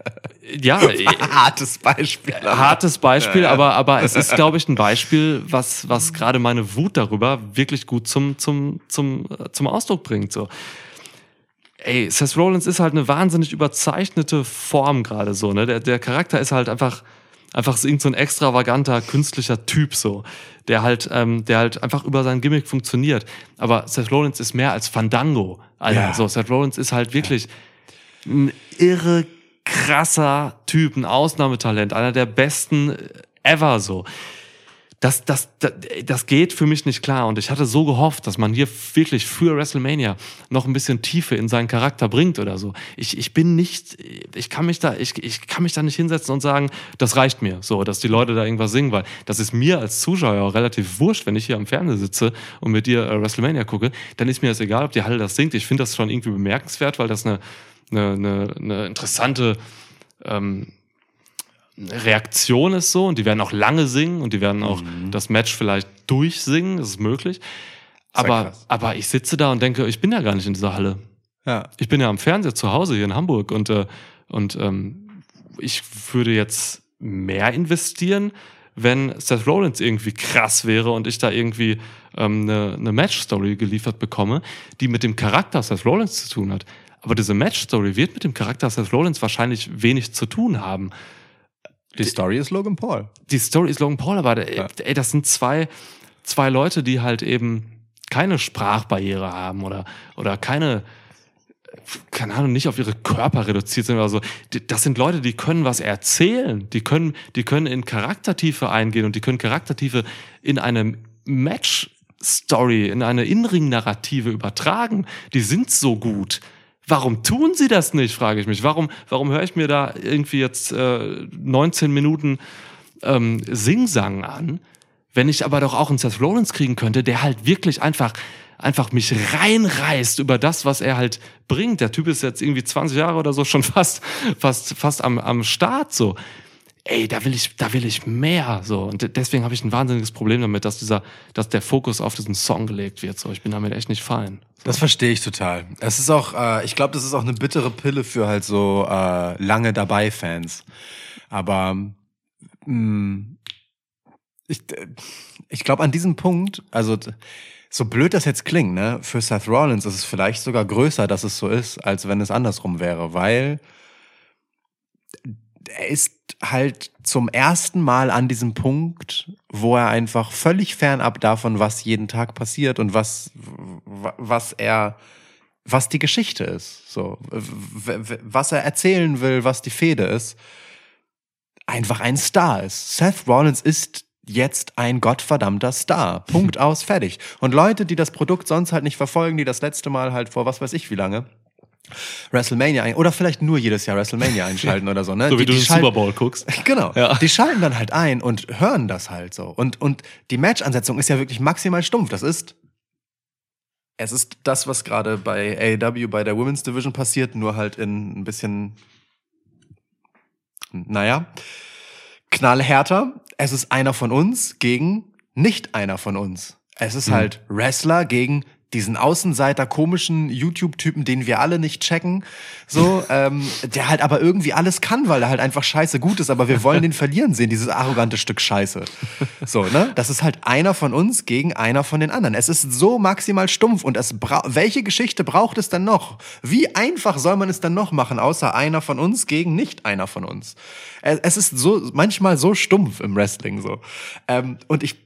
ja, äh, Hartes Beispiel. hartes Beispiel, Ja, ja. aber, aber es ist, glaube ich, ein Beispiel, was, was gerade meine Wut darüber wirklich gut zum, zum, zum, äh, zum Ausdruck bringt. So. Ey, Seth Rollins ist halt eine wahnsinnig überzeichnete Form gerade so. Ne? Der, der Charakter ist halt einfach Einfach so irgend so ein extravaganter, künstlicher Typ so, der halt, ähm, der halt einfach über sein Gimmick funktioniert. Aber Seth Rollins ist mehr als Fandango. Alter. Ja. So, Seth Rollins ist halt wirklich ein irre krasser Typ, ein Ausnahmetalent, einer der besten ever so. Das, das, das, das geht für mich nicht klar. Und ich hatte so gehofft, dass man hier wirklich für WrestleMania noch ein bisschen Tiefe in seinen Charakter bringt oder so. Ich, ich bin nicht, ich kann mich da, ich, ich kann mich da nicht hinsetzen und sagen, das reicht mir, so, dass die Leute da irgendwas singen, weil das ist mir als Zuschauer relativ wurscht, wenn ich hier am Fernseher sitze und mit dir äh, WrestleMania gucke, dann ist mir das egal, ob die Halle das singt. Ich finde das schon irgendwie bemerkenswert, weil das eine, eine, eine, eine interessante ähm, Reaktion ist so und die werden auch lange singen und die werden auch das Match vielleicht durchsingen, das ist möglich. Aber, aber ich sitze da und denke, ich bin ja gar nicht in dieser Halle. Ja. Ich bin ja am Fernseher zu Hause hier in Hamburg und, äh, und ähm, ich würde jetzt mehr investieren, wenn Seth Rollins irgendwie krass wäre und ich da irgendwie ähm, eine, eine Match-Story geliefert bekomme, die mit dem Charakter Seth Rollins zu tun hat. Aber diese Match-Story wird mit dem Charakter Seth Rollins wahrscheinlich wenig zu tun haben. Die Story ist Logan Paul. Die Story ist Logan Paul, aber ey, Ja. ey, das sind zwei, zwei Leute, die halt eben keine Sprachbarriere haben oder, oder keine, keine Ahnung, nicht auf ihre Körper reduziert sind oder so. Das sind Leute, die können was erzählen. Die können, die können in Charaktertiefe eingehen und die können Charaktertiefe in eine Match-Story, in eine Inring-Narrative übertragen. Die sind so gut. Warum tun sie das nicht, frage ich mich. Warum, warum höre ich mir da irgendwie jetzt äh, 19 Minuten ähm, Singsang an, wenn ich aber doch auch einen Seth Rollins kriegen könnte, der halt wirklich einfach einfach mich reinreißt über das, was er halt bringt. Der Typ ist jetzt irgendwie 20 Jahre oder so schon <laughs> fast fast fast am am Start so. Ey, da will ich da will ich mehr so und deswegen habe ich ein wahnsinniges Problem damit, dass dieser dass der Fokus auf diesen Song gelegt wird so. Ich bin damit echt nicht fein. Das verstehe ich total. Es ist auch, äh, ich glaube, das ist auch eine bittere Pille für halt so äh, lange dabei Fans. Aber mh, ich, äh, ich glaube, an diesem Punkt, also so blöd das jetzt klingt, ne, für Seth Rollins ist es vielleicht sogar größer, dass es so ist, als wenn es andersrum wäre, weil er ist halt zum ersten Mal an diesem Punkt, wo er einfach völlig fernab davon, was jeden Tag passiert und was, was er, was die Geschichte ist, so, was er erzählen will, was die Fehde ist, einfach ein Star ist. Seth Rollins ist jetzt ein gottverdammter Star. <laughs> Punkt aus, fertig. Und Leute, die das Produkt sonst halt nicht verfolgen, die das letzte Mal halt vor was weiß ich wie lange WrestleMania ein oder vielleicht nur jedes Jahr WrestleMania <laughs> einschalten oder so, ne? So wie die, du den Super Bowl guckst. <laughs> Genau. Ja. Die schalten dann halt ein und hören das halt so. Und, und die Match-Ansetzung ist ja wirklich maximal stumpf. Das ist, es ist das, was gerade bei AEW bei der Women's Division passiert, nur halt in ein bisschen, naja, knallhärter. Es ist einer von uns gegen nicht einer von uns. Es ist halt Wrestler gegen diesen Außenseiter komischen YouTube-Typen, den wir alle nicht checken, so, <laughs> ähm, der halt aber irgendwie alles kann, weil er halt einfach scheiße gut ist, aber wir wollen den verlieren sehen, dieses arrogante Stück Scheiße. So, ne? Das ist halt einer von uns gegen einer von den anderen. Es ist so maximal stumpf und es bra welche Geschichte braucht es dann noch? Wie einfach soll man es dann noch machen, außer einer von uns gegen nicht einer von uns? Es es ist so, manchmal so stumpf im Wrestling, so. Ähm, und ich,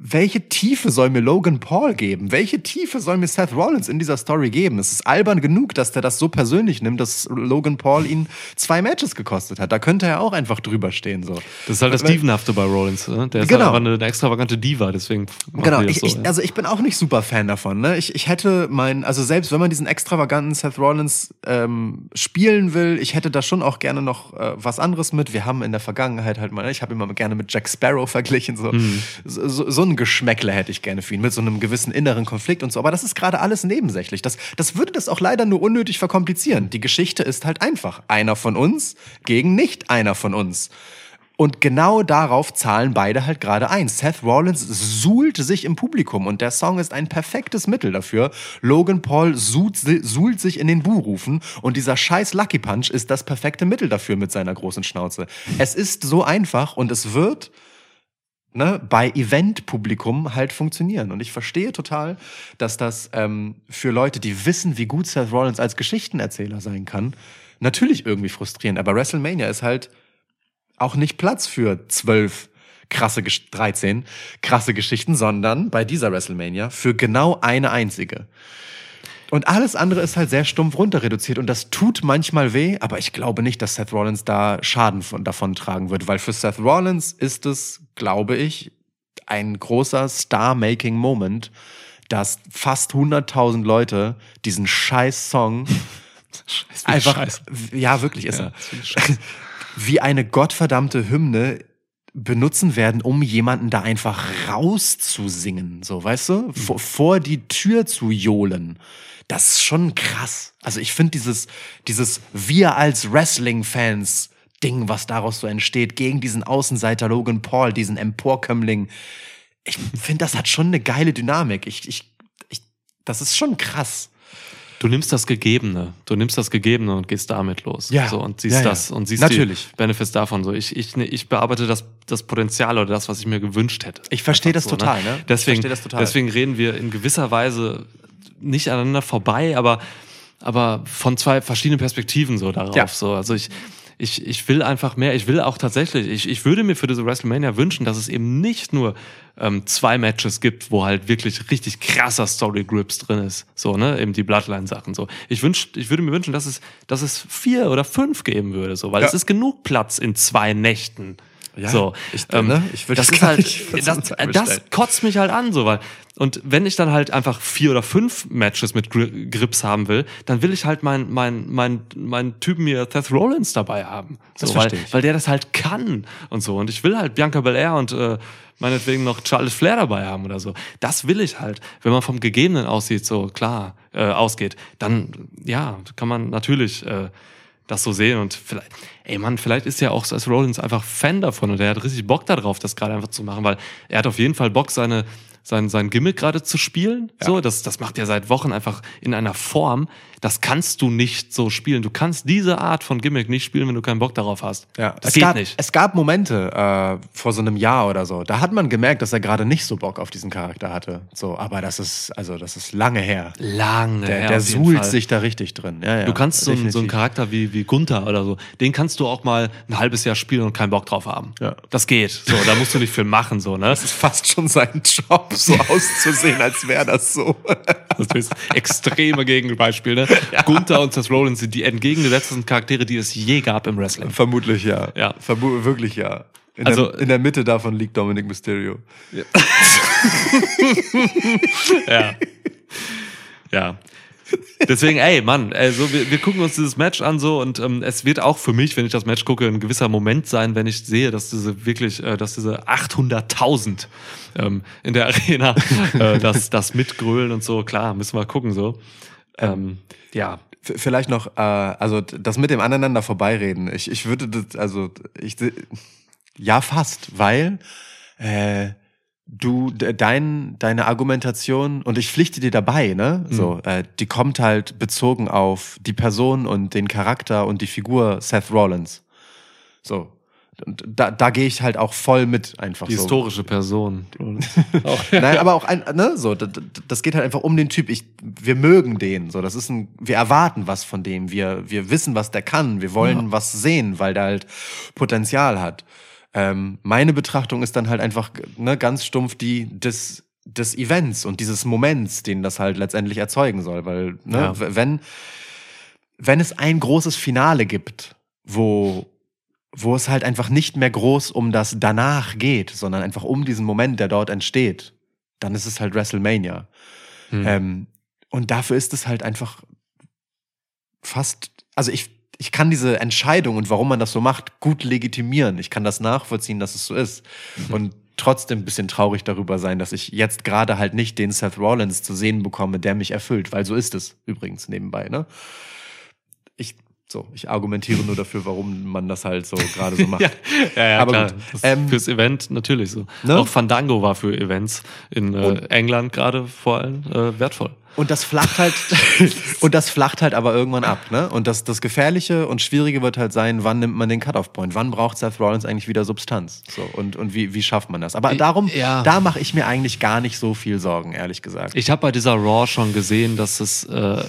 welche Tiefe soll mir Logan Paul geben? Welche Tiefe soll mir Seth Rollins in dieser Story geben? Es ist albern genug, dass der das so persönlich nimmt, dass Logan Paul ihn zwei Matches gekostet hat. Da könnte er auch einfach drüber stehen, so. Das ist halt das Dievenhafte bei Rollins. Ne? Der ist Genau. halt einfach eine, eine extravagante Diva, deswegen Genau, ich, so, ich, ja. also ich bin auch nicht super Fan davon. Ne? Ich, ich hätte mein, also selbst wenn man diesen extravaganten Seth Rollins ähm, spielen will, ich hätte da schon auch gerne noch äh, was anderes mit. Wir haben in der Vergangenheit halt mal, ich habe ihn mal gerne mit Jack Sparrow verglichen. So, Mhm. so, so ein Geschmäckle hätte ich gerne für ihn, mit so einem gewissen inneren Konflikt und so. Aber das ist gerade alles nebensächlich. Das, das würde das auch leider nur unnötig verkomplizieren. Die Geschichte ist halt einfach. Einer von uns gegen nicht einer von uns. Und genau darauf zahlen beide halt gerade ein. Seth Rollins suhlt sich im Publikum und der Song ist ein perfektes Mittel dafür. Logan Paul suhlt, suhlt sich in den Buhrufen und dieser scheiß Lucky Punch ist das perfekte Mittel dafür mit seiner großen Schnauze. Es ist so einfach und es wird ne, bei Event-Publikum halt funktionieren. Und ich verstehe total, dass das ähm, für Leute, die wissen, wie gut Seth Rollins als Geschichtenerzähler sein kann, natürlich irgendwie frustrierend. Aber WrestleMania ist halt auch nicht Platz für zwölf krasse, Gesch- 13 krasse Geschichten, sondern bei dieser WrestleMania für genau eine einzige. Und alles andere ist halt sehr stumpf runter reduziert und das tut manchmal weh, aber ich glaube nicht, dass Seth Rollins da Schaden von, davon tragen wird, weil für Seth Rollins ist es, glaube ich, ein großer Star-Making-Moment, dass fast 100.000 Leute diesen scheiß Song <laughs> einfach, Scheiße. ja wirklich ist Ja, er, <laughs> wie eine gottverdammte Hymne benutzen werden, um jemanden da einfach rauszusingen, so, weißt du? Vor, vor die Tür zu johlen. Das ist schon krass. Also ich finde dieses, dieses wir als Wrestling-Fans Ding, was daraus so entsteht, gegen diesen Außenseiter Logan Paul, diesen Emporkömmling. Ich finde, das hat schon eine geile Dynamik. Ich, ich, ich, das ist schon krass. Du nimmst das Gegebene, du nimmst das Gegebene und gehst damit los. Ja. So, und siehst Ja, ja. das und siehst Natürlich. die Benefits davon. So, ich, ich, ich bearbeite das, das Potenzial oder das, was ich mir gewünscht hätte. Ich verstehe das total, ne? Ich Deswegen, verstehe das total. deswegen reden wir in gewisser Weise nicht aneinander vorbei, aber, aber von zwei verschiedenen Perspektiven so darauf. Ja. So, also ich, ich, ich will einfach mehr. Ich will auch tatsächlich, ich, ich würde mir für diese WrestleMania wünschen, dass es eben nicht nur ähm, zwei Matches gibt, wo halt wirklich richtig krasser Story Grips drin ist. So, ne, eben die Bloodline-Sachen. So. Ich wünsch, ich würde mir wünschen, dass es, dass es vier oder fünf geben würde, so, weil Ja. es ist genug Platz in zwei Nächten. Ja, so, ich- ähm, ne, ich will das <laughs> das ist gar halt, das, das bestellen. kotzt mich halt an, so, weil, und wenn ich dann halt einfach vier oder fünf Matches mit Gri Grips haben will, dann will ich halt mein, mein, mein, mein Typen mir Seth Rollins dabei haben. So, Das weil, ich. weil der das halt kann und so. Und ich will halt Bianca Belair und, äh, meinetwegen noch Charlotte Flair dabei haben oder so. Das will ich halt. Wenn man vom Gegebenen aussieht, so klar, äh, ausgeht, dann, ja, kann man natürlich, äh, das so sehen und vielleicht, ey Mann, vielleicht ist ja auch Seth Rollins einfach Fan davon und er hat richtig Bock darauf, das gerade einfach zu machen, weil er hat auf jeden Fall Bock, seine, sein, sein Gimmick gerade zu spielen. So, das, das macht er seit Wochen einfach in einer Form, das kannst du nicht so spielen. Du kannst diese Art von Gimmick nicht spielen, wenn du keinen Bock darauf hast. Ja, das es geht gab, nicht. Es gab Momente äh, vor so einem Jahr oder so. Da hat man gemerkt, dass er gerade nicht so Bock auf diesen Charakter hatte. So, aber das ist also das ist lange her. Lange. Der, her, der suhlt sich da richtig drin. Ja, ja, Du kannst so, einen- so einen. Charakter wie, wie Gunther oder so, den kannst du auch mal ein halbes Jahr spielen und keinen Bock drauf haben. Ja. Das geht. So, da musst du nicht viel machen, so, ne? Das ist fast schon sein Job, <laughs> so auszusehen, als wäre das so. Das ist extreme Gegenbeispiel, ne? <laughs> Gunther und Seth Rollins sind die entgegengesetzten Charaktere, die es je gab im Wrestling. Vermutlich ja. Ja. Vermu wirklich ja. In, Also- der, in der Mitte davon liegt Dominic Mysterio. Ja. <laughs> Ja. Deswegen, ey, Mann, also wir, wir gucken uns dieses Match an so und ähm, es wird auch für mich, wenn ich das Match gucke, ein gewisser Moment sein, wenn ich sehe, dass diese wirklich, äh, dass diese 800.000 ähm, in der Arena äh, <laughs> das, das mitgrölen und so, klar, müssen wir gucken so. Ähm, ja, Vielleicht noch, äh, also das mit dem aneinander vorbeireden. Ich, ich würde das, also ich ja fast, weil äh, du de- dein deine Argumentation und ich pflichte dir dabei, ne? So, äh, die kommt halt bezogen auf die Person und den Charakter und die Figur Seth Rollins. So. Und da, da gehe ich halt auch voll mit einfach die so. historische Person. <laughs> Nein, aber auch ein, ne, so, d- d- das geht halt einfach um den Typ. Ich, wir mögen den, so, das ist ein, wir erwarten was von dem. Wir, wir wissen, was der kann. Wir wollen was sehen, weil der halt Potenzial hat. Ähm, meine Betrachtung ist dann halt einfach, ne, ganz stumpf die des, des Events und dieses Moments, den das halt letztendlich erzeugen soll, weil, ne, Ja. wenn, wenn es ein großes Finale gibt, wo, wo es halt einfach nicht mehr groß um das danach geht, sondern einfach um diesen Moment, der dort entsteht, dann ist es halt WrestleMania. Hm. Ähm, und dafür ist es halt einfach fast, also ich, ich kann diese Entscheidung und warum man das so macht, gut legitimieren. Ich kann das nachvollziehen, dass es so ist. Und trotzdem ein bisschen traurig darüber sein, dass ich jetzt gerade halt nicht den Seth Rollins zu sehen bekomme, der mich erfüllt, weil so ist es übrigens nebenbei, ne? Ich, so, ich argumentiere nur dafür, warum man das halt so gerade so <laughs> macht. ja, ja, ja Aber klar. Ähm, fürs Event natürlich so. ne? Auch Fandango war für Events in äh, England gerade vor allem äh, wertvoll. Und das flacht halt, <laughs> und das flacht halt aber irgendwann ab, ne? Und das, das Gefährliche und Schwierige wird halt sein, wann nimmt man den Cut-Off-Point? Wann braucht Seth Rollins eigentlich wieder Substanz? So, und, und wie, wie schafft man das? Aber darum, ja. da mache ich mir eigentlich gar nicht so viel Sorgen, ehrlich gesagt. Ich habe bei dieser Raw schon gesehen, dass es, äh,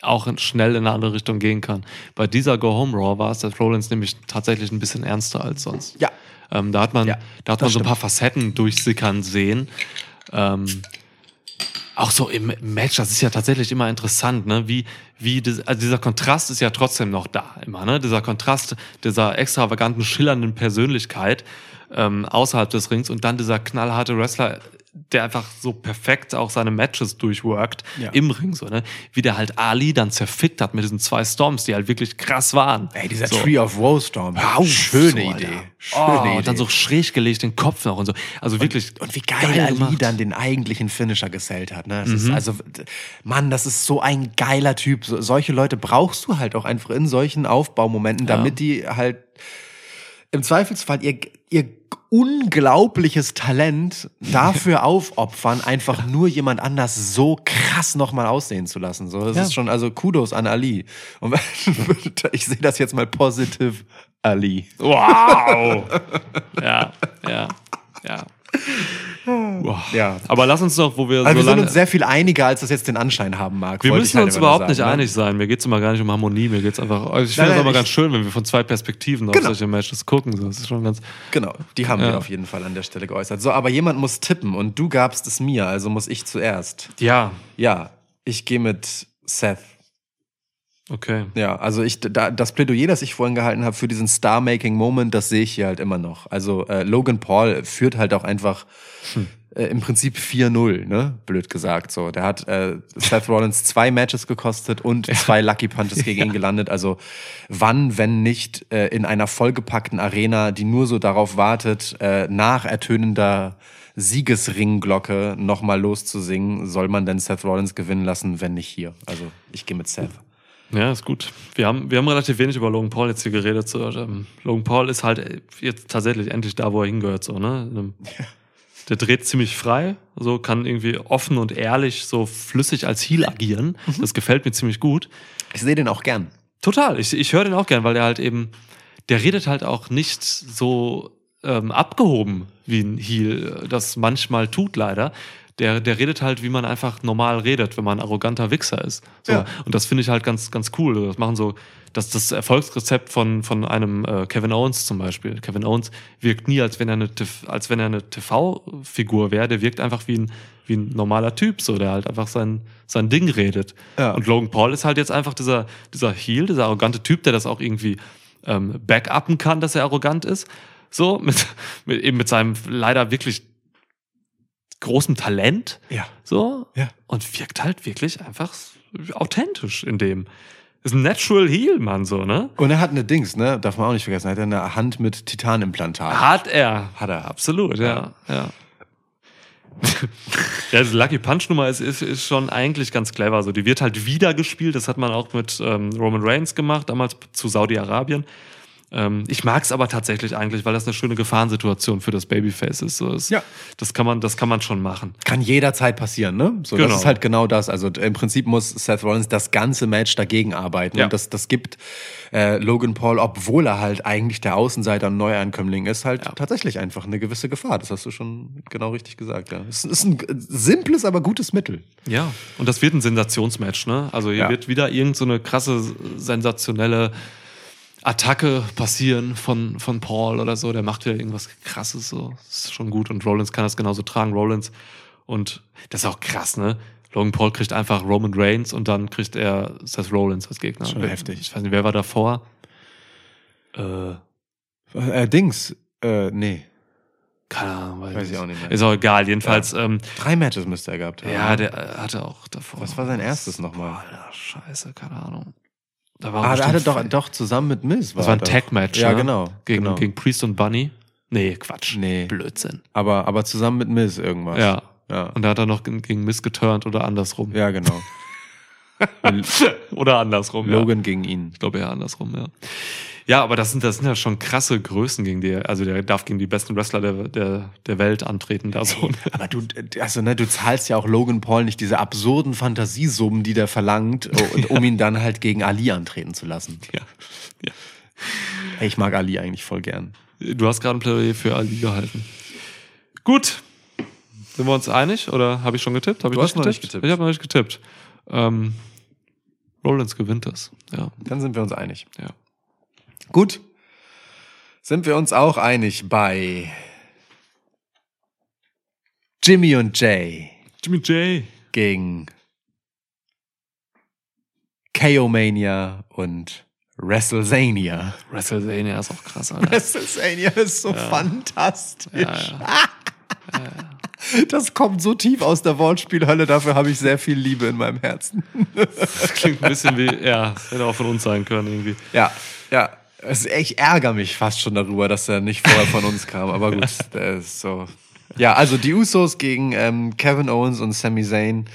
auch schnell in eine andere Richtung gehen kann. Bei dieser Go-Home-Raw war es Seth Rollins nämlich tatsächlich ein bisschen ernster als sonst. Ja. Ähm, da hat man, Ja, da hat man so ein paar Facetten durchsickern sehen. Ähm, auch so im Match, das ist ja tatsächlich immer interessant, ne? Wie, wie das, also dieser Kontrast ist ja trotzdem noch da, immer, ne? Dieser Kontrast dieser extravaganten, schillernden Persönlichkeit ähm, außerhalb des Rings und dann dieser knallharte Wrestler, der einfach so perfekt auch seine Matches durchworkt Ja. im Ring, so, ne? Wie der halt Ali dann zerfickt hat mit diesen zwei Storms, die halt wirklich krass waren. Ey, dieser so. Tree of Woe Storm. Auf, Schöne so, Idee. Schöne oh, Idee. Und dann so schräg gelegt den Kopf noch und so. Also wirklich. Und wie geil, Ali gemacht. dann den eigentlichen Finisher gesellt hat. Ne? Das Mhm. ist also, Mann, das ist so ein geiler Typ. So, solche Leute brauchst du halt auch einfach in solchen Aufbaumomenten, Ja. damit die halt im Zweifelsfall ihr, ihr unglaubliches Talent dafür <laughs> aufopfern, einfach nur jemand anders so krass nochmal aussehen zu lassen. So, das Ja. ist schon, also Kudos an Ali. Und <laughs> ich sehe das jetzt mal positiv, Ali. Wow! <laughs> ja, ja, ja. Ja. Aber lass uns doch, wo wir Also so wir sind uns sehr viel einiger, als das jetzt den Anschein haben mag. wir müssen halt uns überhaupt nicht sagen, ne? einig sein. Mir geht's immer gar nicht um Harmonie. Mir geht's einfach. Also ich finde es ich- ganz schön, wenn wir von zwei Perspektiven auf Genau. solche Matches gucken. Das ist schon ganz. Genau, die haben Ja. wir auf jeden Fall an der Stelle geäußert. So, aber jemand muss tippen und du gabst es mir, also muss ich zuerst. Ja, Ja, ich gehe mit Seth. okay. Ja, also ich, da, das Plädoyer, das ich vorhin gehalten habe für diesen Star-Making-Moment, das sehe ich hier halt immer noch. Also äh, Logan Paul führt halt auch einfach äh, im Prinzip 4-0, ne? Blöd gesagt. So, der hat äh, Seth Rollins <laughs> zwei Matches gekostet und zwei Lucky Punches gegen <laughs> ihn gelandet. Also wann, wenn nicht äh, in einer vollgepackten Arena, die nur so darauf wartet, äh, nach ertönender Siegesringglocke nochmal loszusingen, soll man denn Seth Rollins gewinnen lassen, wenn nicht hier? Also ich gehe mit Seth. Ja, ist gut. Wir haben, wir haben relativ wenig über Logan Paul jetzt hier geredet. So, ähm, Logan Paul ist halt jetzt tatsächlich endlich da, wo er hingehört. So, ne? Ähm, <laughs> Der dreht ziemlich frei, so kann irgendwie offen und ehrlich, so flüssig als Heel agieren. Das gefällt mir ziemlich gut. Ich sehe den auch gern. Total. Ich, ich höre den auch gern, weil der halt eben, der redet halt auch nicht so ähm, abgehoben, wie ein Heel das manchmal tut, leider. Der, der redet halt, wie man einfach normal redet, wenn man ein arroganter Wichser ist. So. Ja. Und das finde ich halt ganz, ganz cool. Das machen so, das das Erfolgsrezept von, von einem äh, Kevin Owens zum Beispiel. Kevin Owens wirkt nie, als wenn er eine, als wenn er eine TV-Figur wäre. Der wirkt einfach wie ein, wie ein normaler Typ, so, der halt einfach sein, sein Ding redet. Ja. Und Logan Paul ist halt jetzt einfach dieser, dieser Heel, dieser arrogante Typ, der das auch irgendwie ähm, backuppen kann, dass er arrogant ist. So, mit, mit, eben mit seinem leider wirklich großen Talent. Ja. So. Ja. Und wirkt halt wirklich einfach authentisch in dem. Ist ein Natural Heel, Mann, so, ne? Und er hat eine Dings, ne? Darf man auch nicht vergessen. Er hat eine Hand mit Titanimplantat. Hat er. Hat er. Absolut, ja. ja. <laughs> ja, diese Lucky Punch Nummer ist, ist, ist schon eigentlich ganz clever. So, die wird halt wieder gespielt. Das hat man auch mit ähm, Roman Reigns gemacht, damals zu Saudi-Arabien. Ähm, ich mag es aber tatsächlich eigentlich, weil das eine schöne Gefahrensituation für das Babyface ist. So, es, Ja. das, kann man, das kann man schon machen. Kann jederzeit passieren, ne? So, Genau. Das ist halt genau das. Also im Prinzip muss Seth Rollins das ganze Match dagegen arbeiten. Ja. Und das, das gibt äh, Logan Paul, obwohl er halt eigentlich der Außenseiter und Neuankömmling ist, halt Ja. tatsächlich einfach eine gewisse Gefahr. Das hast du schon genau richtig gesagt, ja. Es ist ein simples, aber gutes Mittel. Ja, und das wird ein Sensationsmatch, ne? Also hier wird wieder irgend so eine krasse, sensationelle Attacke passieren von, von Paul oder so. Der macht wieder irgendwas krasses, so. Das ist schon gut. Und Rollins kann das genauso tragen. Rollins. Und das ist auch krass, ne? Logan Paul kriegt einfach Roman Reigns und dann kriegt er Seth Rollins als Gegner. Schon heftig. Ich weiß nicht, wer war davor? Äh, Äh, Dings, äh, nee. keine Ahnung. Weiß ich auch nicht mehr. Ist auch egal. Jedenfalls, ähm, Drei Matches müsste er gehabt haben. ja, der hatte auch davor. Was war sein erstes nochmal? Alter, scheiße, keine Ahnung. Da war Ah, da hatte doch, doch zusammen mit Miz. Das war ein. Tag-Match, Ja, ne? genau. Gegen, genau. gegen Priest und Bunny. Nee, Quatsch. Nee. Blödsinn. aber, aber zusammen mit Miz irgendwas. Ja. Ja, Und da hat er noch gegen Miss geturnt oder andersrum. ja genau. <laughs> oder andersrum, ja. Logan gegen ihn. Ich glaube eher andersrum, ja. Ja, aber das sind, das sind ja schon krasse Größen gegen die, also der darf gegen die besten Wrestler der, der, der Welt antreten, da so. Aber du, also, ne, du zahlst ja auch Logan Paul nicht diese absurden Fantasiesummen, die der verlangt, und, um <laughs> ihn dann halt gegen Ali antreten zu lassen. Ja. ja. Ey, Ich mag Ali eigentlich voll gern. Du hast gerade ein Plädoyer für Ali gehalten. Gut. Sind wir uns einig? Oder habe ich schon getippt? Hab ich Du hast noch nicht getippt. Ich habe noch nicht getippt. Ähm, Rollins gewinnt das. Ja, Dann sind wir uns einig. ja. Gut. Sind wir uns auch einig bei Jimmy und Jay Jimmy J. gegen KO Mania und WrestleZania. WrestleMania ist auch krass, Alter. WrestleZania ist so fantastisch. Ja, ja. <laughs> Das kommt so tief aus der Wortspielhölle, dafür habe ich sehr viel Liebe in meinem Herzen. Das klingt ein bisschen wie, ja, hätte auch von uns sein können irgendwie. Ja, ja. Es, ich ärgere mich fast schon darüber, dass er nicht vorher von uns kam, aber gut, <laughs> der ist so. Ja, also die Usos gegen ähm, Kevin Owens und Sami Zayn.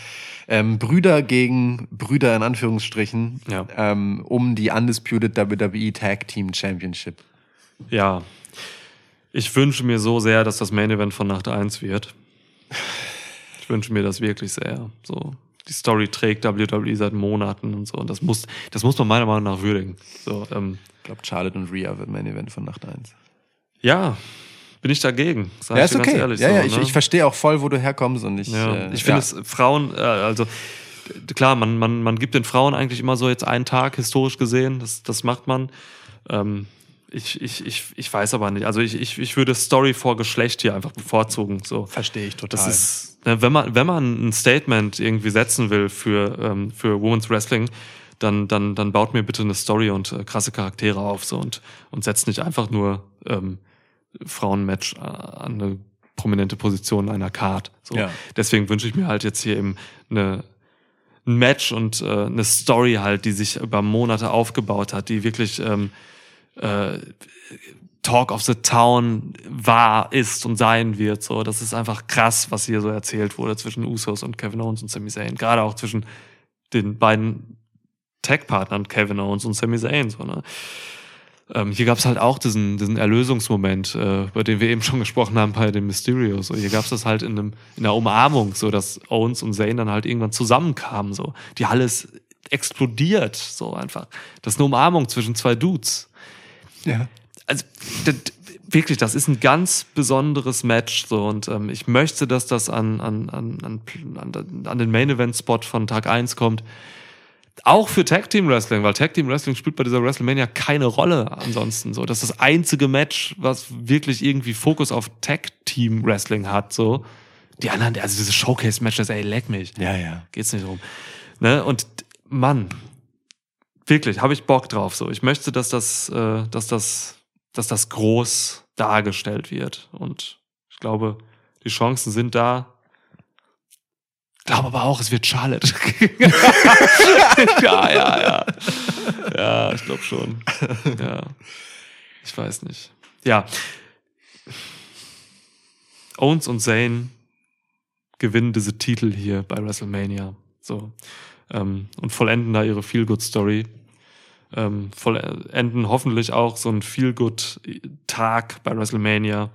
Ähm, Brüder gegen Brüder in Anführungsstrichen Ja. ähm, um die Undisputed WWE Tag Team Championship. Ja. Ich wünsche mir so sehr, dass das Main Event von Nacht 1 wird. Ich wünsche mir das wirklich sehr. So. Die Story trägt WWE seit Monaten und so. Und das muss, das muss man meiner Meinung nach würdigen. So, ähm, Ich glaube, Charlotte und Rhea wird Main Event von Nacht 1. ja, bin ich dagegen. Sag Ja, ich ist okay. ehrlich ja, so, ja, ich, ne? ich verstehe auch voll, wo du herkommst und ich. Ja, äh, ich finde ja. es Frauen, äh, also klar, man, man, man gibt den Frauen eigentlich immer so jetzt einen Tag historisch gesehen, das, das macht man. Ähm, ich, ich, ich, ich weiß aber nicht. Also ich, ich, ich würde Story vor Geschlecht hier einfach bevorzugen. So. Verstehe ich total. Das ist, wenn man, wenn man ein Statement irgendwie setzen will für, ähm, für Women's Wrestling, dann, dann, dann baut mir bitte eine Story und äh, krasse Charaktere auf so und, und setzt nicht einfach nur ähm, Frauenmatch äh, an eine prominente Position einer Card. So. Ja. Deswegen wünsche ich mir halt jetzt hier eben eine, ein Match und äh, eine Story halt, die sich über Monate aufgebaut hat, die wirklich ähm, äh, Talk of the Town war, ist und sein wird. So, das ist einfach krass, was hier so erzählt wurde zwischen Usos und Kevin Owens und Sami Zayn. Gerade auch zwischen den beiden Tag-Partnern Kevin Owens und Sami Zayn. So, ne? ähm, hier gab es halt auch diesen, diesen Erlösungsmoment, äh, über den wir eben schon gesprochen haben bei den Mysterios. So, hier gab es das halt in, einem, in einer Umarmung, so dass Owens und Zayn dann halt irgendwann zusammenkamen. So. Die Halle ist explodiert, so einfach. Das ist eine Umarmung zwischen zwei Dudes ja. Also d- d- wirklich, das ist ein ganz besonderes Match so und ähm, ich möchte, dass das an, an, an, an, an, an den Main Event Spot von Tag 1 kommt. Auch für Tag Team Wrestling, weil Tag Team Wrestling spielt bei dieser WrestleMania keine Rolle ansonsten so. Das ist das einzige Match, was wirklich irgendwie Fokus auf Tag Team Wrestling hat so. Die anderen, also diese Showcase Matches, ey, leck mich Ja, ja. geht's nicht drum. Ne? Und Mann, wirklich, habe ich Bock drauf. So, ich möchte, dass das, äh, dass das, dass das groß dargestellt wird. Und ich glaube, die Chancen sind da. Glaube aber auch, es wird Charlotte. <laughs> ja, ja, ja. Ja, ich glaube schon. Ja. Ich weiß nicht. Ja. Owens und Zayn gewinnen diese Titel hier bei WrestleMania. So. Ähm, und vollenden da ihre Feel-Good-Story. Ähm, vollenden hoffentlich auch so einen Feel-Good-Tag bei WrestleMania.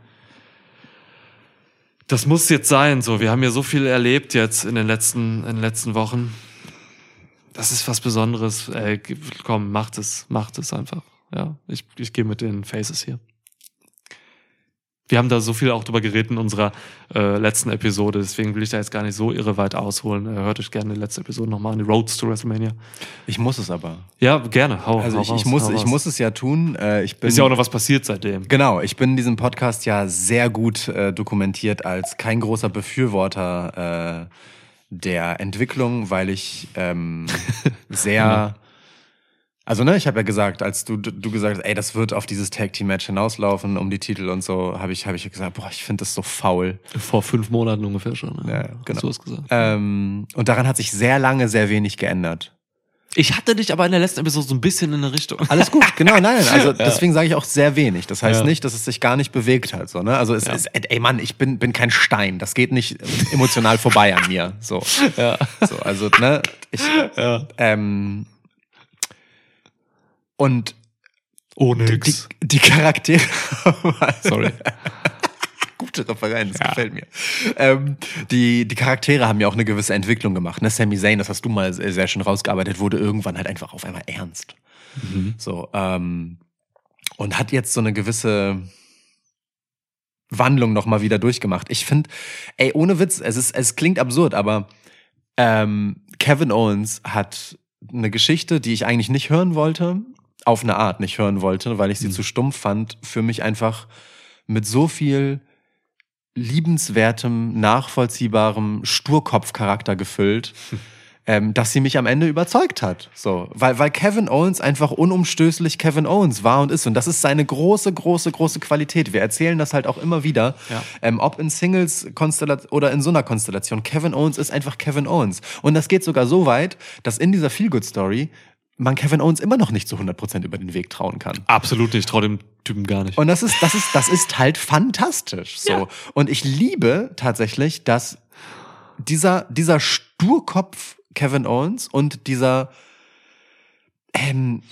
Das muss jetzt sein, so. Wir haben ja so viel erlebt jetzt in den letzten, in den letzten Wochen. Das ist was Besonderes. Ey, komm, macht es, macht es einfach. Ja, ich, ich gehe mit den Faces hier. Wir haben da so viel auch drüber geredet in unserer äh, letzten Episode, deswegen will ich da jetzt gar nicht so irre weit ausholen. Äh, hört euch gerne die letzte Episode nochmal an, die Roads to WrestleMania. Ich muss es aber. Ja, gerne, hau, Also hau ich, raus, ich, muss, ich muss es ja tun. Äh, ich bin, Ist ja auch noch was passiert seitdem. Genau, ich bin in diesem Podcast ja sehr gut äh, dokumentiert als kein großer Befürworter äh, der Entwicklung, weil ich ähm, <laughs> sehr. Also, ne, ich habe ja gesagt, als du, du gesagt hast, ey, das wird auf dieses Tag-Team-Match hinauslaufen, um die Titel und so, habe ich, hab ich gesagt, boah, ich finde das so faul. Vor fünf Monaten ungefähr schon. Ne? Ja, ja, Hast genau. du es gesagt? Ähm, und daran hat sich sehr lange sehr wenig geändert. Ich hatte dich aber in der letzten Episode so ein bisschen in eine Richtung. Alles gut, <laughs> genau, nein, also deswegen sage ich auch sehr wenig. Das heißt Ja. nicht, dass es sich gar nicht bewegt hat. So, ne? Also es Ja. ist, ey Mann, ich bin, bin kein Stein. Das geht nicht emotional vorbei an mir. So. Ja. so also, ne, ich, ja. ähm, und Oh, die, nix. die Charaktere. Sorry. <laughs> Gute Referenz, gefällt mir. Ähm, die, die Charaktere haben ja auch eine gewisse Entwicklung gemacht. Ne? Sami Zayn, das hast du mal sehr schön rausgearbeitet, wurde irgendwann halt einfach auf einmal ernst. So, ähm, und hat jetzt so eine gewisse Wandlung nochmal wieder durchgemacht. Ich finde, ey, ohne Witz, es, ist, es klingt absurd, aber ähm, Kevin Owens hat eine Geschichte, die ich eigentlich nicht hören wollte, auf eine Art nicht hören wollte, weil ich sie zu stumpf fand, für mich einfach mit so viel liebenswertem, nachvollziehbarem Sturkopfcharakter gefüllt, <laughs> ähm, dass sie mich am Ende überzeugt hat. So, weil, weil Kevin Owens einfach unumstößlich Kevin Owens war und ist. Und das ist seine große, große, große Qualität. Wir erzählen das halt auch immer wieder. Ja. Ähm, ob in Singles oder in so einer Konstellation. Kevin Owens ist einfach Kevin Owens. Und das geht sogar so weit, dass in dieser Feel-Good Story man Kevin Owens immer noch nicht zu 100% über den Weg trauen kann. Absolut nicht. Ich traue dem Typen gar nicht. Und das ist, das ist, das ist halt fantastisch. So. Ja. Und ich liebe tatsächlich, dass dieser, dieser Sturkopf Kevin Owens und dieser, ähm,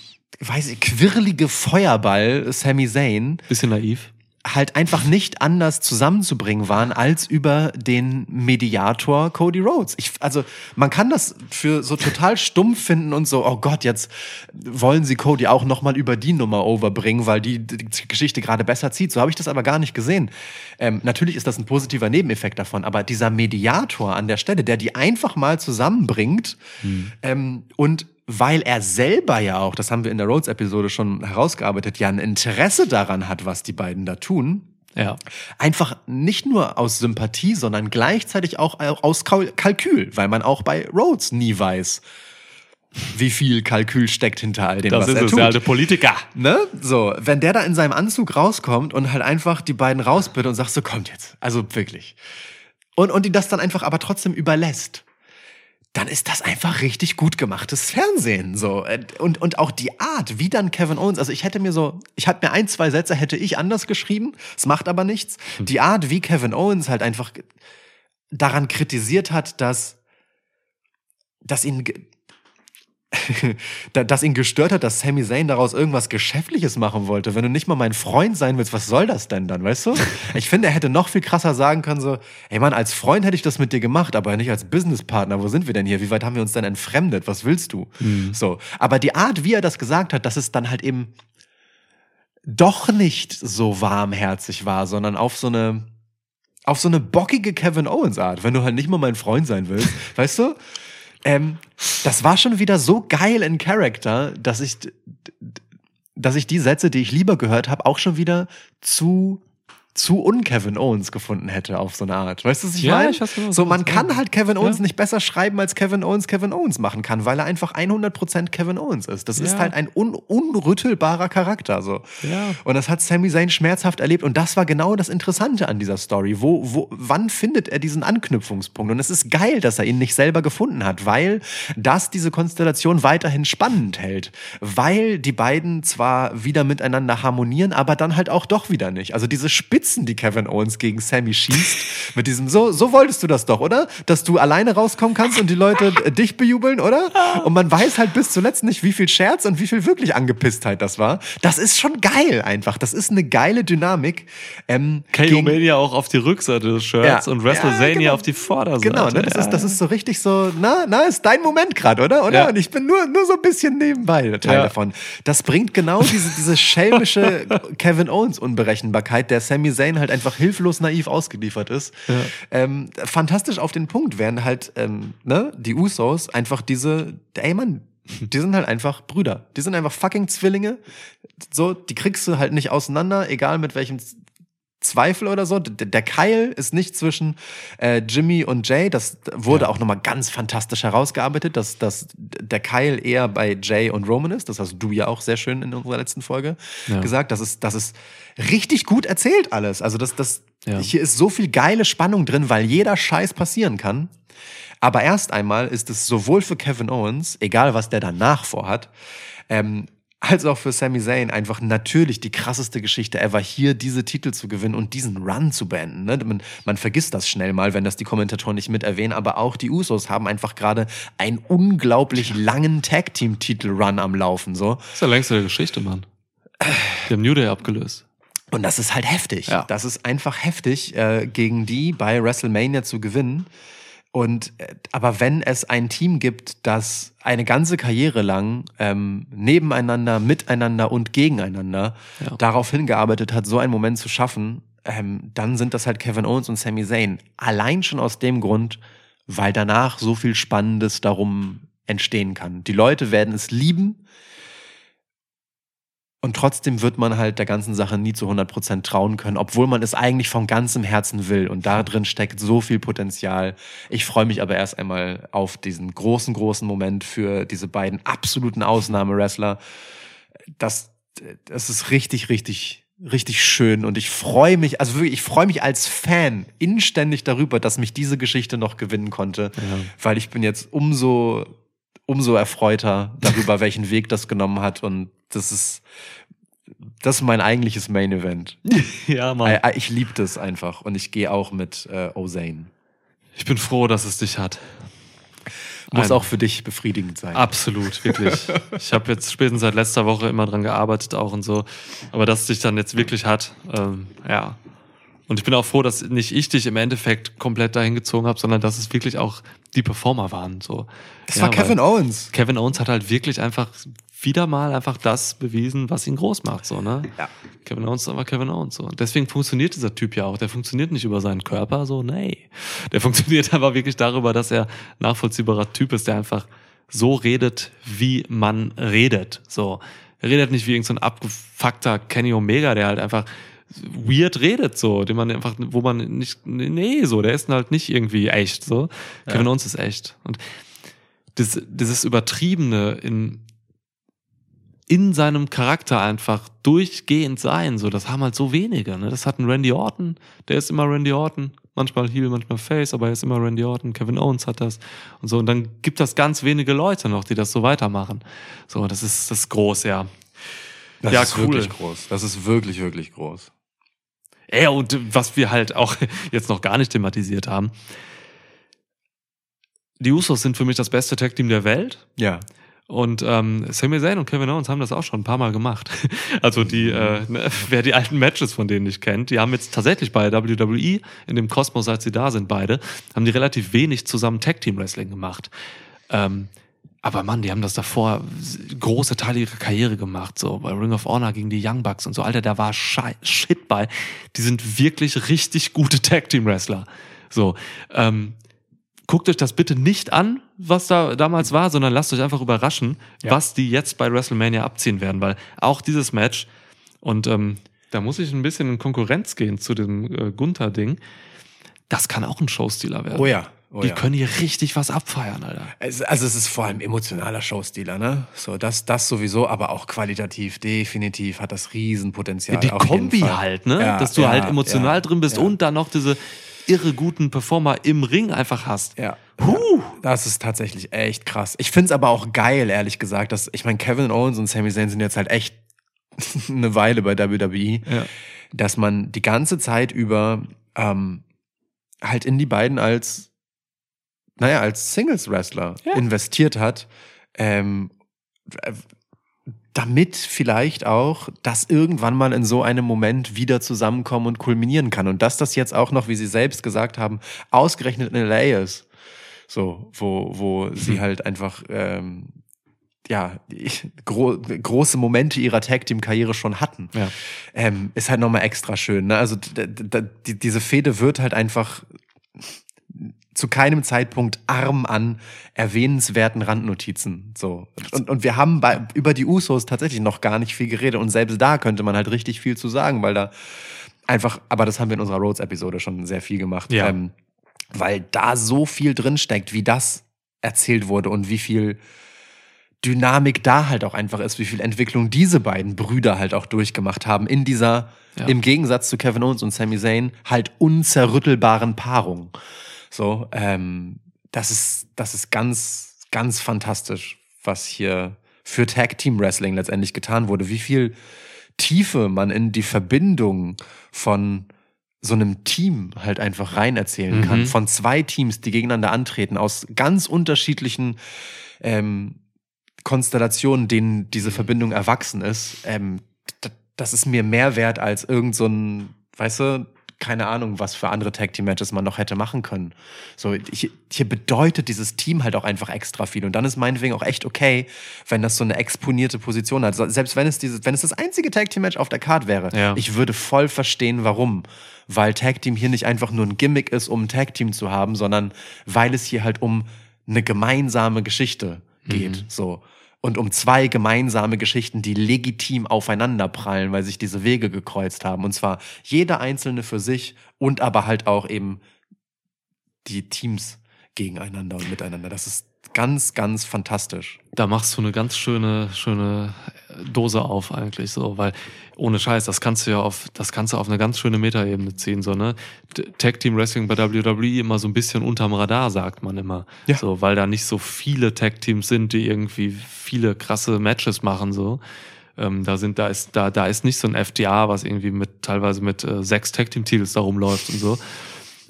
weiß ich, quirlige Feuerball Sami Zayn Bisschen naiv. Halt einfach nicht anders zusammenzubringen waren als über den Mediator Cody Rhodes. Ich, also man kann das für so total stumpf finden und so, oh Gott, jetzt wollen sie Cody auch nochmal über die Nummer overbringen, weil die, die Geschichte gerade besser zieht. So habe ich das aber gar nicht gesehen. Ähm, natürlich ist das ein positiver Nebeneffekt davon, aber dieser Mediator an der Stelle, der die einfach mal zusammenbringt ähm, und weil er selber ja auch, das haben wir in der Rhodes-Episode schon herausgearbeitet, ja ein Interesse daran hat, was die beiden da tun. Ja. Einfach nicht nur aus Sympathie, sondern gleichzeitig auch aus Kal- Kalkül, weil man auch bei Rhodes nie weiß, wie viel Kalkül steckt hinter all dem, Das was ist er tut. der alte Politiker. Ne? So, wenn der da in seinem Anzug rauskommt und halt einfach die beiden rausbittet und sagt, so kommt jetzt. Also wirklich. Und, und die das dann einfach aber trotzdem überlässt. Dann ist das einfach richtig gut gemachtes Fernsehen. So. Und, und auch die Art, wie dann Kevin Owens, also ich hätte mir so, ich hatte mir ein, zwei Sätze hätte ich anders geschrieben, es macht aber nichts. Die Art, wie Kevin Owens halt einfach daran kritisiert hat, dass, dass ihn, <laughs> dass ihn gestört hat, dass Sami Zayn daraus irgendwas Geschäftliches machen wollte. Wenn du nicht mal mein Freund sein willst, was soll das denn dann, weißt du? Ich finde, er hätte noch viel krasser sagen können, so, ey Mann, als Freund hätte ich das mit dir gemacht, aber nicht als Businesspartner. Wo sind wir denn hier? Wie weit haben wir uns denn entfremdet? Was willst du? So. Aber die Art, wie er das gesagt hat, dass es dann halt eben doch nicht so warmherzig war, sondern auf so eine, auf so eine bockige Kevin Owens Art, wenn du halt nicht mal mein Freund sein willst, weißt du? Ähm, das war schon wieder so geil in Character, dass ich, dass ich die Sätze, die ich lieber gehört habe, auch schon wieder zu zu un-Kevin Owens gefunden hätte auf so eine Art. Weißt du, was ich Ja, meine? ich weiß so, man kann halt Kevin Owens Ja. nicht besser schreiben, als Kevin Owens Kevin Owens machen kann, weil er einfach 100% Kevin Owens ist. Das ist Ja. halt ein un unrüttelbarer Charakter, so. Ja. Und das hat Sami Zayn schmerzhaft erlebt. Und das war genau das Interessante an dieser Story. Wo, wo, wann findet er diesen Anknüpfungspunkt? Und es ist geil, dass er ihn nicht selber gefunden hat, weil das diese Konstellation weiterhin spannend hält. Weil die beiden zwar wieder miteinander harmonieren, aber dann halt auch doch wieder nicht. Also diese Spitzen, die Kevin Owens gegen Sammy schießt, mit diesem, so, so wolltest du das doch, oder? Dass du alleine rauskommen kannst und die Leute äh, dich bejubeln, oder? Und man weiß halt bis zuletzt nicht, wie viel Scherz und wie viel wirklich Angepisstheit das war. Das ist schon geil einfach. Das ist eine geile Dynamik. Ähm, KO Mania auch auf die Rückseite des Shirts Ja. und WrestleMania Ja, genau. auf die Vorderseite. Genau, ne? das, ja. ist, das ist so richtig so, na, na, ist dein Moment gerade, oder? oder? Und ich bin nur, nur so ein bisschen nebenbei Teil davon. Das bringt genau diese, diese schelmische <laughs> Kevin Owens Unberechenbarkeit, der Sami Zayn halt einfach hilflos naiv ausgeliefert ist. Ähm, fantastisch auf den Punkt, während halt ähm, ne, die Usos einfach diese, ey Mann, <laughs> die sind halt einfach Brüder. Die sind einfach fucking Zwillinge. So, die kriegst du halt nicht auseinander, egal mit welchem Zweifel oder so. Der Keil ist nicht zwischen äh, Jimmy und Jay. Das wurde auch nochmal ganz fantastisch herausgearbeitet, dass, dass der Keil eher bei Jay und Roman ist. Das hast du ja auch sehr schön in unserer letzten Folge Ja. gesagt. Das ist, das ist richtig gut erzählt alles. Also das, das, Ja. hier ist so viel geile Spannung drin, weil jeder Scheiß passieren kann. Aber erst einmal ist es sowohl für Kevin Owens, egal was der danach vorhat, ähm, als auch für Sami Zayn einfach natürlich die krasseste Geschichte ever, hier diese Titel zu gewinnen und diesen Run zu beenden. Ne? Man, man vergisst das schnell mal, wenn das die Kommentatoren nicht mit erwähnen, aber auch die Usos haben einfach gerade einen unglaublich langen Tag-Team-Titel-Run am Laufen. So. Das ist der längste der Geschichte, Mann. Die haben New Day abgelöst. Und das ist halt heftig. Ja. Das ist einfach heftig, äh, gegen die bei WrestleMania zu gewinnen. Und äh, aber wenn es ein Team gibt, das eine ganze Karriere lang ähm, nebeneinander, miteinander und gegeneinander Ja. darauf hingearbeitet hat, so einen Moment zu schaffen, ähm, dann sind das halt Kevin Owens und Sami Zayn. Allein schon aus dem Grund, weil danach so viel Spannendes darum entstehen kann. Die Leute werden es lieben. Und trotzdem wird man halt der ganzen Sache nie zu 100% trauen können, obwohl man es eigentlich von ganzem Herzen will. Und da drin steckt so viel Potenzial. Ich freue mich aber erst einmal auf diesen großen, großen Moment für diese beiden absoluten Ausnahmewrestler. Das, das ist richtig, richtig, richtig schön. Und ich freue mich, also wirklich, ich freue mich als Fan inständig darüber, dass mich diese Geschichte noch gewinnen konnte. Weil ich bin jetzt umso, umso erfreuter darüber, <laughs> welchen Weg das genommen hat. Und das ist, das ist mein eigentliches Main Event. <laughs> Ja, Mann. I- I- Ich liebe das einfach und ich gehe auch mit äh, Ozane. Ich bin froh, dass es dich hat. Muss Ein- auch für dich befriedigend sein. Absolut, wirklich. <laughs> Ich habe jetzt spätestens seit letzter Woche immer dran gearbeitet auch und so. Aber dass es dich dann jetzt wirklich hat, ähm, ja. Und ich bin auch froh, dass nicht ich dich im Endeffekt komplett dahin gezogen habe, sondern dass es wirklich auch die Performer waren. So. Das Ja, war Kevin Owens. Kevin Owens hat halt wirklich einfach wieder mal einfach das bewiesen, was ihn groß macht. So, ne? Ja. Kevin Owens ist aber Kevin Owens. So. Und deswegen funktioniert dieser Typ ja auch. Der funktioniert nicht über seinen Körper, so, nee. Der <laughs> funktioniert aber wirklich darüber, dass er nachvollziehbarer Typ ist, der einfach so redet, wie man redet. So. Er redet nicht wie irgendein so abgefuckter Kenny Omega, der halt einfach weird redet, so, den man einfach, wo man nicht, nee, so, der ist halt nicht irgendwie echt, so. Kevin Owens ist echt. Und das, dieses Übertriebene in, in seinem Charakter einfach durchgehend sein, so, das haben halt so wenige, ne? Das hat ein Randy Orton, der ist immer Randy Orton, manchmal Heel, manchmal Face, aber er ist immer Randy Orton, Kevin Owens hat das und so, und dann gibt das ganz wenige Leute noch, die das so weitermachen. So, das ist, das ist groß, ja. Das Ja, ist cool. wirklich groß. Das ist wirklich, wirklich groß. Ja, und was wir halt auch <laughs> jetzt noch gar nicht thematisiert haben, die Usos sind für mich das beste Tag-Team der Welt. Ja. Und ähm, Sami Zayn und Kevin Owens haben das auch schon ein paar Mal gemacht. <laughs> Also die, äh, ne, <laughs> wer die alten Matches von denen nicht kennt, die haben jetzt tatsächlich bei WWE, in dem Kosmos, als sie da sind beide, haben die relativ wenig zusammen Tag-Team-Wrestling gemacht. Ähm, aber Mann, die haben das davor große Teile ihrer Karriere gemacht, so bei Ring of Honor gegen die Young Bucks und so. Alter, da war Schei Shit bei. Die sind wirklich richtig gute Tag-Team-Wrestler. So, ähm, guckt euch das bitte nicht an, was da damals war, sondern lasst euch einfach überraschen, Ja. was die jetzt bei WrestleMania abziehen werden, weil auch dieses Match und ähm, da muss ich ein bisschen in Konkurrenz gehen zu dem äh, Gunther-Ding. Das kann auch ein Showstealer werden. Oh ja. Oh die ja. können hier richtig was abfeiern, Alter. Es, also es ist vor allem emotionaler Showstealer, ne? So, das, das sowieso, aber auch qualitativ, definitiv hat das Riesenpotenzial. die auf jeden Kombi halt, ne? Ja, Dass du ja, halt emotional ja, drin bist ja. und dann noch diese irre guten Performer im Ring einfach hast. Ja. Huh. Das ist tatsächlich echt krass. Ich find's aber auch geil, ehrlich gesagt, dass, ich meine, Kevin Owens und Sami Zayn sind jetzt halt echt <laughs> eine Weile bei WWE, Ja. dass man die ganze Zeit über ähm, halt in die beiden als, naja, als Singles-Wrestler Ja. investiert hat. Ähm, äh, damit vielleicht auch das irgendwann mal in so einem Moment wieder zusammenkommen und kulminieren kann. Und dass das jetzt auch noch, wie Sie selbst gesagt haben, ausgerechnet in LA ist. So, wo, wo sie halt einfach, ähm, ja, die gro große Momente ihrer Tag-Team-Karriere schon hatten. Ja. Ähm, ist halt nochmal extra schön. Ne? Also diese Fehde wird halt einfach zu keinem Zeitpunkt arm an erwähnenswerten Randnotizen. So. Und, und wir haben bei, über die Usos tatsächlich noch gar nicht viel geredet. Und selbst da könnte man halt richtig viel zu sagen, weil da einfach, aber das haben wir in unserer Rhodes-Episode schon sehr viel gemacht. Ja. Ähm, weil da so viel drinsteckt, wie das erzählt wurde und wie viel Dynamik da halt auch einfach ist, wie viel Entwicklung diese beiden Brüder halt auch durchgemacht haben in dieser, Ja. im Gegensatz zu Kevin Owens und Sami Zayn, halt unzerrüttelbaren Paarung. So, ähm, das ist, das ist ganz, ganz fantastisch, was hier für Tag Team Wrestling letztendlich getan wurde. Wie viel Tiefe man in die Verbindung von so einem Team halt einfach rein erzählen kann. Mhm. Von zwei Teams, die gegeneinander antreten, aus ganz unterschiedlichen ähm, Konstellationen, denen diese Verbindung erwachsen ist. Ähm, das ist mir mehr wert als irgend so ein, weißt du, keine Ahnung, was für andere Tag Team Matches man noch hätte machen können. So, hier, hier bedeutet dieses Team halt auch einfach extra viel. Und dann ist meinetwegen auch echt okay, wenn das so eine exponierte Position hat. Selbst wenn es dieses, wenn es das einzige Tag Team Match auf der Card wäre, Ja. ich würde voll verstehen, warum. Weil Tag Team hier nicht einfach nur ein Gimmick ist, um ein Tag Team zu haben, sondern weil es hier halt um eine gemeinsame Geschichte geht. So. Und um zwei gemeinsame Geschichten, die legitim aufeinanderprallen, weil sich diese Wege gekreuzt haben. Und zwar jeder einzelne für sich und aber halt auch eben die Teams gegeneinander und miteinander. Das ist ganz, ganz fantastisch. Da machst du eine ganz schöne, schöne Dose auf eigentlich so, weil ohne Scheiß, das kannst du ja auf, das kannst du auf eine ganz schöne Metaebene ziehen, so, ne? Tag Team Wrestling bei WWE immer so ein bisschen unterm Radar, sagt man immer. Ja. So, weil da nicht so viele Tag Teams sind, die irgendwie viele krasse Matches machen, so. Ähm, da sind, da ist, da, da ist nicht so ein FDA, was irgendwie mit, teilweise mit äh, sechs Tag Team Titels da rumläuft und so.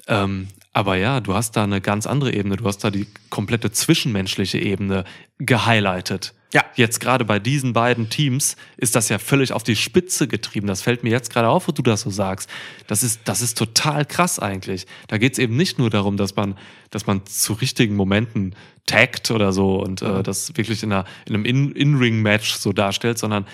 Ähm, aber ja, du hast da eine ganz andere Ebene. Du hast da die komplette zwischenmenschliche Ebene gehighlightet. Ja. Jetzt gerade bei diesen beiden Teams ist das ja völlig auf die Spitze getrieben. Das fällt mir jetzt gerade auf, wo du das so sagst. Das ist, das ist total krass eigentlich. Da geht es eben nicht nur darum, dass man, dass man zu richtigen Momenten taggt oder so und äh, das wirklich in, einer, in einem In- In-Ring-Match so darstellt, sondern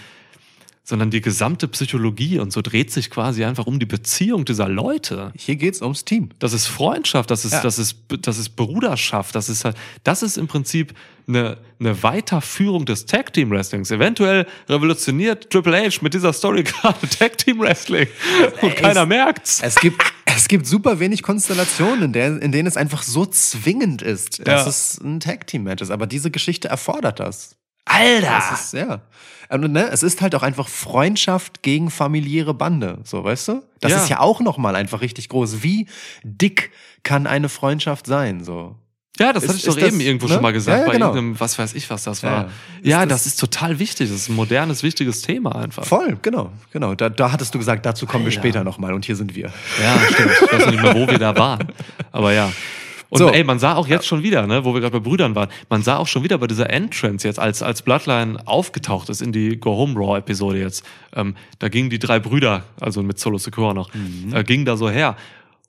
sondern die gesamte Psychologie und so dreht sich quasi einfach um die Beziehung dieser Leute. Hier geht's ums Team. Das ist Freundschaft, das ist, Ja. das ist, das ist Bruderschaft, das ist halt, das ist im Prinzip eine, eine Weiterführung des Tag Team Wrestlings. Eventuell revolutioniert Triple H mit dieser Story <laughs> gerade Tag Team Wrestling <laughs> und keiner merkt's. Es gibt, es gibt super wenig Konstellationen, in, der, in denen es einfach so zwingend ist, dass Ja. es ein Tag-Team-Match ist. Aber diese Geschichte erfordert das. Alter! Das ist, ja. Und, ne, es ist halt auch einfach Freundschaft gegen familiäre Bande, so, weißt du? Das Ja. ist ja auch nochmal einfach richtig groß. Wie dick kann eine Freundschaft sein, so? Ja, das Ist- hatte ich doch ist das, eben irgendwo ne? schon mal gesagt, Ja, ja, bei genau. irgendeinem, was weiß ich, was das war. ja. Ist das, das- ist total wichtig. Das ist ein modernes, wichtiges Thema einfach. Voll, genau, genau. Da, da hattest du gesagt, dazu kommen wir Alter. später nochmal und hier sind wir. Ja, stimmt. Ich weiß nicht mehr, wo wir da waren. Aber ja. Und So. ey, man sah auch jetzt schon wieder, ne, wo wir gerade bei Brüdern waren, man sah auch schon wieder bei dieser Entrance jetzt, als, als Bloodline aufgetaucht ist in die Go Home Raw Episode jetzt, ähm, da gingen die drei Brüder, also mit Solo Secure noch, äh, gingen da so her.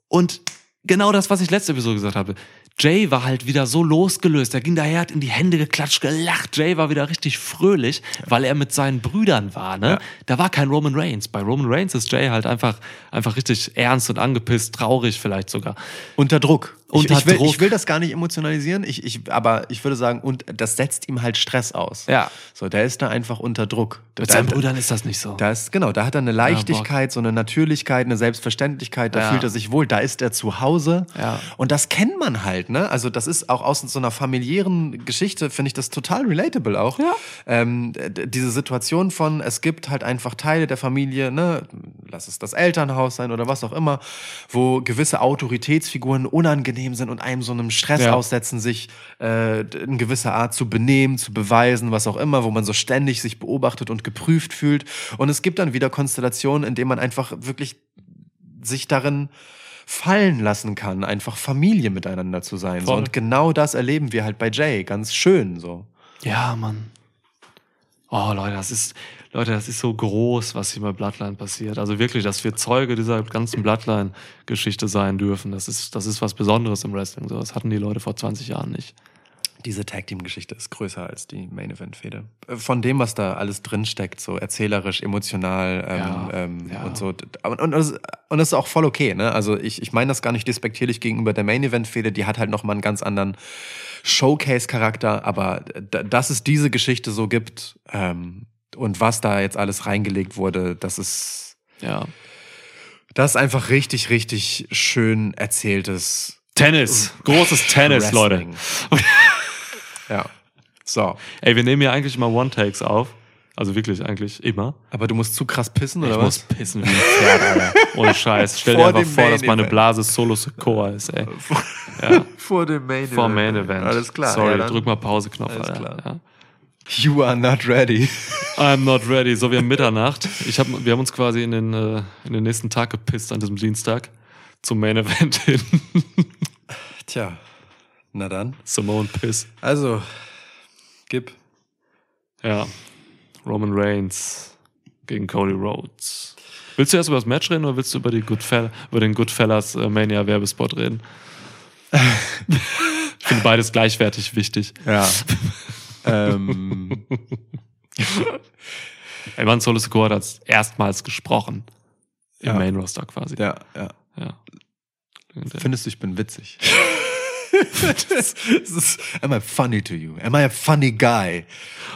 Und genau das, was ich letzte Episode gesagt habe. Jay war halt wieder so losgelöst. Er ging daher, hat in die Hände geklatscht, gelacht. Jay war wieder richtig fröhlich, weil er mit seinen Brüdern war. Ne? Da war kein Roman Reigns. Bei Roman Reigns ist Jay halt einfach, einfach richtig ernst und angepisst, traurig vielleicht sogar. Unter Druck. Unter ich, ich, will, Druck. ich will das gar nicht emotionalisieren, ich, ich, aber ich würde sagen, und das setzt ihm halt Stress aus. Ja. So, der ist da einfach unter Druck. Mit da, seinen Brüdern ist das nicht so. Da ist, genau, da hat er eine Leichtigkeit, so eine Natürlichkeit, eine Selbstverständlichkeit, da Ja. fühlt er sich wohl, da ist er zu Hause. Ja. Und das kennt man halt, ne? Also, das ist auch aus so einer familiären Geschichte, finde ich das total relatable auch. Ja. Ähm, diese Situation von, es gibt halt einfach Teile der Familie, ne? Lass es das Elternhaus sein oder was auch immer, wo gewisse Autoritätsfiguren unangenehm sind und einem so einem Stress Ja. aussetzen, sich äh, in gewisser Art zu benehmen, zu beweisen, was auch immer, wo man so ständig sich beobachtet und geprüft fühlt. Und es gibt dann wieder Konstellationen, in denen man einfach wirklich sich darin fallen lassen kann, einfach Familie miteinander zu sein. So. Und genau das erleben wir halt bei Jay, ganz schön so. Ja, Mann. Oh, Leute, das ist, Leute, das ist so groß, was hier bei Bloodline passiert. Also wirklich, dass wir Zeuge dieser ganzen Bloodline-Geschichte sein dürfen. Das ist, das ist was Besonderes im Wrestling. So, das hatten die Leute vor 20 Jahren nicht. Diese Tag-Team-Geschichte ist größer als die Main-Event-Fehde. Äh, Von dem, was da alles drinsteckt, so erzählerisch, emotional ähm, Ja, ähm, ja. und so. Und, und, das, und das ist auch voll okay. Ne? Also ich, ich meine das gar nicht despektierlich gegenüber der Main-Event-Fehde. Die hat halt nochmal einen ganz anderen Showcase-Charakter. Aber d- dass es diese Geschichte so gibt ähm, und was da jetzt alles reingelegt wurde, das ist, Ja. das ist einfach richtig, richtig schön erzähltes Tennis. Großes Tennis, Leute. <laughs> Ja. So. Ey, wir nehmen ja eigentlich immer One-Takes auf. Also wirklich eigentlich immer. Aber du musst zu krass pissen, oder ich was? muss pissen wie ein Pferd, Alter. Ohne Scheiß. Stell dir einfach vor, dass meine Event. Blase Solo Secor ist, ey. Ja, <laughs> Vor dem Main vor Main Event. Alles klar. Sorry, ja, drück mal Pause-Knopf, Alles Alter. klar. Ja. You are not ready. <laughs> I'm not ready. So, wir haben Mitternacht. Ich hab, wir haben uns quasi in den, äh, in den nächsten Tag gepisst an diesem Dienstag zum Main Event hin. Tja, na dann. Simone Piss. Also, gib. Ja. Roman Reigns gegen Cody Rhodes. Willst du erst über das Match reden oder willst du über, die Goodfell über den Goodfellas äh, Mania Werbespot reden? <laughs> ich finde beides gleichwertig wichtig. Ja. <laughs> ähm, Ey, Mann, Solo Secure hat erstmals gesprochen. Im Ja. Main Roster quasi. ja, ja. Ja. Findest du, ich bin witzig? <laughs> das ist, am I funny to you? Am I a funny guy?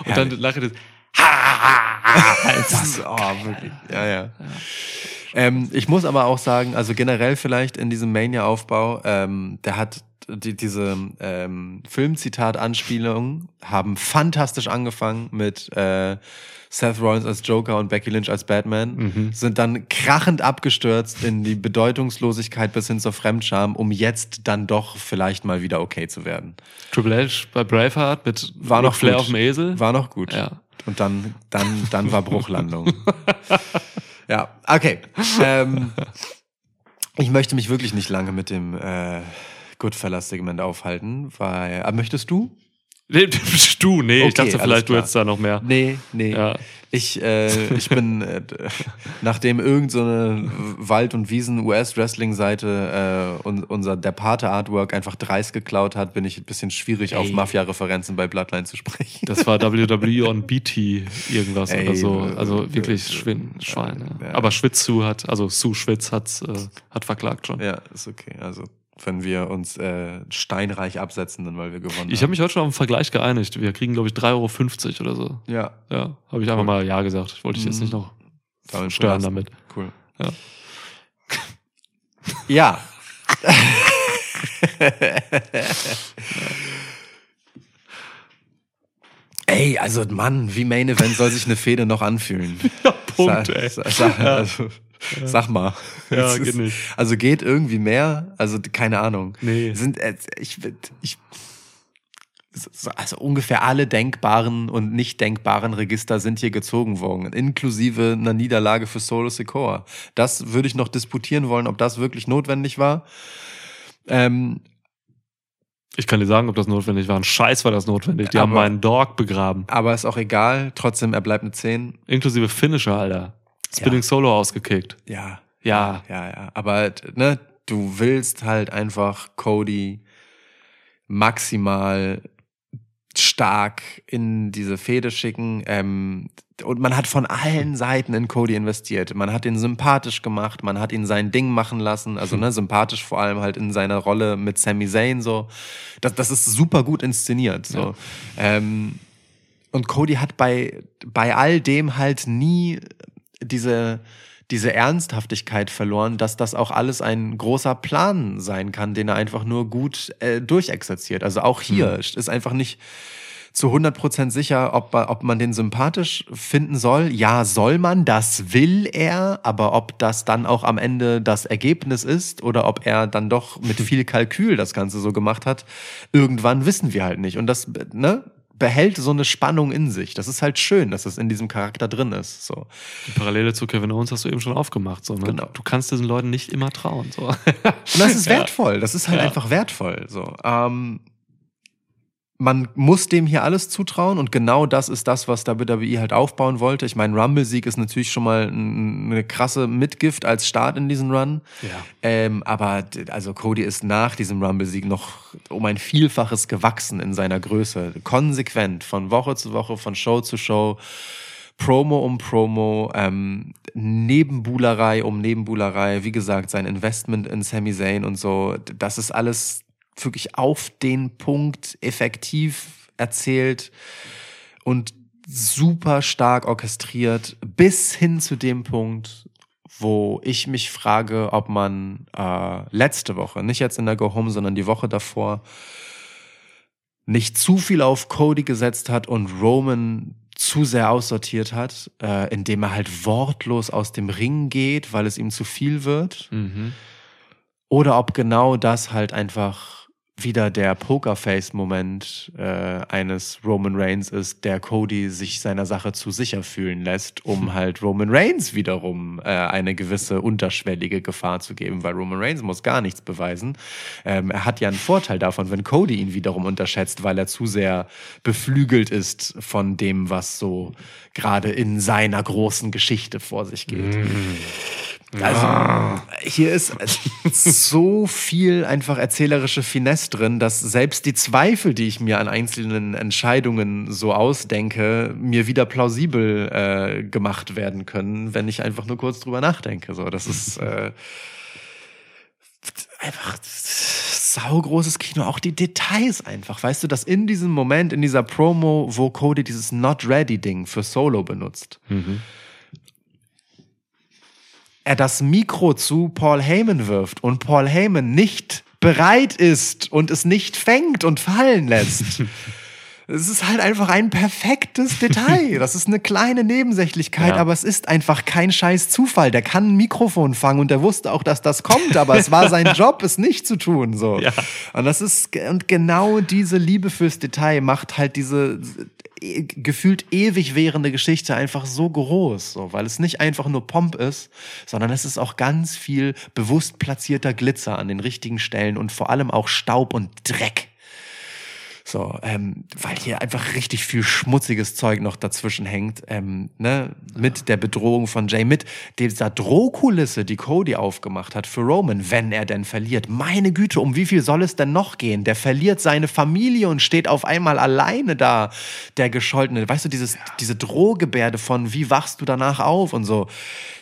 Und dann lache das. Das <laughs> ist, oh, wirklich. Ja, ja. Ähm, ich muss aber auch sagen, also generell vielleicht in diesem Mania-Aufbau, ähm, der hat die, diese ähm, Filmzitat-Anspielungen haben fantastisch angefangen mit äh, Seth Rollins als Joker und Becky Lynch als Batman, sind dann krachend abgestürzt in die Bedeutungslosigkeit bis hin zur Fremdscham, um jetzt dann doch vielleicht mal wieder okay zu werden. Triple H bei Braveheart mit War noch Flair auf dem Esel. War noch gut. Ja. Und dann, dann, dann war Bruchlandung. <laughs> ja, okay. Ähm, ich möchte mich wirklich nicht lange mit dem äh, Goodfellas-Segment aufhalten, weil. Aber möchtest du? Nee, <laughs> du, nee, Okay, ich dachte vielleicht du hättest da noch mehr. Nee, nee. Ja. Ich, äh, ich bin, <laughs> äh, nachdem irgend so eine Wald- und Wiesen-US-Wrestling-Seite äh, un, unser Der Pate-Artwork einfach dreist geklaut hat, bin ich ein bisschen schwierig, auf Ey. Mafia-Referenzen bei Bloodline zu sprechen. Das war <laughs> WWE on BT irgendwas Ey, oder so. äh, Also äh, wirklich äh, Schwin Schwein. Ja. ja. Aber Schwitzu hat, also Sue Schwitz hat, äh, hat verklagt schon. Ja, ist okay. Also, wenn wir uns äh, steinreich absetzen, dann weil wir gewonnen Ich habe mich heute schon auf einen Vergleich geeinigt. Wir kriegen, glaube ich, 3,50 Euro oder so. Ja, Ja, habe ich einfach mal Ja gesagt. Ich wollte dich jetzt Mhm. nicht noch damit stören damit. Cool. Ja. <laughs> Ja. <laughs> Ey, also Mann, wie Main Event soll sich eine Fehde noch anfühlen? <laughs> Ja, Punkt, Sa- ey. sa- sa- Sag mal. Ja, geht nicht. Also geht irgendwie mehr? Also keine Ahnung. Nee. Sind äh, ich ich so- also ungefähr alle denkbaren und nicht denkbaren Register sind hier gezogen worden, inklusive einer Niederlage für Solo Secor. Das würde ich noch disputieren wollen, ob das wirklich notwendig war. Ähm, Ich kann dir sagen, ob das notwendig war. Ein Scheiß war das notwendig. Die haben Aber- meinen Dog begraben. aber ist auch egal. Trotzdem, er bleibt eine 10. Inklusive Finisher, Alter. Spinning Solo ausgekickt. Ja, Ja. ja, ja. Aber ne, du willst halt einfach Cody maximal stark in diese Fehde schicken. Ähm, und man hat von allen Seiten in Cody investiert. Man hat ihn sympathisch gemacht, man hat ihn sein Ding machen lassen. Also ne, sympathisch vor allem halt in seiner Rolle mit Sami Zayn so. Das, das ist super gut inszeniert. So. Ähm, und Cody hat bei, bei all dem halt nie diese, diese Ernsthaftigkeit verloren, dass das auch alles ein großer Plan sein kann, den er einfach nur gut äh, durchexerziert. Also auch hier ist einfach nicht zu 100% sicher, ob, man- ob man den sympathisch finden soll. Ja, soll man, das will er, aber ob das dann auch am Ende das Ergebnis ist oder ob er dann doch mit <laughs> viel Kalkül das Ganze so gemacht hat, irgendwann wissen wir halt nicht. Und das, ne? Behält so eine Spannung in sich. Das ist halt schön, dass es in diesem Charakter drin ist. So. Die Parallele zu Kevin Owens hast du eben schon aufgemacht. So, ne? Genau. Du kannst diesen Leuten nicht immer trauen. So. Und das ist <laughs> wertvoll. Das ist halt Ja. einfach wertvoll. So. Ähm, man muss dem hier alles zutrauen und genau das ist das, was WWE halt aufbauen wollte. Ich meine, Rumble-Sieg ist natürlich schon mal ein- eine krasse Mitgift als Start in diesen Run. Ja. Ähm, aber also Cody ist nach diesem Rumble-Sieg noch um ein Vielfaches gewachsen in seiner Größe. Konsequent, von Woche zu Woche, von Show zu Show. Promo um Promo, ähm, Nebenbuhlerei um Nebenbuhlerei, wie gesagt, sein Investment in Sami Zayn und so, das ist alles wirklich auf den Punkt effektiv erzählt und super stark orchestriert, bis hin zu dem Punkt, wo ich mich frage, ob man äh, letzte Woche, nicht jetzt in der Go Home, sondern die Woche davor, nicht zu viel auf Cody gesetzt hat und Roman zu sehr aussortiert hat, äh, indem er halt wortlos aus dem Ring geht, weil es ihm zu viel wird. Mhm. Oder ob genau das halt einfach wieder der Pokerface-Moment äh, eines Roman Reigns ist, der Cody sich seiner Sache zu sicher fühlen lässt, um <laughs> halt Roman Reigns wiederum äh, eine gewisse unterschwellige Gefahr zu geben, weil Roman Reigns muss gar nichts beweisen. Ähm, er hat ja einen Vorteil davon, wenn Cody ihn wiederum unterschätzt, weil er zu sehr beflügelt ist von dem, was so gerade in seiner großen Geschichte vor sich geht. Also, hier ist so viel einfach erzählerische Finesse drin, dass selbst die Zweifel, die ich mir an einzelnen Entscheidungen so ausdenke, mir wieder plausibel äh, gemacht werden können, wenn ich einfach nur kurz drüber nachdenke. So, das ist äh, einfach saugroßes Kino, auch die Details einfach. Weißt du, dass in diesem Moment, in dieser Promo, wo Cody dieses Not Ready Ding für Solo benutzt, er das Mikro zu Paul Heyman wirft und Paul Heyman nicht bereit ist und es nicht fängt und fallen lässt. <laughs> Es ist halt einfach ein perfektes Detail. <laughs> Das ist eine kleine Nebensächlichkeit, Ja. aber es ist einfach kein scheiß Zufall. Der kann ein Mikrofon fangen und der wusste auch, dass das kommt, aber es war sein <laughs> Job, es nicht zu tun. So. Ja. Und das ist, und genau diese Liebe fürs Detail macht halt diese äh, gefühlt ewig währende Geschichte einfach so groß, so, weil es nicht einfach nur Pomp ist, sondern es ist auch ganz viel bewusst platzierter Glitzer an den richtigen Stellen und vor allem auch Staub und Dreck. So, ähm, weil hier einfach richtig viel schmutziges Zeug noch dazwischen hängt, ähm, ne, mit der Bedrohung von Jay, mit dieser Drohkulisse, die Cody aufgemacht hat für Roman, wenn er denn verliert. Meine Güte, um wie viel soll es denn noch gehen? Der verliert seine Familie und steht auf einmal alleine da, der Gescholtene. Weißt du, dieses, diese Drohgebärde von, wie wachst du danach auf und so.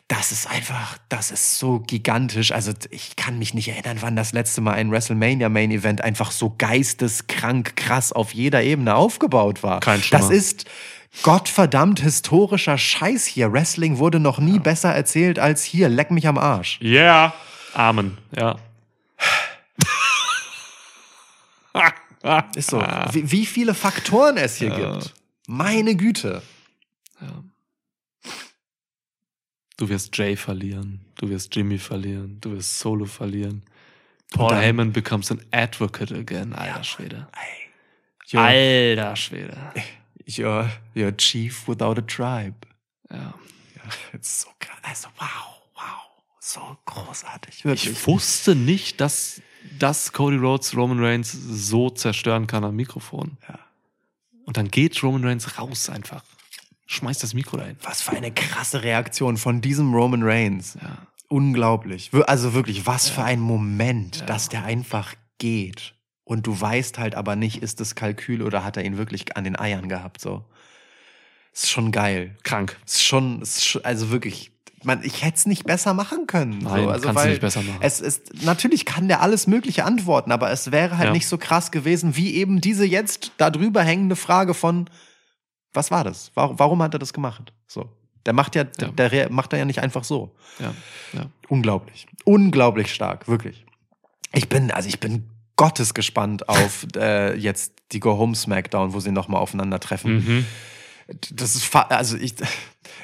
Das ist einfach, das ist so gigantisch. Also ich kann mich nicht erinnern, wann das letzte Mal ein WrestleMania Main Event einfach so geisteskrank krass auf jeder Ebene aufgebaut war. Kein Schimmer. Das ist Gottverdammt historischer Scheiß hier. Wrestling wurde noch nie besser erzählt als hier. Leck mich am Arsch. Yeah. Amen. Ja. Ist so. Wie, wie viele Faktoren es hier Ja. gibt. Meine Güte. Du wirst Jay verlieren. Du wirst Jimmy verlieren. Du wirst Solo verlieren. Paul dann- Heyman becomes an advocate again. Alter Schwede. You're, Alter Schwede. you're, you're a chief without a tribe. Ja. It's so krass. Also, wow, wow. So großartig. Wirklich. Ich wusste nicht, dass, dass Cody Rhodes Roman Reigns so zerstören kann am Mikrofon. Ja. Und dann geht Roman Reigns raus einfach. Schmeißt das Mikro dahin. Was für eine krasse Reaktion von diesem Roman Reigns. Ja. Unglaublich. Also wirklich, was für ein Moment, dass der einfach geht. Und du weißt halt aber nicht, ist das Kalkül oder hat er ihn wirklich an den Eiern gehabt, so. Ist schon geil. Krank. Ist schon, ist schon also wirklich, man, ich hätte es nicht besser machen können. Nein, so. also, kannst du nicht besser machen. Es ist, natürlich kann der alles Mögliche antworten, aber es wäre halt Ja. nicht so krass gewesen, wie eben diese jetzt da drüber hängende Frage von, was war das? Warum, warum hat er das gemacht? So. Der macht ja, Ja. der rea- macht er ja nicht einfach so. Ja. ja. Unglaublich. Unglaublich stark, wirklich. Ich bin, also ich bin Gottes gespannt auf <laughs> äh, jetzt die Go Home Smackdown, wo sie nochmal aufeinandertreffen. Mhm. Das ist also ich,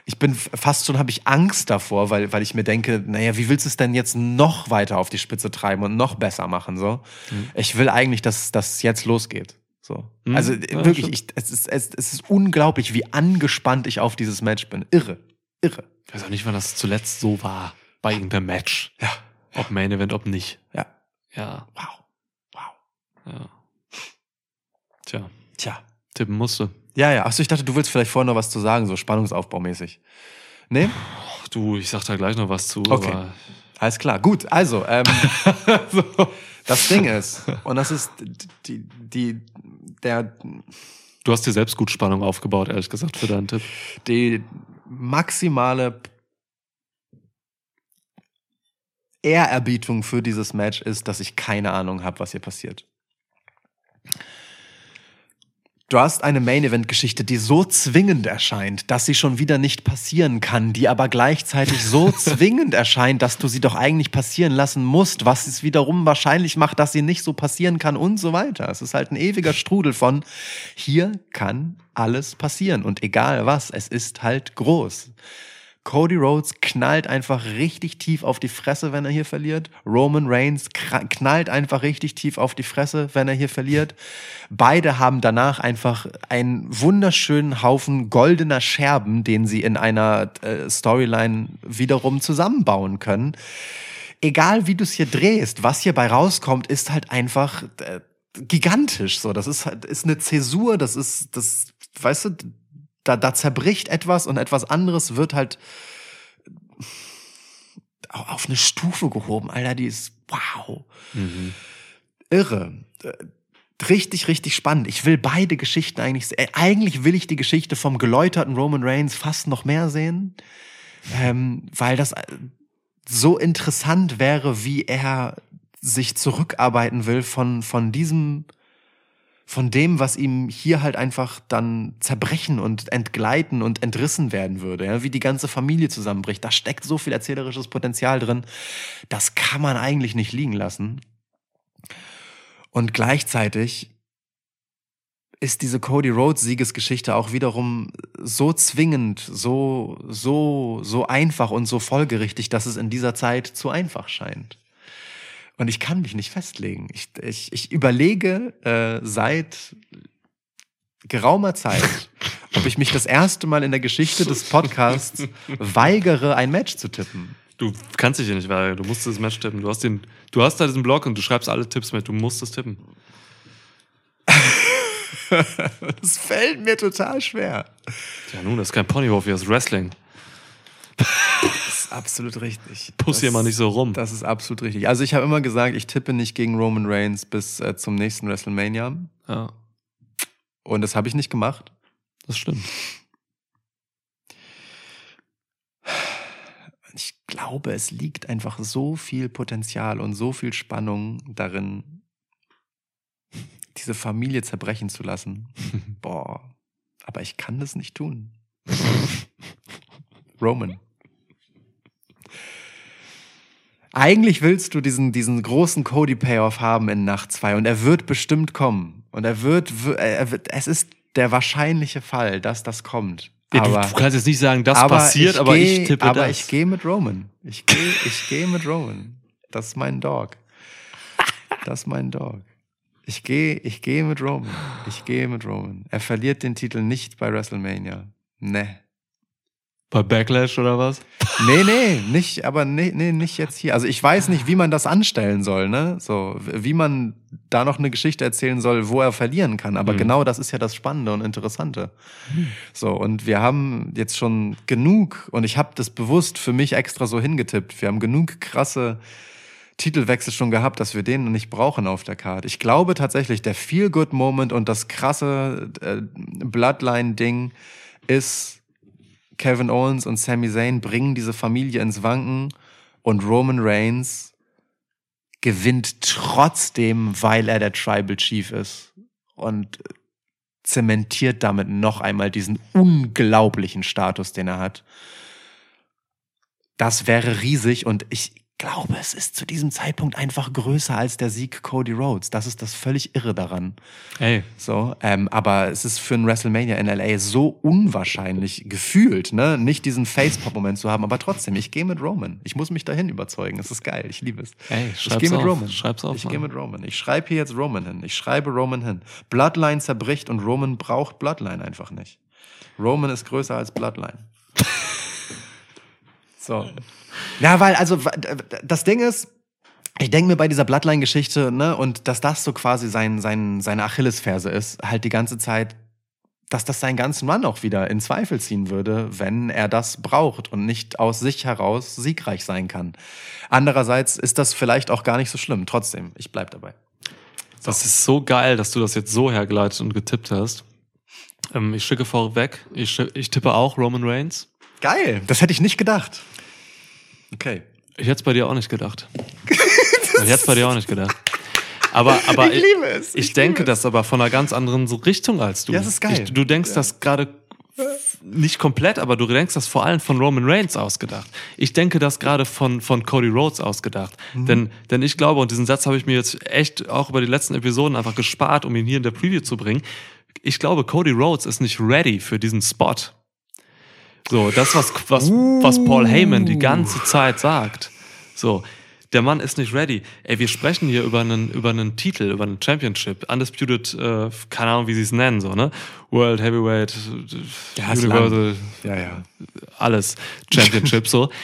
ich bin fast schon habe ich Angst davor, weil, weil ich mir denke, naja, wie willst du es denn jetzt noch weiter auf die Spitze treiben und noch besser machen? So, ich will eigentlich, dass das jetzt losgeht. So, Mhm. also Ja, wirklich, ich, es, ist, es, es ist unglaublich, wie angespannt ich auf dieses Match bin. Irre, irre. Ich weiß auch nicht, wann das zuletzt so war. Bei irgendeinem Match. Ja, Ob Main Event, ob nicht. ja, Ja. wow, wow. ja. Tja, Tja. tippen musste. Ja, ja. Achso, ich dachte, du willst vielleicht vorher noch was zu sagen, so Spannungsaufbaumäßig. Nee? Ach du, ich sag da gleich noch was zu. Okay. Alles klar. Gut, also, ähm, <laughs> das Ding ist, und das ist die, die, der, du hast dir selbst gut Spannung aufgebaut, ehrlich gesagt, für deinen Tipp. die maximale Ehrerbietung für dieses Match ist, dass ich keine Ahnung habe, was hier passiert. Du hast eine Main-Event-Geschichte, die so zwingend erscheint, dass sie schon wieder nicht passieren kann, die aber gleichzeitig so <laughs> zwingend erscheint, dass du sie doch eigentlich passieren lassen musst, was es wiederum wahrscheinlich macht, dass sie nicht so passieren kann und so weiter. Es ist halt ein ewiger Strudel von, hier kann alles passieren und egal was, es ist halt groß. Cody Rhodes knallt einfach richtig tief auf die Fresse, wenn er hier verliert. Roman Reigns knallt einfach richtig tief auf die Fresse, wenn er hier verliert. Beide haben danach einfach einen wunderschönen Haufen goldener Scherben, den sie in einer äh, Storyline wiederum zusammenbauen können. Egal wie du es hier drehst, was hierbei rauskommt, ist halt einfach äh, gigantisch. So, das ist halt ist eine Zäsur. Das ist das, weißt du, da, da zerbricht etwas und etwas anderes wird halt au- auf eine Stufe gehoben. Alter, die ist wow. Irre. Äh, Richtig, richtig spannend. Ich will beide Geschichten eigentlich, se- äh, eigentlich will ich die Geschichte vom geläuterten Roman Reigns fast noch mehr sehen, ähm, weil das äh, so interessant wäre, wie er sich zurückarbeiten will von, von diesem, von dem, was ihm hier halt einfach dann zerbrechen und entgleiten und entrissen werden würde, ja, wie die ganze Familie zusammenbricht. Da steckt so viel erzählerisches Potenzial drin. Das kann man eigentlich nicht liegen lassen. Und gleichzeitig ist diese Cody Rhodes Siegesgeschichte auch wiederum so zwingend, so, so, so einfach und so folgerichtig, dass es in dieser Zeit zu einfach scheint. Und ich kann mich nicht festlegen. Ich, ich, ich überlege äh, seit geraumer Zeit, ob ich mich das erste Mal in der Geschichte des Podcasts weigere, ein Match zu tippen. Du kannst dich hier nicht weigern, du musst das Match tippen. Du hast, den, du hast da diesen Blog und du schreibst alle Tipps mit, du musst es tippen. <laughs> Das fällt mir total schwer. Ja, nun, das ist kein Ponyhof, hier ist Wrestling. Absolut richtig. Puss hier mal nicht so rum. Das ist absolut richtig. Also ich habe immer gesagt, ich tippe nicht gegen Roman Reigns bis äh, zum nächsten WrestleMania. Ja, Und das habe ich nicht gemacht. das stimmt. Ich glaube, es liegt einfach so viel Potenzial und so viel Spannung darin, diese Familie zerbrechen zu lassen. <laughs> Boah, aber ich kann das nicht tun. Roman. Eigentlich willst du diesen, diesen großen Cody-Payoff haben in Nacht 2 und er wird bestimmt kommen. Und er wird, w- er wird, es ist der wahrscheinliche Fall, dass das kommt. Ja, du, aber, du kannst jetzt nicht sagen, das aber passiert, aber geh- ich tippe aber das. ich gehe mit Roman. Ich gehe ich geh mit Roman. Das ist mein Dog. Das ist mein Dog. Ich gehe ich geh mit Roman. Ich gehe mit Roman. Er verliert den Titel nicht bei WrestleMania. Ne. Bei Backlash oder was? Nee, nee, nicht, aber nee, nee, nicht jetzt hier. Also ich weiß nicht, wie man das anstellen soll, ne? So, wie man da noch eine Geschichte erzählen soll, wo er verlieren kann. Aber Mhm. genau das ist ja das Spannende und Interessante. So, und wir haben jetzt schon genug, und ich habe das bewusst für mich extra so hingetippt. Wir haben genug krasse Titelwechsel schon gehabt, dass wir den nicht brauchen auf der Karte. Ich glaube tatsächlich, der Feel-Good-Moment und das krasse äh, Bloodline-Ding ist Kevin Owens und Sami Zayn bringen diese Familie ins Wanken und Roman Reigns gewinnt trotzdem, weil er der Tribal Chief ist und zementiert damit noch einmal diesen unglaublichen Status, den er hat. Das wäre riesig und ich glaube, es ist zu diesem Zeitpunkt einfach größer als der Sieg Cody Rhodes. Das ist das völlig irre daran. Ey, So, ähm, aber es ist für ein WrestleMania in LA so unwahrscheinlich gefühlt, ne, nicht diesen Facepop-Moment zu haben, aber trotzdem, ich gehe mit Roman. Ich muss mich dahin überzeugen. Es ist geil, ich liebe es. Ey, ich schreib's gehe mit auf. Roman. Schreib's auf, Ich gehe mit Roman. Ich schreibe hier jetzt Roman hin. Ich schreibe Roman hin. Bloodline zerbricht und Roman braucht Bloodline einfach nicht. Roman ist größer als Bloodline. <laughs> So. Ja, weil, also, das Ding ist, ich denke mir bei dieser Bloodline-Geschichte, ne, und dass das so quasi sein, sein, seine Achillesferse ist, halt die ganze Zeit, dass das seinen ganzen Run auch wieder in Zweifel ziehen würde, wenn er das braucht und nicht aus sich heraus siegreich sein kann. Andererseits ist das vielleicht auch gar nicht so schlimm. Trotzdem, ich bleib dabei. das ist so geil, dass du das jetzt so hergeleitet und getippt hast. Ähm, ich schicke vorweg, ich, ich tippe auch Roman Reigns. Geil, das hätte ich nicht gedacht. Okay. Ich hätte es bei dir auch nicht gedacht. <laughs> ich hätte es bei dir auch nicht gedacht. Aber, aber Ich liebe es, Ich, ich denke es. das aber von einer ganz anderen so Richtung als du. Ja, das ist geil. Ich, du denkst das gerade nicht komplett, aber du denkst das vor allem von Roman Reigns ausgedacht. Ich denke das gerade von, von Cody Rhodes ausgedacht. Mhm. Denn, denn ich glaube, und diesen Satz habe ich mir jetzt echt auch über die letzten Episoden einfach gespart, um ihn hier in der Preview zu bringen. Ich glaube, Cody Rhodes ist nicht ready für diesen Spot. So, das, was, was, was Paul Heyman die ganze Zeit sagt. So, der Mann ist nicht ready. Ey, wir sprechen hier über einen, über einen Titel, über einen Championship, Undisputed, äh, keine Ahnung, wie sie es nennen, so, ne? World Heavyweight, Ja, Universal, Ja, ja. alles Championship, so. <laughs>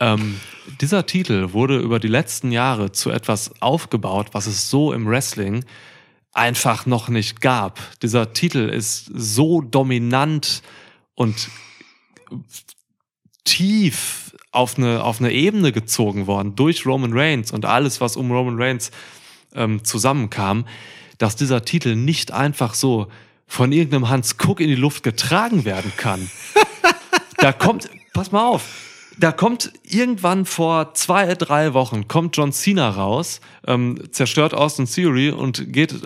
Ähm, dieser Titel wurde über die letzten Jahre zu etwas aufgebaut, was es so im Wrestling einfach noch nicht gab. Dieser Titel ist so dominant und tief auf eine, auf eine Ebene gezogen worden durch Roman Reigns und alles, was um Roman Reigns ähm, zusammenkam, dass dieser Titel nicht einfach so von irgendeinem Hans Cook in die Luft getragen werden kann. <laughs> da kommt, pass mal auf, da kommt irgendwann vor zwei, drei Wochen kommt John Cena raus, ähm, zerstört Austin Theory und geht äh,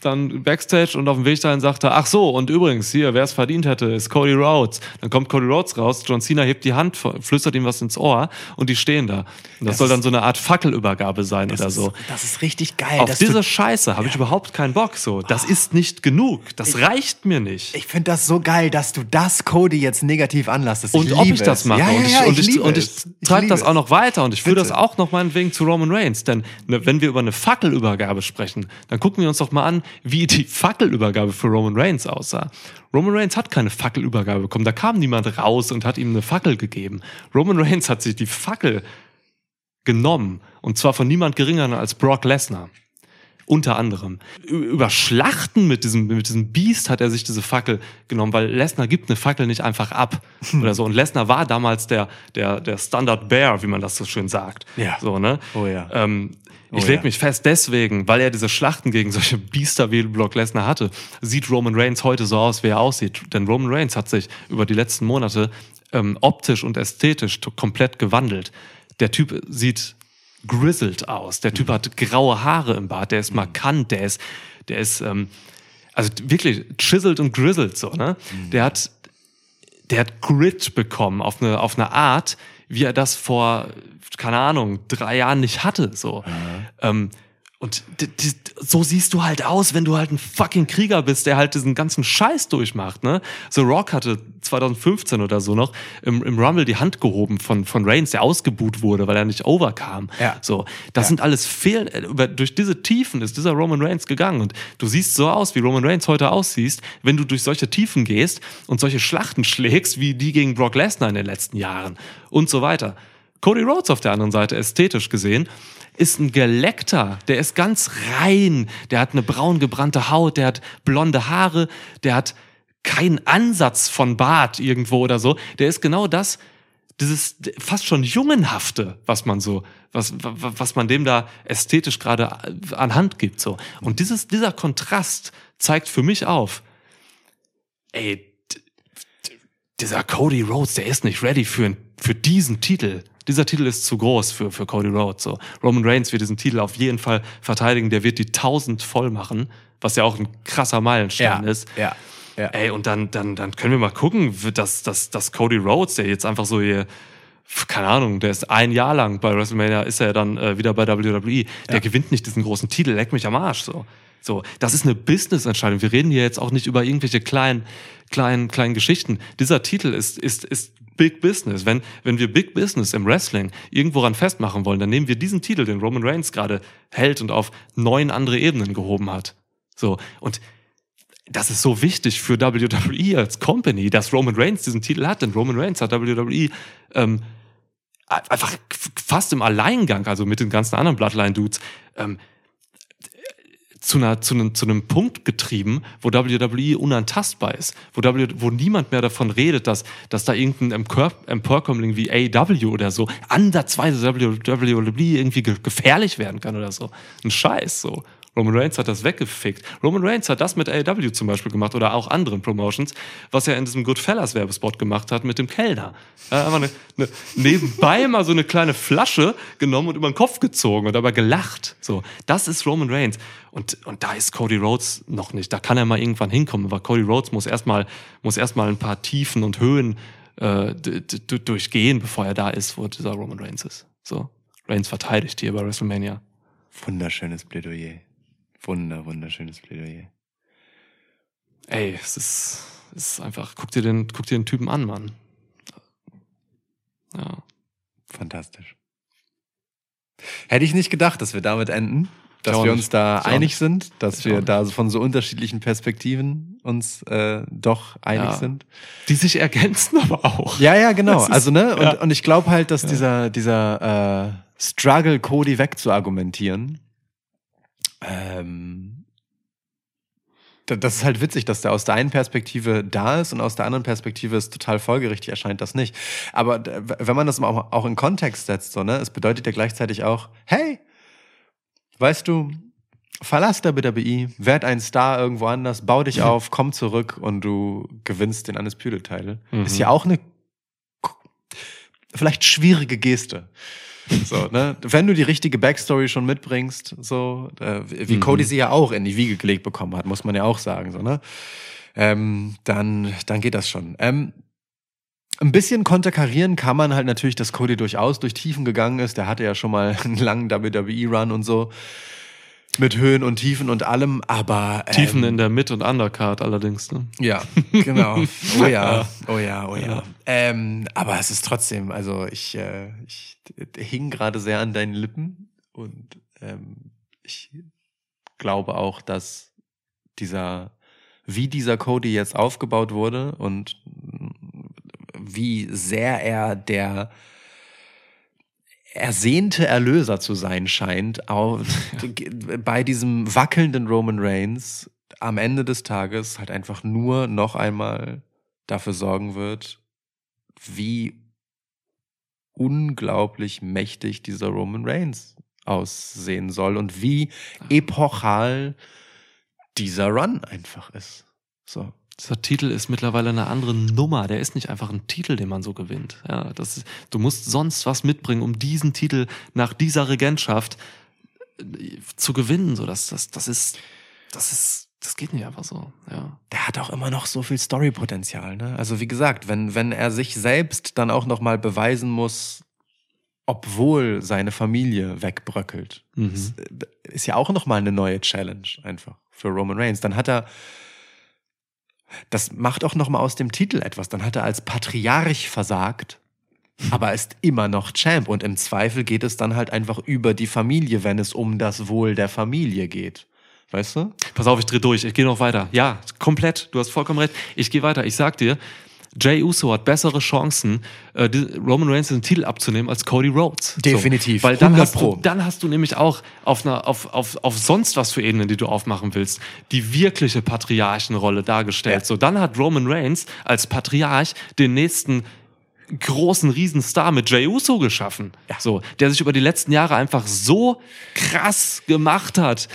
dann backstage und auf dem Weg dahin sagt er, ach so, und übrigens hier, wer es verdient hätte, ist Cody Rhodes. Dann kommt Cody Rhodes raus, John Cena hebt die Hand, flüstert ihm was ins Ohr und die stehen da. Und das, Das soll dann ist- so eine Art Fackelübergabe sein oder Das so. ist, das ist richtig geil. Auf diese Scheiße habe ich überhaupt keinen Bock. So, das ist nicht genug. Das reicht mir nicht. ich finde das so geil, dass du das Cody jetzt negativ anlastest. und ob ich das mache Ja, ja, und ich, ja, und ich, und ich liebe das auch noch weiter und ich führe das auch noch meinetwegen zu Roman Reigns. Denn ne, wenn wir über eine Fackelübergabe sprechen, dann gucken wir uns doch mal an, wie die Fackelübergabe für Roman Reigns aussah. Roman Reigns hat keine Fackelübergabe bekommen. Da kam niemand raus und hat ihm eine Fackel gegeben. Roman Reigns hat sich die Fackel genommen und zwar von niemand geringer als Brock Lesnar. Unter anderem. Über Schlachten mit diesem, mit diesem Biest hat er sich diese Fackel genommen, weil Lesnar gibt eine Fackel nicht einfach ab oder so. Und Lesnar war damals der, der, der Standard Bear, wie man das so schön sagt. Ja. So, ne? Oh ja. Ähm, ich Oh leg ja. mich fest deswegen, weil er diese Schlachten gegen solche Biester wie Brock Lesnar hatte, sieht Roman Reigns heute so aus, wie er aussieht. Denn Roman Reigns hat sich über die letzten Monate ähm, optisch und ästhetisch komplett gewandelt. Der Typ sieht grizzled aus. Der Mhm. Typ hat graue Haare im Bart. Der ist markant. Der ist, der ist, ähm, also wirklich chiseled und grizzled so. Ne? Mhm. Der hat, der hat Grit bekommen auf eine, auf eine Art, wie er das vor, keine Ahnung, drei Jahren nicht hatte. So. Ähm, und so siehst du halt aus, wenn du halt ein fucking Krieger bist, der halt diesen ganzen Scheiß durchmacht. Ne? The Rock hatte 2015 oder so noch im, im Rumble die Hand gehoben von, von Reigns, der ausgebuht wurde, weil er nicht overkam. Ja. So, das sind alles Fehlen. äh, Durch diese Tiefen ist dieser Roman Reigns gegangen und du siehst so aus, wie Roman Reigns heute aussiehst, wenn du durch solche Tiefen gehst und solche Schlachten <laughs> schlägst, wie die gegen Brock Lesnar in den letzten Jahren und so weiter. Cody Rhodes auf der anderen Seite, ästhetisch gesehen, ist ein Geleckter, der ist ganz rein, der hat eine braun gebrannte Haut, der hat blonde Haare, der hat keinen Ansatz von Bart irgendwo oder so. Der ist genau das, dieses fast schon Jungenhafte, was man so, was, wa- was man dem da ästhetisch gerade anhand gibt, so. Und dieses, dieser Kontrast zeigt für mich auf, ey, dieser Cody Rhodes, der ist nicht ready für, für diesen Titel. Dieser Titel ist zu groß für, für Cody Rhodes. So. Roman Reigns wird diesen Titel auf jeden Fall verteidigen. Der wird die 1000 voll machen, was ja auch ein krasser Meilenstein Ja, ist. ja, ja. Ey, und dann, dann, dann können wir mal gucken, dass, dass, dass Cody Rhodes, der jetzt einfach so hier, keine Ahnung, der ist ein Jahr lang bei WrestleMania, ist er dann äh, wieder bei WWE. Der gewinnt nicht diesen großen Titel, leck mich am Arsch. So, so das ist eine Business-Entscheidung. Wir reden hier jetzt auch nicht über irgendwelche kleinen, kleinen, kleinen Geschichten. Dieser Titel ist, ist, ist Big Business. Wenn, wenn wir Big Business im Wrestling irgendworan festmachen wollen, dann nehmen wir diesen Titel, den Roman Reigns gerade hält und auf neun andere Ebenen gehoben hat. So, und das ist so wichtig für WWE als Company, dass Roman Reigns diesen Titel hat, denn Roman Reigns hat WWE ähm, einfach fast im Alleingang, also mit den ganzen anderen Bloodline-Dudes, ähm, zu, einer, zu, einem, zu einem Punkt getrieben, wo WWE unantastbar ist, wo, w, wo niemand mehr davon redet, dass, dass da irgendein Empör, wie AEW oder so ansatzweise WWE irgendwie ge gefährlich werden kann oder so. Ein Scheiß so. Roman Reigns hat das weggefickt. Roman Reigns hat das mit AEW zum Beispiel gemacht oder auch anderen Promotions, was er in diesem Goodfellas Werbespot gemacht hat mit dem Kellner. Er hat einfach eine, eine, nebenbei mal so eine kleine Flasche genommen und über den Kopf gezogen und dabei gelacht. So, das ist Roman Reigns. Und, und da ist Cody Rhodes noch nicht. Da kann er mal irgendwann hinkommen, aber Cody Rhodes muss erstmal muss erstmal ein paar Tiefen und Höhen äh, durchgehen, bevor er da ist, wo dieser Roman Reigns ist. So, Reigns verteidigt hier bei WrestleMania. Wunderschönes Plädoyer. Wunder, wunderschönes Plädoyer. Ey, es ist, es ist einfach, guck dir den, guck dir den Typen an, Mann. Ja. Fantastisch. Hätte ich nicht gedacht, dass wir damit enden. Dass auch wir nicht. uns da einig nicht. sind, dass Ich wir da von so unterschiedlichen Perspektiven uns äh, doch einig Ja. sind. Die sich ergänzen aber auch. Ja, ja, genau. Ist- also, ne, und, ja. und ich glaube halt, dass dieser, dieser äh, Struggle, Cody wegzuargumentieren, ähm, da- das ist halt witzig, dass der aus der einen Perspektive da ist und aus der anderen Perspektive ist total folgerichtig erscheint das nicht. Aber wenn man das auch, in Kontext setzt, so, ne, es bedeutet ja gleichzeitig auch, hey, weißt du, verlass WWE, werd ein Star irgendwo anders, bau dich auf, <laughs> komm zurück und du gewinnst den Title. Mhm. Ist ja auch eine vielleicht schwierige Geste. So, ne? Wenn du die richtige Backstory schon mitbringst, so, äh, wie Mhm. Cody sie ja auch in die Wiege gelegt bekommen hat, muss man ja auch sagen, so, ne? Ähm, dann, dann geht das schon. Ähm, ein bisschen konterkarieren kann man halt natürlich, dass Cody durchaus durch Tiefen gegangen ist. Der hatte ja schon mal einen langen WWE-Run und so. Mit Höhen und Tiefen und allem, aber. Ähm, Tiefen in der Mid- und Undercard allerdings. Ne? ja, genau. <laughs> Oh ja, oh ja, oh ja. Ja. Ähm, aber es ist trotzdem, also ich, äh, ich hing gerade sehr an deinen Lippen und ähm, ich glaube auch, dass dieser, wie dieser Cody jetzt aufgebaut wurde und wie sehr er der ersehnte Erlöser zu sein scheint, auf, <laughs> <laughs> bei diesem wackelnden Roman Reigns am Ende des Tages halt einfach nur noch einmal dafür sorgen wird, wie unglaublich mächtig dieser Roman Reigns aussehen soll und wie epochal dieser Run einfach ist. So. Dieser Titel ist mittlerweile eine andere Nummer. Der ist nicht einfach ein Titel, den man so gewinnt. Ja, das ist, du musst sonst was mitbringen, um diesen Titel nach dieser Regentschaft äh, zu gewinnen. So, das, das, das ist, das ist, das geht nicht einfach so. Ja. der hat auch immer noch so viel Storypotenzial. Ne? Also wie gesagt, wenn, wenn er sich selbst dann auch noch mal beweisen muss, obwohl seine Familie wegbröckelt, Mhm. das ist ja auch noch mal eine neue Challenge einfach für Roman Reigns. Dann hat er, das macht auch noch mal aus dem Titel etwas. Dann hat er als Patriarch versagt, aber ist immer noch Champ. Und im Zweifel geht es dann halt einfach über die Familie, wenn es um das Wohl der Familie geht. Weißt du? Pass auf, ich dreh durch. Ich gehe noch weiter. Ja, komplett. Du hast vollkommen recht. Ich gehe weiter. Ich sag dir, Jay Uso hat bessere Chancen, äh, Roman Reigns den Titel abzunehmen als Cody Rhodes. Definitiv. So, weil dann 100 hast, du, dann hast du nämlich auch auf, einer, auf, auf, auf sonst was für Ebenen, die du aufmachen willst, die wirkliche Patriarchenrolle dargestellt. Ja. So, dann hat Roman Reigns als Patriarch den nächsten großen Riesenstar mit Jey Uso geschaffen. Ja. So, der sich über die letzten Jahre einfach so krass gemacht hat.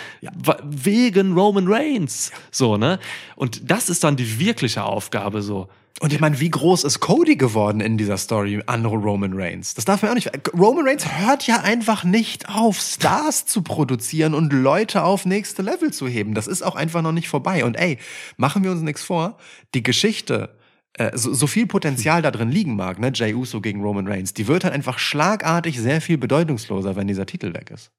wa- Wegen Roman Reigns. So, ne? Und das ist dann die wirkliche Aufgabe, so. Und ich meine, wie groß ist Cody geworden in dieser Story an Roman Reigns? Das darf man auch nicht. Roman Reigns hört ja einfach nicht auf, Stars zu produzieren und Leute auf nächste Level zu heben. Das ist auch einfach noch nicht vorbei. Und ey, machen wir uns nichts vor. Die Geschichte, äh, so, so viel Potenzial da drin liegen mag, ne, Jay Uso gegen Roman Reigns, die wird halt einfach schlagartig sehr viel bedeutungsloser, wenn dieser Titel weg ist.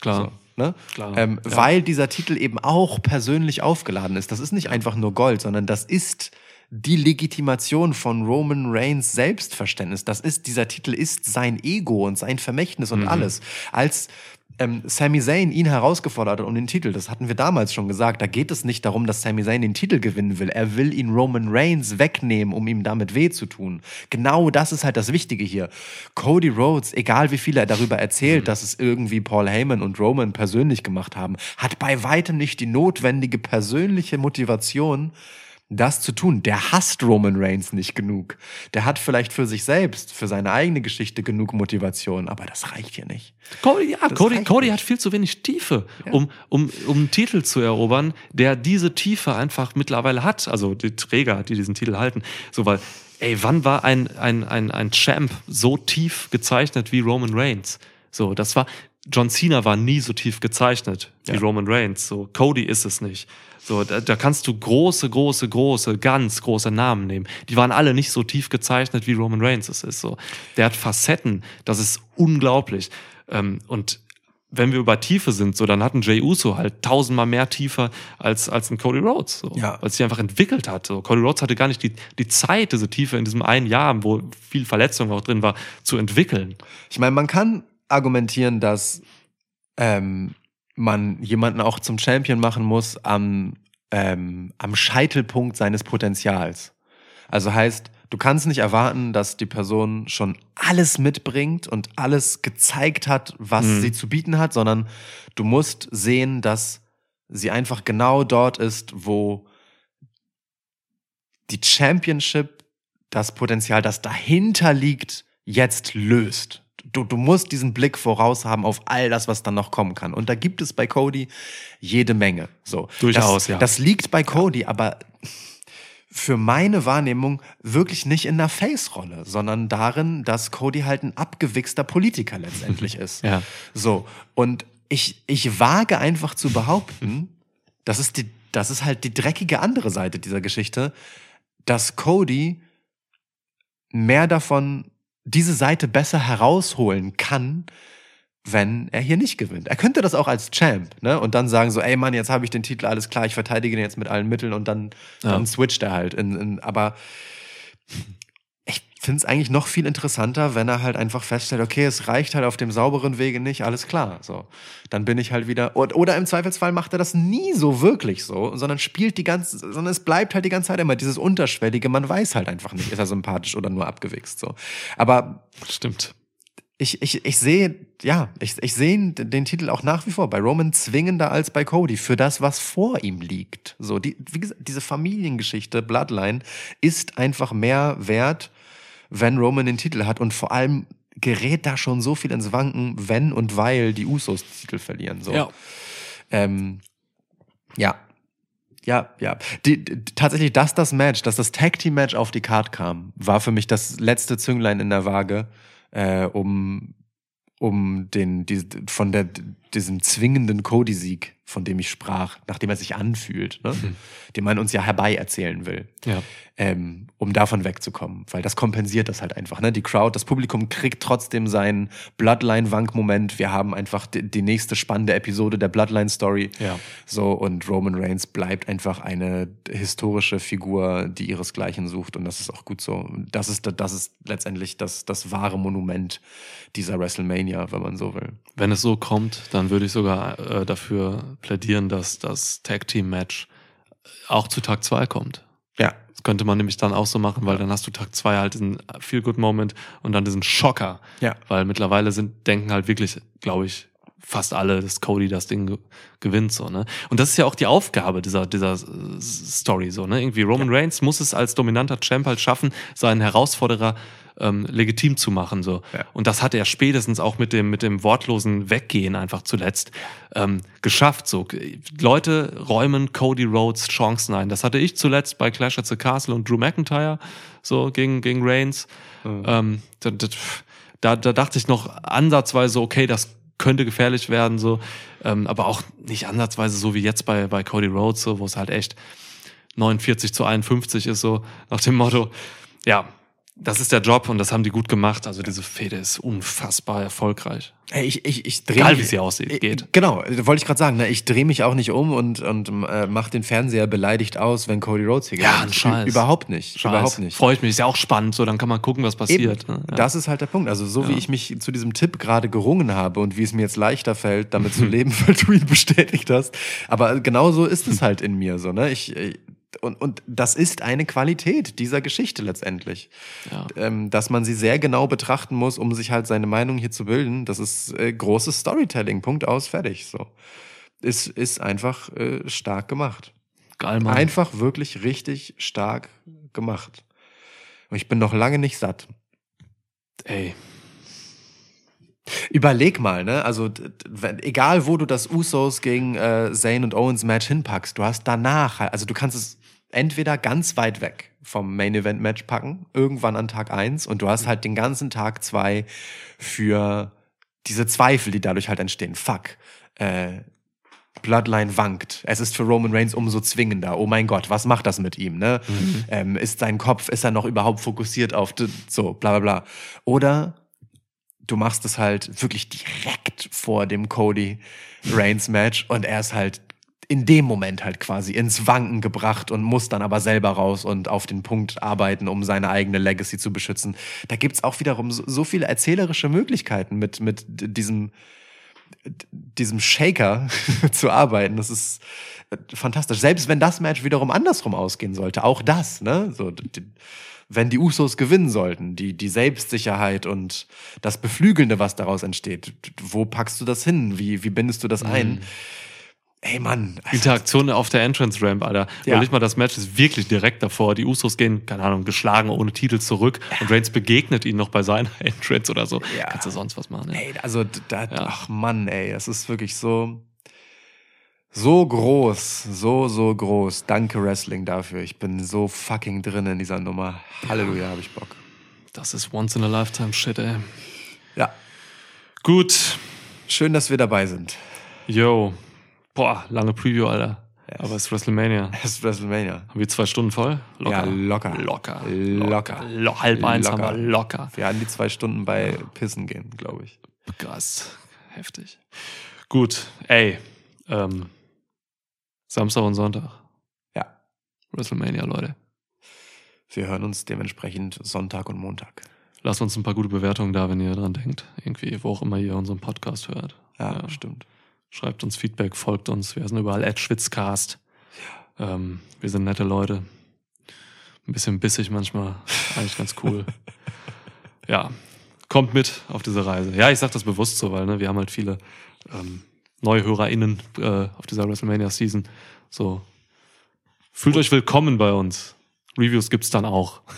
Klar. So, ne? Klar, ähm, ja. Weil dieser Titel eben auch persönlich aufgeladen ist. Das ist nicht einfach nur Gold, sondern das ist die Legitimation von Roman Reigns Selbstverständnis. Das ist, dieser Titel ist sein Ego und sein Vermächtnis Mhm. und alles. Als ähm, Sami Zayn ihn herausgefordert hat um den Titel, das hatten wir damals schon gesagt, da geht es nicht darum, dass Sami Zayn den Titel gewinnen will. Er will ihn Roman Reigns wegnehmen, um ihm damit weh zu tun. Genau das ist halt das Wichtige hier. Cody Rhodes, egal wie viel er darüber erzählt, dass es irgendwie Paul Heyman und Roman persönlich gemacht haben, hat bei weitem nicht die notwendige persönliche Motivation, das zu tun. Der hasst Roman Reigns nicht genug. Der hat vielleicht für sich selbst, für seine eigene Geschichte genug Motivation, aber das reicht hier nicht. Cody, ja, Cody, Cody nicht. hat viel zu wenig Tiefe, um, um, um einen Titel zu erobern, der diese Tiefe einfach mittlerweile hat. Also die Träger, die diesen Titel halten. So, weil, ey, wann war ein, ein, ein, ein Champ so tief gezeichnet wie Roman Reigns? So, das war, John Cena war nie so tief gezeichnet wie Ja. Roman Reigns. So, Cody ist es nicht. So, da, da kannst du große, große, große, ganz große Namen nehmen. Die waren alle nicht so tief gezeichnet, wie Roman Reigns es ist. So, der hat Facetten. Das ist unglaublich. Ähm, und wenn wir über Tiefe sind, so, dann hat ein Jay Uso halt tausendmal mehr Tiefe als, als ein Cody Rhodes, so, Ja. weil es sich einfach entwickelt hat. So. Cody Rhodes hatte gar nicht die, die Zeit, diese Tiefe in diesem einen Jahr, wo viel Verletzung auch drin war, zu entwickeln. Ich meine, man kann argumentieren, dass ähm, man jemanden auch zum Champion machen muss am, ähm, am Scheitelpunkt seines Potenzials. Also heißt, du kannst nicht erwarten, dass die Person schon alles mitbringt und alles gezeigt hat, was Mhm. sie zu bieten hat, sondern du musst sehen, dass sie einfach genau dort ist, wo die Championship das Potenzial, das dahinter liegt, jetzt löst. Du, du musst diesen Blick voraus haben auf all das, was dann noch kommen kann. Und da gibt es bei Cody jede Menge. So. Durchaus, das, ja. Das liegt bei Cody, aber für meine Wahrnehmung wirklich nicht in einer Face-Rolle, sondern darin, dass Cody halt ein abgewichster Politiker <laughs> letztendlich ist. Ja. So. Und ich, ich wage einfach zu behaupten, das ist die, das ist halt die dreckige andere Seite dieser Geschichte, dass Cody mehr davon, diese Seite besser herausholen kann, wenn er hier nicht gewinnt. Er könnte das auch als Champ, ne? Und dann sagen so, ey Mann, jetzt habe ich den Titel, alles klar, ich verteidige den jetzt mit allen Mitteln und dann, Ja. dann switcht er halt. In, in, aber finde es eigentlich noch viel interessanter, wenn er halt einfach feststellt, okay, es reicht halt auf dem sauberen Wege nicht, alles klar. So, dann bin ich halt wieder. Oder, im Zweifelsfall macht er das nie so wirklich so, sondern spielt die ganze, sondern es bleibt halt die ganze Zeit immer dieses Unterschwellige. Man weiß halt einfach nicht, ist er sympathisch oder nur abgewichst. So, aber Stimmt. ich, ich, ich sehe, ja, ich, ich sehe den Titel auch nach wie vor bei Roman zwingender als bei Cody für das, was vor ihm liegt. So, die, wie gesagt, diese Familiengeschichte, Bloodline, ist einfach mehr wert, wenn Roman den Titel hat und vor allem gerät da schon so viel ins Wanken, wenn und weil die Usos den Titel verlieren. So. Ja. Ähm, ja. Ja, ja. Die, die, tatsächlich, dass das Match, dass das Tag Team Match auf die Card kam, war für mich das letzte Zünglein in der Waage, äh, um, um den, die, von der, diesem zwingenden Cody-Sieg, von dem ich sprach, nachdem er sich anfühlt, ne? den man uns ja herbei erzählen will Ja. ähm, um davon wegzukommen, weil das kompensiert das halt einfach. Ne? Die Crowd, das Publikum kriegt trotzdem seinen Bloodline-Wank-Moment. Wir haben einfach die, die nächste spannende Episode der Bloodline-Story. Ja. So und Roman Reigns bleibt einfach eine historische Figur, die ihresgleichen sucht und das ist auch gut so. Das ist das ist letztendlich das das wahre Monument dieser WrestleMania, wenn man so will. Wenn es so kommt, dann würde ich sogar äh, dafür plädieren, dass das Tag Team Match auch zu Tag 2 kommt. Ja, Das könnte man nämlich dann auch so machen, weil dann hast du Tag 2 halt diesen Feel-Good-Moment und dann diesen Schocker. Ja. Weil mittlerweile sind, denken halt wirklich, glaube ich, fast alle, dass Cody das Ding ge gewinnt, so, ne? Und das ist ja auch die Aufgabe dieser, dieser äh, Story, so, ne? Irgendwie Roman Reigns muss es als dominanter Champ halt schaffen, seinen Herausforderer ähm, legitim zu machen, so. Ja. Und das hat er spätestens auch mit dem, mit dem wortlosen Weggehen einfach zuletzt ähm, geschafft, so. Leute räumen Cody Rhodes Chancen ein. Das hatte ich zuletzt bei Clash at the Castle und Drew McIntyre, so, gegen, gegen Reigns. Ähm, da, da, da, da dachte ich noch ansatzweise, okay, das könnte gefährlich werden, so, ähm, aber auch nicht ansatzweise so wie jetzt bei, bei Cody Rhodes, so, wo es halt echt 49 zu 51 ist, so nach dem Motto, ja, das ist der Job und das haben die gut gemacht. Also diese Fehde ist unfassbar erfolgreich. Ey, ich, ich, ich drehe Egal, wie sie aussieht, geht. Genau, wollte ich gerade sagen. Ne? Ich drehe mich auch nicht um und, und äh, mache den Fernseher beleidigt aus, wenn Cody Rhodes hier Ja, gewinnt. ein Scheiß. Überhaupt nicht. Scheiß. Überhaupt nicht. Freue ich mich, ist ja auch spannend, so dann kann man gucken, was passiert. Ne? Ja. Das ist halt der Punkt. Also so wie ich mich zu diesem Tipp gerade gerungen habe und wie es mir jetzt leichter fällt, damit zu <laughs> leben, weil du ihn bestätigt hast. Aber genau so ist es <laughs> halt in mir so. Ne? Ich, ich- und, und das ist eine Qualität dieser Geschichte letztendlich. Ja. Ähm, dass man sie sehr genau betrachten muss, um sich halt seine Meinung hier zu bilden. Das ist äh, großes Storytelling. Punkt aus, fertig. So. Ist, ist einfach äh, stark gemacht. Geil, Mann. Einfach wirklich richtig stark gemacht. Und ich bin noch lange nicht satt. Ey, Überleg mal, ne? Also, egal wo du das Usos gegen äh, Zayn und Owens Match hinpackst, du hast danach, halt- also du kannst es entweder ganz weit weg vom Main Event Match packen, irgendwann an Tag eins und du hast halt den ganzen Tag zwei für diese Zweifel, die dadurch halt entstehen. Fuck. Äh, Bloodline wankt. Es ist für Roman Reigns umso zwingender. Oh mein Gott, was macht das mit ihm? Ne? Ähm, ist sein Kopf, ist er noch überhaupt fokussiert auf so, bla bla bla. Oder du machst es halt wirklich direkt vor dem Cody Reigns Match und er ist halt in dem Moment halt quasi ins Wanken gebracht und muss dann aber selber raus und auf den Punkt arbeiten, um seine eigene Legacy zu beschützen. Da gibt's auch wiederum so, so viele erzählerische Möglichkeiten mit, mit diesem, diesem Shaker <laughs> zu arbeiten. Das ist äh, fantastisch. Selbst wenn das Match wiederum andersrum ausgehen sollte, auch das, ne? So, d- d- wenn die Usos gewinnen sollten, die, die Selbstsicherheit und das Beflügelnde, was daraus entsteht, wo packst du das hin? Wie, wie bindest du das ein? Ey, Mann. also, Interaktion auf der Entrance Ramp, Alter. Ja. Überleg mal, das Match ist wirklich direkt davor. Die Usos gehen, keine Ahnung, geschlagen ohne Titel zurück und Reigns begegnet ihnen noch bei seiner <laughs> Entrance oder so. Ja. Kannst du sonst was machen, ey. Ey, also, da, Ja. ach Mann, ey, das ist wirklich so. So groß, so, so groß. Danke Wrestling dafür. Ich bin so fucking drin in dieser Nummer. Halleluja, habe ich Bock. Das ist once in a lifetime shit, ey. Ja, Gut. schön, dass wir dabei sind. Yo. Boah, lange Preview, Alter. Aber es ist WrestleMania. <laughs> Es ist WrestleMania. Haben wir zwei Stunden voll? Ja, locker. Locker. Locker. Lo halb eins Locker. haben wir locker. Wir werden die zwei Stunden bei Pissen gehen, glaube ich. Krass. Heftig. Gut. Ey. Ähm, Samstag und Sonntag. Ja, WrestleMania, Leute. wir hören uns dementsprechend Sonntag und Montag. Lasst uns ein paar gute Bewertungen da, wenn ihr dran denkt. Irgendwie, wo auch immer ihr unseren Podcast hört. Ja, stimmt. Schreibt uns Feedback, folgt uns. Wir sind überall at Schwitzcast. Ähm, wir sind nette Leute. Ein bisschen bissig manchmal. <laughs> Eigentlich ganz cool. ja, kommt mit auf diese Reise. Ja, ich sag das bewusst so, weil ne, wir haben halt viele ähm, neue HörerInnen äh, auf dieser WrestleMania-Season. So, fühlt euch willkommen bei uns. Reviews gibt's dann auch. <laughs>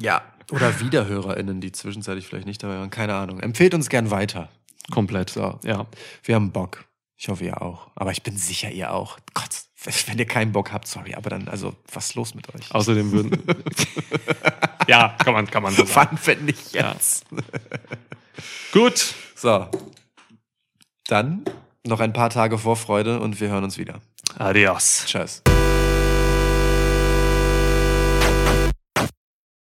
Ja. Oder WiederhörerInnen, die zwischenzeitlich vielleicht nicht dabei waren. Keine Ahnung. Empfehlt uns gern weiter. Komplett. So. Ja. Wir haben Bock. Ich hoffe, ihr auch. Aber ich bin sicher, ihr auch. Gott, wenn ihr keinen Bock habt, sorry. Aber dann, also, was ist los mit euch? Außerdem würden. <laughs> ja, kann man, kann man so sagen. Wann, wenn nicht Ja. jetzt? <laughs> Gut. So. Dann noch ein paar Tage Vorfreude und wir hören uns wieder. Adios. Tschüss.